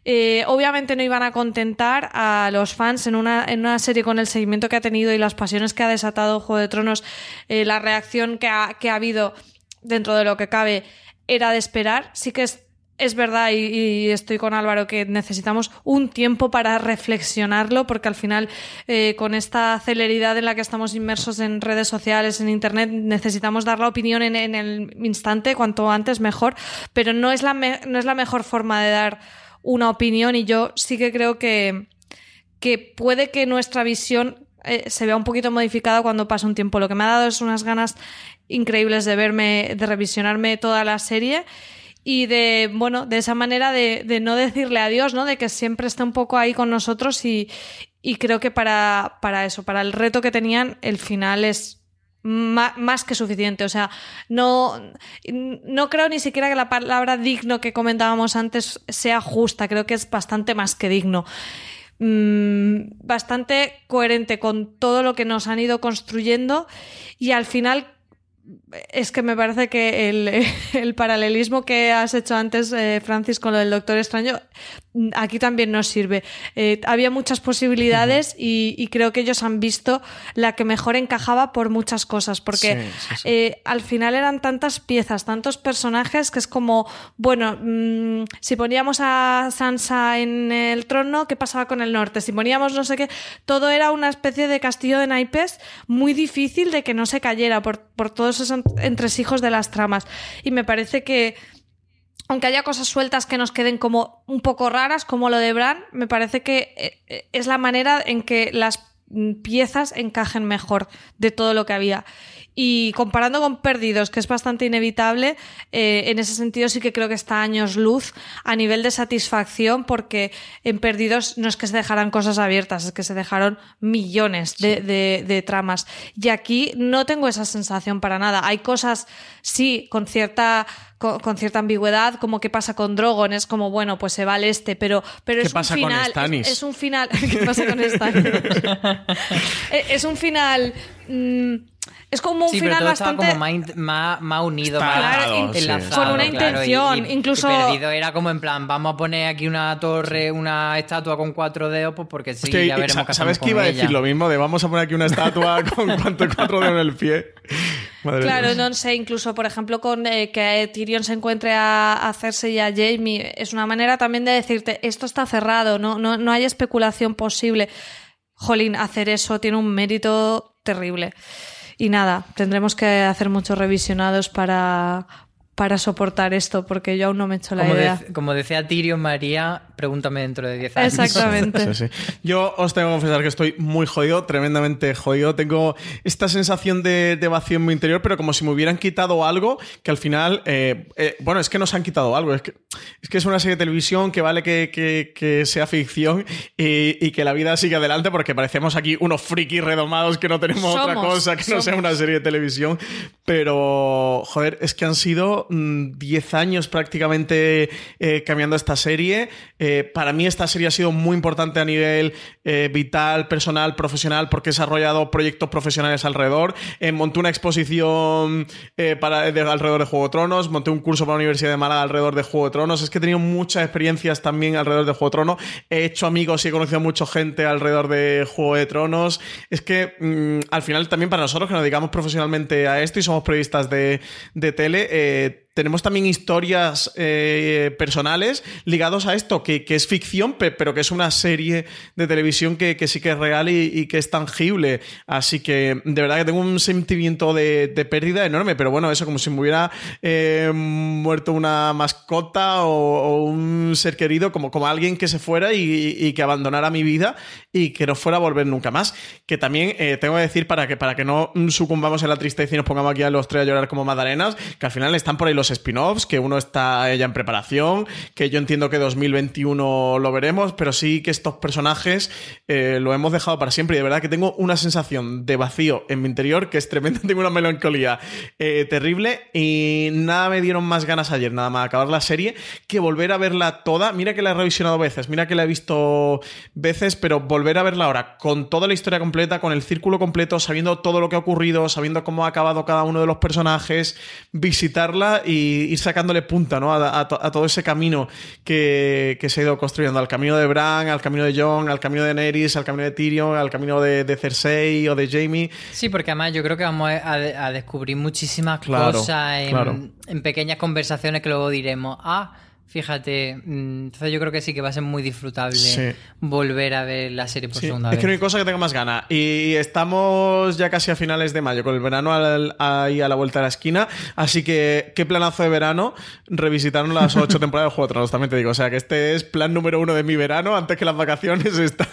Eh, obviamente no iban a contentar a los fans en una, en una serie con el seguimiento que ha tenido y las pasiones que ha desatado Juego de Tronos, eh, la reacción que ha, que ha habido dentro de lo que cabe era de esperar. Sí que es, es verdad y, estoy con Álvaro que necesitamos un tiempo para reflexionarlo porque al final eh, con esta celeridad en la que estamos inmersos en redes sociales, en Internet, necesitamos dar la opinión en, el instante, cuanto antes mejor, pero no es, la no es la mejor forma de dar una opinión y yo sí que creo que, que puede que nuestra visión eh, se vea un poquito modificada cuando pasa un tiempo. Lo que me ha dado es unas ganas increíbles de verme, de revisionarme toda la serie y de, bueno, de esa manera de, no decirle adiós, ¿no? De que siempre esté un poco ahí con nosotros y, creo que para, para, eso, para el reto que tenían, el final es más, que suficiente. O sea, no, no creo ni siquiera que la palabra digno que comentábamos antes sea justa, creo que es bastante más que digno. Mm, bastante coherente con todo lo que nos han ido construyendo y al final es que me parece que el, paralelismo que has hecho antes, eh, Francis, con lo del Doctor Extraño, aquí también nos sirve. Eh, había muchas posibilidades y, creo que ellos han visto la que mejor encajaba por muchas cosas, porque eh, al final eran tantas piezas, tantos personajes, que es como, bueno, mm, si poníamos a Sansa en el trono, ¿qué pasaba con el norte? Si poníamos no sé qué, todo era una especie de castillo de naipes muy difícil de que no se cayera por, por todo los entresijos de las tramas. Y me parece que aunque haya cosas sueltas que nos queden como un poco raras, como lo de Bran, me parece que eh, es la manera en que las piezas encajen mejor de todo lo que había. Y comparando con Perdidos, que es bastante inevitable, eh, en ese sentido sí que creo que está años luz a nivel de satisfacción, porque en Perdidos no es que se dejaran cosas abiertas, es que se dejaron millones de, tramas. Y aquí no tengo esa sensación para nada. Hay cosas, sí, con cierta con, cierta ambigüedad, como qué pasa con Drogon, es como, bueno, pues se va al este, pero, pero es un final. Es, un final. ¿Qué pasa con Stannis? es un final. Es como un final bastante. como más, más, unido, con una intención. incluso. perdido era como en plan, vamos a poner aquí una torre, una estatua con cuatro dedos, pues porque sí, ya veremos qué ¿Sabes que iba a decir lo mismo? De vamos a poner aquí una estatua con cuatro dedos en el pie. claro, no sé, incluso por ejemplo con eh, que Tyrion se encuentre a, hacerse y a Jamie, es una manera también de decirte, esto está cerrado, no, no, no hay especulación posible. Jolín, hacer eso tiene un mérito terrible. Y nada, tendremos que hacer muchos revisionados para, para soportar esto, porque yo aún no me he hecho la idea. como decía Tirio María, pregúntame dentro de 10 años. Exactamente. Yo os tengo que confesar que estoy muy jodido, tremendamente jodido. Tengo esta sensación de, vacío en mi interior, pero como si me hubieran quitado algo que al final. Eh, eh, bueno, es que nos han quitado algo. Es que es, que es una serie de televisión que vale que, sea ficción y, que la vida siga adelante, porque parecemos aquí unos frikis redomados que no tenemos otra cosa que no sea una serie de televisión. Pero, joder, es que han sido 10 mm, años prácticamente eh, cambiando esta serie. Eh, para mí esta serie ha sido muy importante a nivel eh, vital, personal, profesional, porque he desarrollado proyectos profesionales alrededor. monté una exposición para, alrededor de Juego de Tronos, monté un curso para la Universidad de Málaga alrededor de Juego de Tronos. Es que he tenido muchas experiencias también alrededor de Juego de Tronos. He hecho amigos y he conocido a mucha gente alrededor de Juego de Tronos. Es que mm, al final también para nosotros que nos dedicamos profesionalmente a esto y somos periodistas de, de tele, it tenemos también historias eh, personales ligados a esto, que, es ficción, pero que es una serie de televisión que, sí que es real y, que es tangible. Así que de verdad que tengo un sentimiento de, pérdida enorme, pero bueno, eso como si me hubiera eh, muerto una mascota o, un ser querido, como, como alguien que se fuera y, que abandonara mi vida y que no fuera a volver nunca más. Que también eh, tengo que decir para que, para que no sucumbamos en la tristeza y nos pongamos aquí a los tres a llorar como madalenas, que al final están por ahí los spin-offs, que uno está ya en preparación, que yo entiendo que 2021 lo veremos, pero sí que estos personajes eh, lo hemos dejado para siempre y de verdad que tengo una sensación de vacío en mi interior que es tremenda, tengo una melancolía eh, terrible y nada me dieron más ganas ayer, nada más acabar la serie, que volver a verla toda. Mira que la he revisionado veces, mira que la he visto veces, pero volver a verla ahora con toda la historia completa, con el círculo completo, sabiendo todo lo que ha ocurrido, sabiendo cómo ha acabado cada uno de los personajes, visitarla y ir sacándole punta ¿no? a, todo ese camino que, se ha ido construyendo, al camino de Bran, al camino de Jon, al camino de Nerys, al camino de Tyrion, al camino de, Cersei o de Jamie. Sí, porque además yo creo que vamos a, descubrir muchísimas cosas en, pequeñas conversaciones que luego diremos, ah, Fíjate, mm, entonces yo creo que sí que va a ser muy disfrutable volver a ver la serie por segunda vez. Es que no hay cosa que tenga más ganas. Y estamos ya casi a finales de mayo, con el verano ahí a la vuelta de la esquina. Así que, qué planazo de verano revisitar las ocho temporadas de Juego de Tronos, también te digo. O sea, que este es plan número uno de mi verano. Antes que las vacaciones está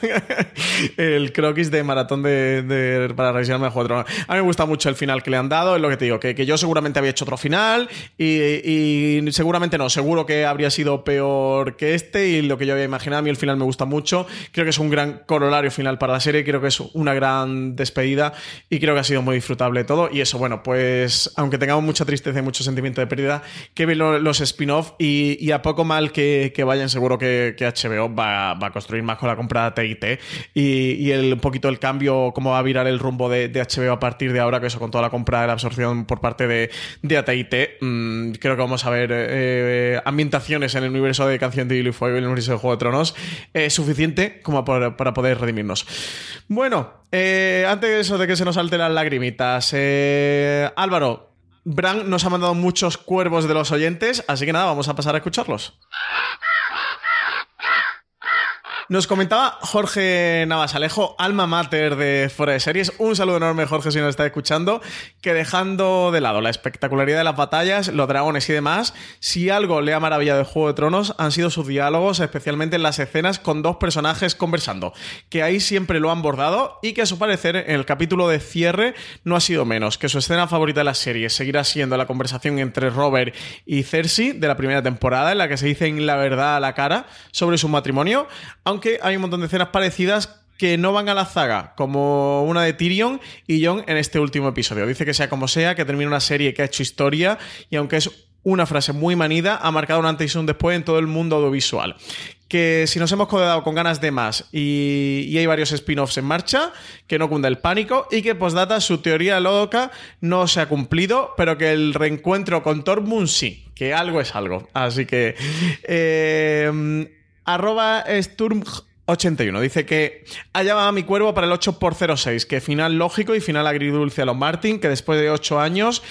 el croquis de maratón de, para revisionarme de Juego de Tronos. A mí me gusta mucho el final que le han dado, es lo que te digo, que, que yo seguramente había hecho otro final y, y seguramente no, seguro que habría sido peor que este y lo que yo había imaginado. A mí el final me gusta mucho. Creo que es un gran corolario final para la serie. Creo que es una gran despedida y creo que ha sido muy disfrutable todo. Y eso, bueno, pues aunque tengamos mucha tristeza y mucho sentimiento de pérdida, que ven los spin-off y, a poco mal que, vayan, seguro que, HBO va, a construir más con la compra de TIT y, el, un poquito el cambio, cómo va a virar el rumbo de, HBO a partir de ahora, que eso con toda la compra de la absorción por parte de, de AT&T, mm, creo que vamos a ver eh, ambientación en el universo de Canción de Hilo y Fuego y el universo de Juego de Tronos es suficiente como para, poder redimirnos. Bueno, eh, antes de eso, de que se nos salte las lagrimitas, eh, Álvaro, Bran nos ha mandado muchos cuervos de los oyentes, así que nada, vamos a pasar a escucharlos. Nos comentaba Jorge Navasalejo, alma mater de Fuera de Series. Un saludo enorme, Jorge, si nos está escuchando. Que dejando de lado la espectacularidad de las batallas, los dragones y demás, si algo le ha maravillado de Juego de Tronos han sido sus diálogos, especialmente en las escenas con dos personajes conversando. Que ahí siempre lo han bordado y que a su parecer en el capítulo de cierre no ha sido menos. Que su escena favorita de la serie seguirá siendo la conversación entre Robert y Cersei de la primera temporada, en la que se dicen la verdad a la cara sobre su matrimonio, aunque hay un montón de escenas parecidas que no van a la zaga, como una de Tyrion y Jon en este último episodio. Dice que sea como sea, que termina una serie que ha hecho historia y aunque es una frase muy manida, ha marcado un antes y un después en todo el mundo audiovisual. Que si nos hemos quedado con ganas de más y, hay varios spin-offs en marcha, que no cunda el pánico y que postdata su teoría loca no se ha cumplido, pero que el reencuentro con Tormund sí, que algo es algo. Así que... Eh, arroba Sturm 81. Dice que allá va mi cuervo para el 8x06, que final lógico y final agridulce a los Martin, que después de 8 años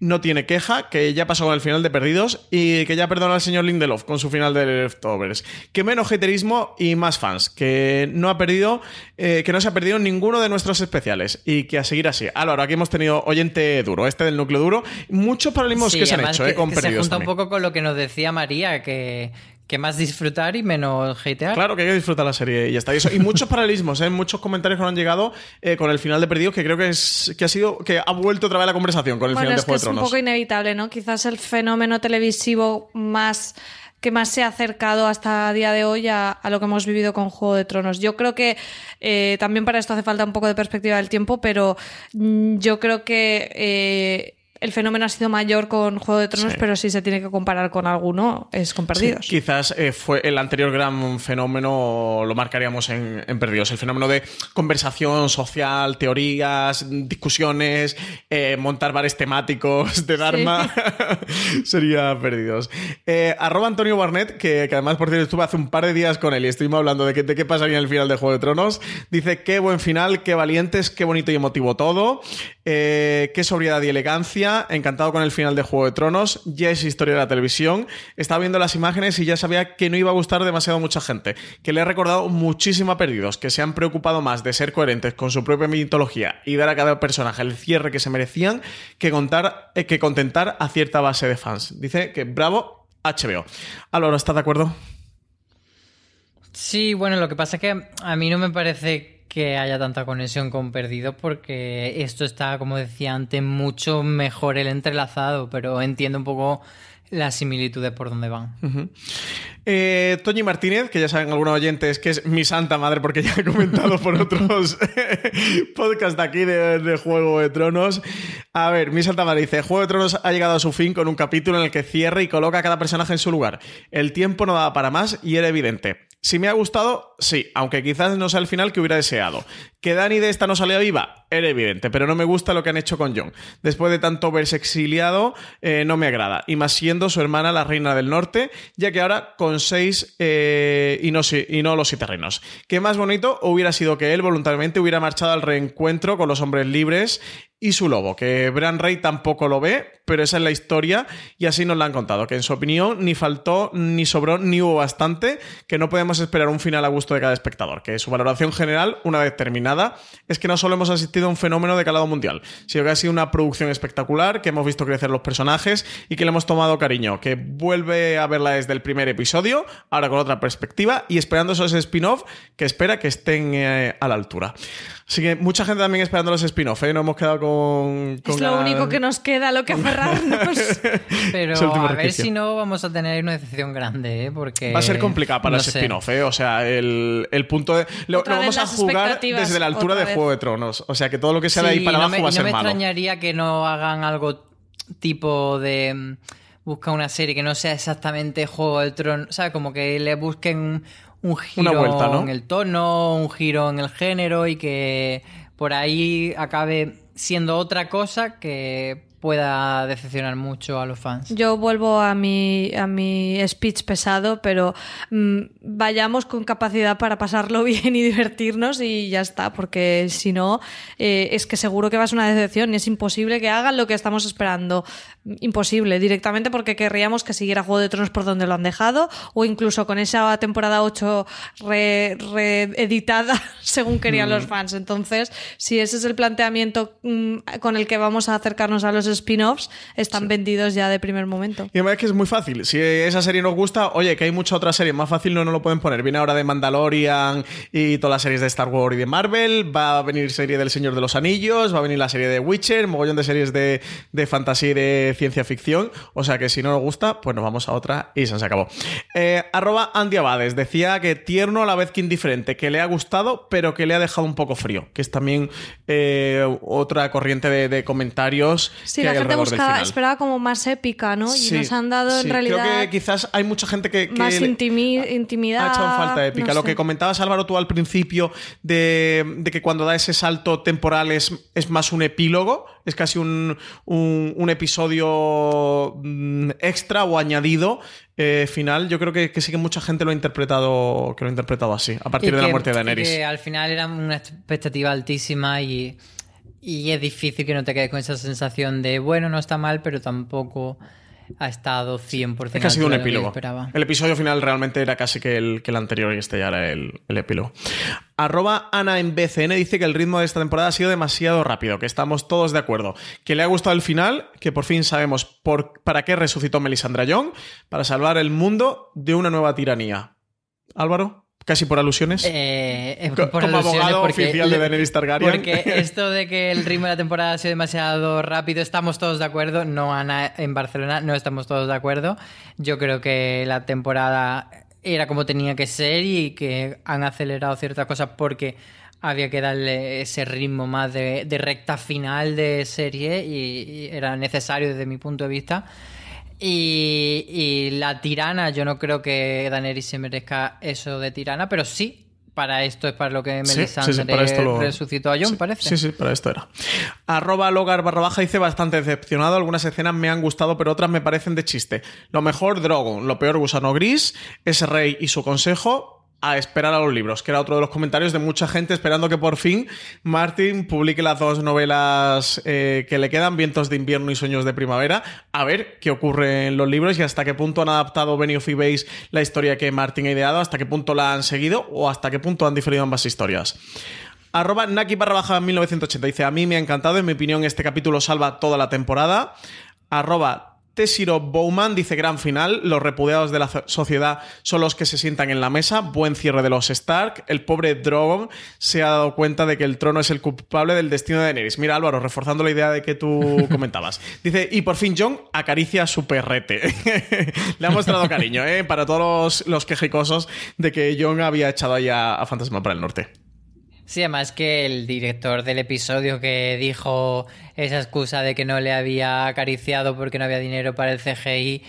no tiene queja, que ya pasó con el final de Perdidos y que ya perdona al señor Lindelof con su final de Leftovers. Que menos haterismo y más fans, que no ha perdido, eh, que no se ha perdido ninguno de nuestros especiales y que a seguir así. Ahora, aquí hemos tenido oyente duro, este del núcleo duro, muchos paralelismos que se han hecho, eh, con que Se junta un poco con lo que nos decía María, que que más disfrutar y menos hatear. Claro, que hay que disfrutar la serie y ya está. Y, muchos paralelismos, ¿eh? muchos comentarios que nos han llegado eh, con el final de Perdidos, que creo que es que ha sido que ha vuelto otra vez la conversación con el final de Juego de Tronos. Es un poco inevitable, ¿no? Quizás el fenómeno televisivo más que más se ha acercado hasta día de hoy a, lo que hemos vivido con Juego de Tronos. Yo creo que eh, también para esto hace falta un poco de perspectiva del tiempo, pero mm, yo creo que eh, el fenómeno ha sido mayor con Juego de Tronos, pero si se tiene que comparar con alguno, es con Perdidos. quizás eh, fue el anterior gran fenómeno, lo marcaríamos en, Perdidos, el fenómeno de conversación social, teorías, discusiones, eh, montar bares temáticos de Dharma, sería Perdidos. Eh, arroba Antonio Barnett, que, además, por cierto, estuve hace un par de días con él y estuvimos hablando de, de qué pasaría en el final de Juego de Tronos, dice, qué buen final, qué valientes, qué bonito y emotivo todo, qué sobriedad y elegancia, encantado con el final de Juego de Tronos, ya es historia de la televisión. Estaba viendo las imágenes y ya sabía que no iba a gustar demasiado mucha gente, que le he recordado muchísimo a Perdidos, que se han preocupado más de ser coherentes con su propia mitología y dar a cada personaje el cierre que se merecían que, contar, eh, que contentar a cierta base de fans. Dice que bravo HBO. Álvaro, ¿estás de acuerdo? Sí, bueno, lo que pasa es que a mí no me parece que haya tanta conexión con Perdido porque esto está, como decía antes, mucho mejor el entrelazado, pero entiendo un poco las similitudes por donde van. Eh, Toñi Martínez, que ya saben algunos oyentes que es mi santa madre porque ya he comentado por otros podcasts de aquí de, Juego de Tronos. A ver, mi santa madre dice, Juego de Tronos ha llegado a su fin con un capítulo en el que cierra y coloca a cada personaje en su lugar. El tiempo no daba para más y era evidente. Si me ha gustado, sí, aunque quizás no sea el final que hubiera deseado. Que Dani de esta no salía viva, era evidente, pero no me gusta lo que han hecho con John. Después de tanto verse exiliado, eh, no me agrada. Y más siendo su hermana la reina del norte, ya que ahora con seis eh, y, no, los siete reinos. Que más bonito hubiera sido que él voluntariamente hubiera marchado al reencuentro con los hombres libres y su lobo, que Bran Rey tampoco lo ve, pero esa es la historia y así nos la han contado, que en su opinión ni faltó, ni sobró, ni hubo bastante, que no podemos esperar un final a gusto de cada espectador, que su valoración general, una vez terminada, es que no solo hemos asistido a un fenómeno de calado mundial, sino que ha sido una producción espectacular, que hemos visto crecer los personajes y que le hemos tomado cariño, que vuelve a verla desde el primer episodio, ahora con otra perspectiva y esperando esos spin-off que espera que estén eh, a la altura. Así que mucha gente también esperando los spin-off, ¿eh? No hemos quedado con. es lo único que nos queda, lo que aferrarnos. Pero a ver si no vamos a tener una decepción grande, ¿eh? Porque. Va a ser complicado para ese spin-off, ¿eh? O sea, el, punto de. Lo, vamos a jugar desde la altura de Juego de Tronos. O sea, que todo lo que sea de ahí para abajo va a ser malo. No me extrañaría que no hagan algo tipo de. Mm, busca una serie que no sea exactamente Juego de Tronos. O sea, como que le busquen un giro en el tono, un giro en el género y que por ahí acabe siendo otra cosa que pueda decepcionar mucho a los fans. Yo vuelvo a mi, a mi speech pesado, pero mm, vayamos con capacidad para pasarlo bien y divertirnos y ya está, porque si no, eh, es que seguro que va a ser una decepción y es imposible que hagan lo que estamos esperando. Imposible, directamente porque querríamos que siguiera Juego de Tronos por donde lo han dejado o incluso con esa temporada 8 reeditada según querían los fans. Entonces, si ese es el planteamiento mm, con el que vamos a acercarnos a los spin-offs están vendidos ya de primer momento. Y además es que es muy fácil. Si esa serie nos gusta, oye, que hay mucha otra serie más fácil, no nos lo pueden poner. Viene ahora de Mandalorian y todas las series de Star Wars y de Marvel. Va a venir serie del Señor de los Anillos, va a venir la serie de Witcher, mogollón de series de, de fantasía y de ciencia ficción. O sea que si no nos gusta, pues nos vamos a otra y se acabó. Eh, arroba Andy Abades decía que tierno a la vez que indiferente, que le ha gustado, pero que le ha dejado un poco frío. Que es también eh, otra corriente de, comentarios. Sí, la gente buscaba, esperaba como más épica, ¿no? Y nos han dado en realidad. Creo que quizás hay mucha gente que. más intimidad. Ha echado falta épica. Lo que comentabas, Álvaro, tú al principio, de, que cuando da ese salto temporal es, es más un epílogo, es casi un, un, episodio mm, extra o añadido. Eh, final, yo creo que, sí que mucha gente lo ha interpretado, que lo ha interpretado así, a partir de la muerte de Daenerys. Que al final era una expectativa altísima y y es difícil que no te quedes con esa sensación de, bueno, no está mal, pero tampoco ha estado 100% Es casi un epílogo. El episodio final realmente era casi que el, que el anterior y este ya era el, epílogo. Arroba Ana en BCN dice que el ritmo de esta temporada ha sido demasiado rápido, que estamos todos de acuerdo, que le ha gustado el final, que por fin sabemos por, para qué resucitó Melisandra Young, para salvar el mundo de una nueva tiranía. Álvaro casi por alusiones. Eh, eh por Como abogado oficial de Daenerys Targaryen. Porque esto de que el ritmo de la temporada ha sido demasiado rápido, estamos todos de acuerdo. No, Ana, en Barcelona no estamos todos de acuerdo. Yo creo que la temporada era como tenía que ser y que han acelerado ciertas cosas porque había que darle ese ritmo más de, recta final de serie y era necesario desde mi punto de vista. Y, la tirana, yo no creo que Daenerys se merezca eso de tirana, pero sí, para esto es para lo que Melisandre resucitó a John, parece. Sí, sí, para esto era. Arroba Logar barra baja dice bastante decepcionado. Algunas escenas me han gustado, pero otras me parecen de chiste. Lo mejor, Drogon. Lo peor, Gusano Gris. Ese rey y su consejo a esperar a los libros, que era otro de los comentarios de mucha gente esperando que por fin Martin publique las dos novelas eh, que le quedan, Vientos de invierno y Sueños de primavera, a ver qué ocurre en los libros y hasta qué punto han adaptado Benioff y Base la historia que Martin ha ideado, hasta qué punto la han seguido o hasta qué punto han diferido ambas historias. Arroba Naki barra baja 1980 dice, a mí me ha encantado, en mi opinión este capítulo salva toda la temporada. Arroba Tessiro Bowman dice gran final, los repudiados de la sociedad son los que se sientan en la mesa, buen cierre de los Stark, el pobre Drogon se ha dado cuenta de que el trono es el culpable del destino de Daenerys. Mira Álvaro, reforzando la idea de que tú comentabas. Dice, y por fin John acaricia a su perrete. Le ha mostrado cariño, ¿eh? Para todos los, quejicosos de que John había echado allá a Fantasma para el Norte. Sí, además que el director del episodio que dijo esa excusa de que no le había acariciado porque no había dinero para el CGI.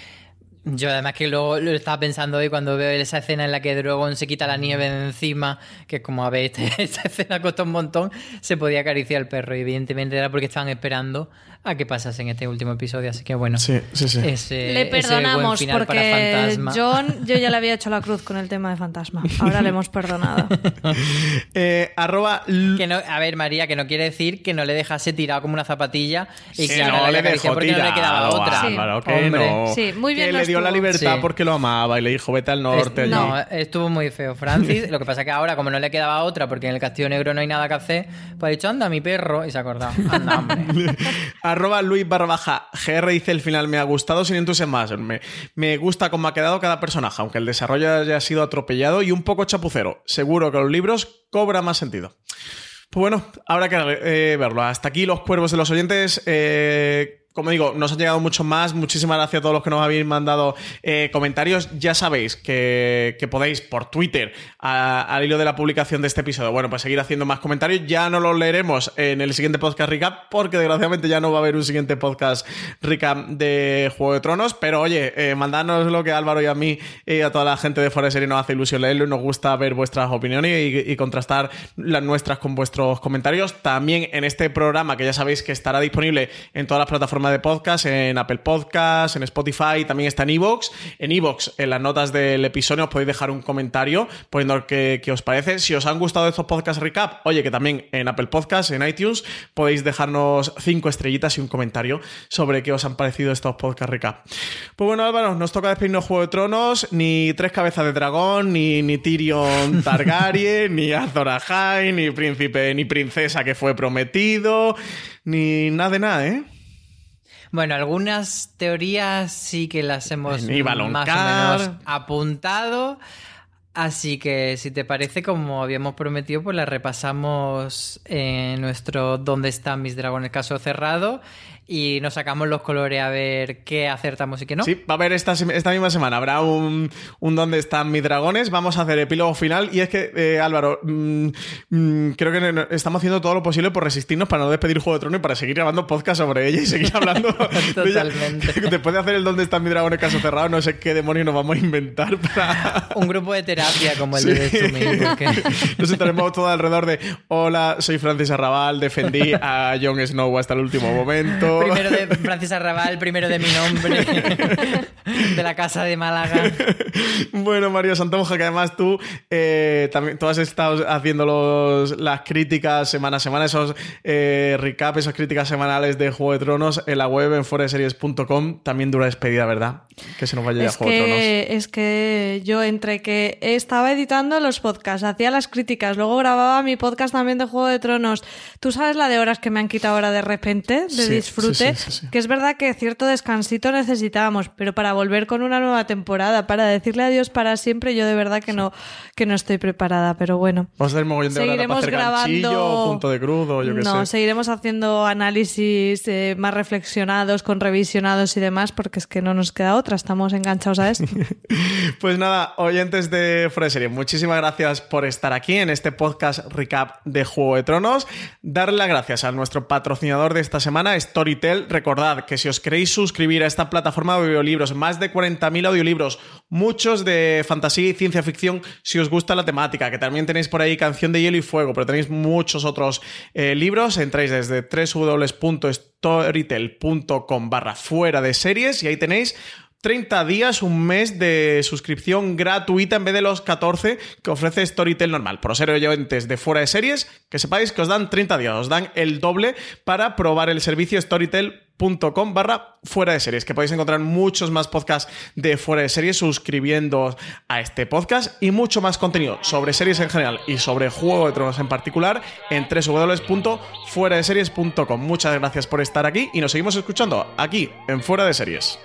Yo además que luego lo estaba pensando hoy cuando veo esa escena en la que Drogon se quita la nieve de encima, que como ver, esta escena costó un montón, se podía acariciar el perro y evidentemente era porque estaban esperando a que pasase en este último episodio. Así que bueno, sí, sí, sí. le perdonamos porque John, yo ya le había hecho la cruz con el tema de fantasma. Ahora le hemos perdonado. Eh, arroba que no, a ver, María, que no quiere decir que no le dejase tirado como una zapatilla y que, no le dejó porque no le quedaba otra. Sí. muy bien. Que le dio la libertad porque lo amaba y le dijo vete al norte. no, estuvo muy feo, Francis. lo que pasa es que ahora, como no le quedaba otra porque en el Castillo Negro no hay nada que hacer, pues ha dicho anda mi perro y se ha acordado. Anda, hombre. Arroba Luis barra baja GR dice el final me ha gustado sin entusiasmarme. Me gusta cómo ha quedado cada personaje, aunque el desarrollo haya sido atropellado y un poco chapucero. Seguro que los libros cobra más sentido. Pues bueno, habrá que eh, verlo. Hasta aquí los cuervos de los oyentes. Eh, como digo, nos han llegado mucho más. Muchísimas gracias a todos los que nos habéis mandado eh, comentarios. Ya sabéis que, podéis por Twitter, al hilo de la publicación de este episodio, bueno, pues seguir haciendo más comentarios. Ya no los leeremos en el siguiente podcast recap, porque desgraciadamente ya no va a haber un siguiente podcast recap de Juego de Tronos. Pero oye, eh, mandadnos lo que Álvaro y a mí y a toda la gente de Forest nos hace ilusión leerlo nos gusta ver vuestras opiniones y contrastar las nuestras con vuestros comentarios. También en este programa, que ya sabéis que estará disponible en todas las plataformas de podcast, en Apple Podcast, en Spotify, también está en Evox. En Evox, en las notas del episodio, os podéis dejar un comentario poniendo qué, os parece. Si os han gustado estos podcast recap, oye, que también en Apple Podcast, en iTunes, podéis dejarnos cinco estrellitas y un comentario sobre qué os han parecido estos podcast recap. Pues bueno, Álvaro, nos toca despedirnos Juego de Tronos, ni Tres Cabezas de Dragón, ni, ni Tyrion Targaryen, ni Azor Ahai, ni Príncipe, ni Princesa que fue prometido, ni nada de nada, ¿eh? Bueno, algunas teorías sí que las hemos más o menos apuntado. Así que si te parece, como habíamos prometido, pues la repasamos en nuestro ¿Dónde están mis dragones? caso cerrado y nos sacamos los colores a ver qué acertamos y qué no. Sí, va a haber esta, esta misma semana. Habrá un, un ¿Dónde están mis dragones? Vamos a hacer epílogo final. Y es que, eh, Álvaro, mm, mm, creo que estamos haciendo todo lo posible por resistirnos para no despedir Juego de Tronos y para seguir grabando podcast sobre ella y seguir hablando. de ella. Totalmente. Después de hacer el ¿Dónde están mis dragones? caso cerrado, no sé qué demonios nos vamos a inventar para. Un grupo de terapia como el de Sí. Porque- Nos estaremos todo alrededor de Hola, soy Francis Arrabal, defendí a Jon Snow hasta el último momento. Primero de Francis Arrabal, primero de mi nombre, de la casa de Málaga. Bueno, Mario Santonja, que además tú eh, también tú has estado haciendo los, las críticas semana a semana, esos eh, recap, esas críticas semanales de Juego de Tronos en la web en foreseries.com. También dura despedida, ¿verdad? Que se nos vaya ya Es Juego de Tronos. es que yo entre que estaba editando los podcasts, hacía las críticas, luego grababa mi podcast también de Juego de Tronos. Tú sabes la de horas que me han quitado ahora de repente, de Sí, disfrute, sí, sí, que es verdad que cierto descansito necesitábamos, pero para volver con una nueva temporada, para decirle adiós para siempre, yo de verdad que no que no estoy preparada, pero bueno. Vamos a hacer mogollón de horas para Seguiremos hacer grabando. punto de crudo, yo qué no, sé. seguiremos haciendo análisis eh, más reflexionados, con revisionados y demás, porque es que no nos queda otra, estamos enganchados a esto. Pues nada, oyentes de de muchísimas gracias por estar aquí en este podcast recap de Juego de Tronos. Darle las gracias a nuestro patrocinador de esta semana, Storytel. Recordad que si os queréis suscribir a esta plataforma de audiolibros, más de 40.000 audiolibros, muchos de fantasía y ciencia ficción, si os gusta la temática, que también tenéis por ahí Canción de Hielo y Fuego, pero tenéis muchos otros eh, libros, entráis desde www.storytel.com barra fuera de series y ahí tenéis 30 días, un mes de suscripción gratuita en vez de los 14 que ofrece Storytel normal. Por ser oyentes de fuera de series, que sepáis que os dan 30 días, os dan el doble para probar el servicio storytel.com barra fuera de series, que podéis encontrar muchos más podcasts de fuera de series suscribiendo a este podcast y mucho más contenido sobre series en general y sobre Juego de Tronos en particular en www.fueradeseries.com. Muchas gracias por estar aquí y nos seguimos escuchando aquí en Fuera de Series.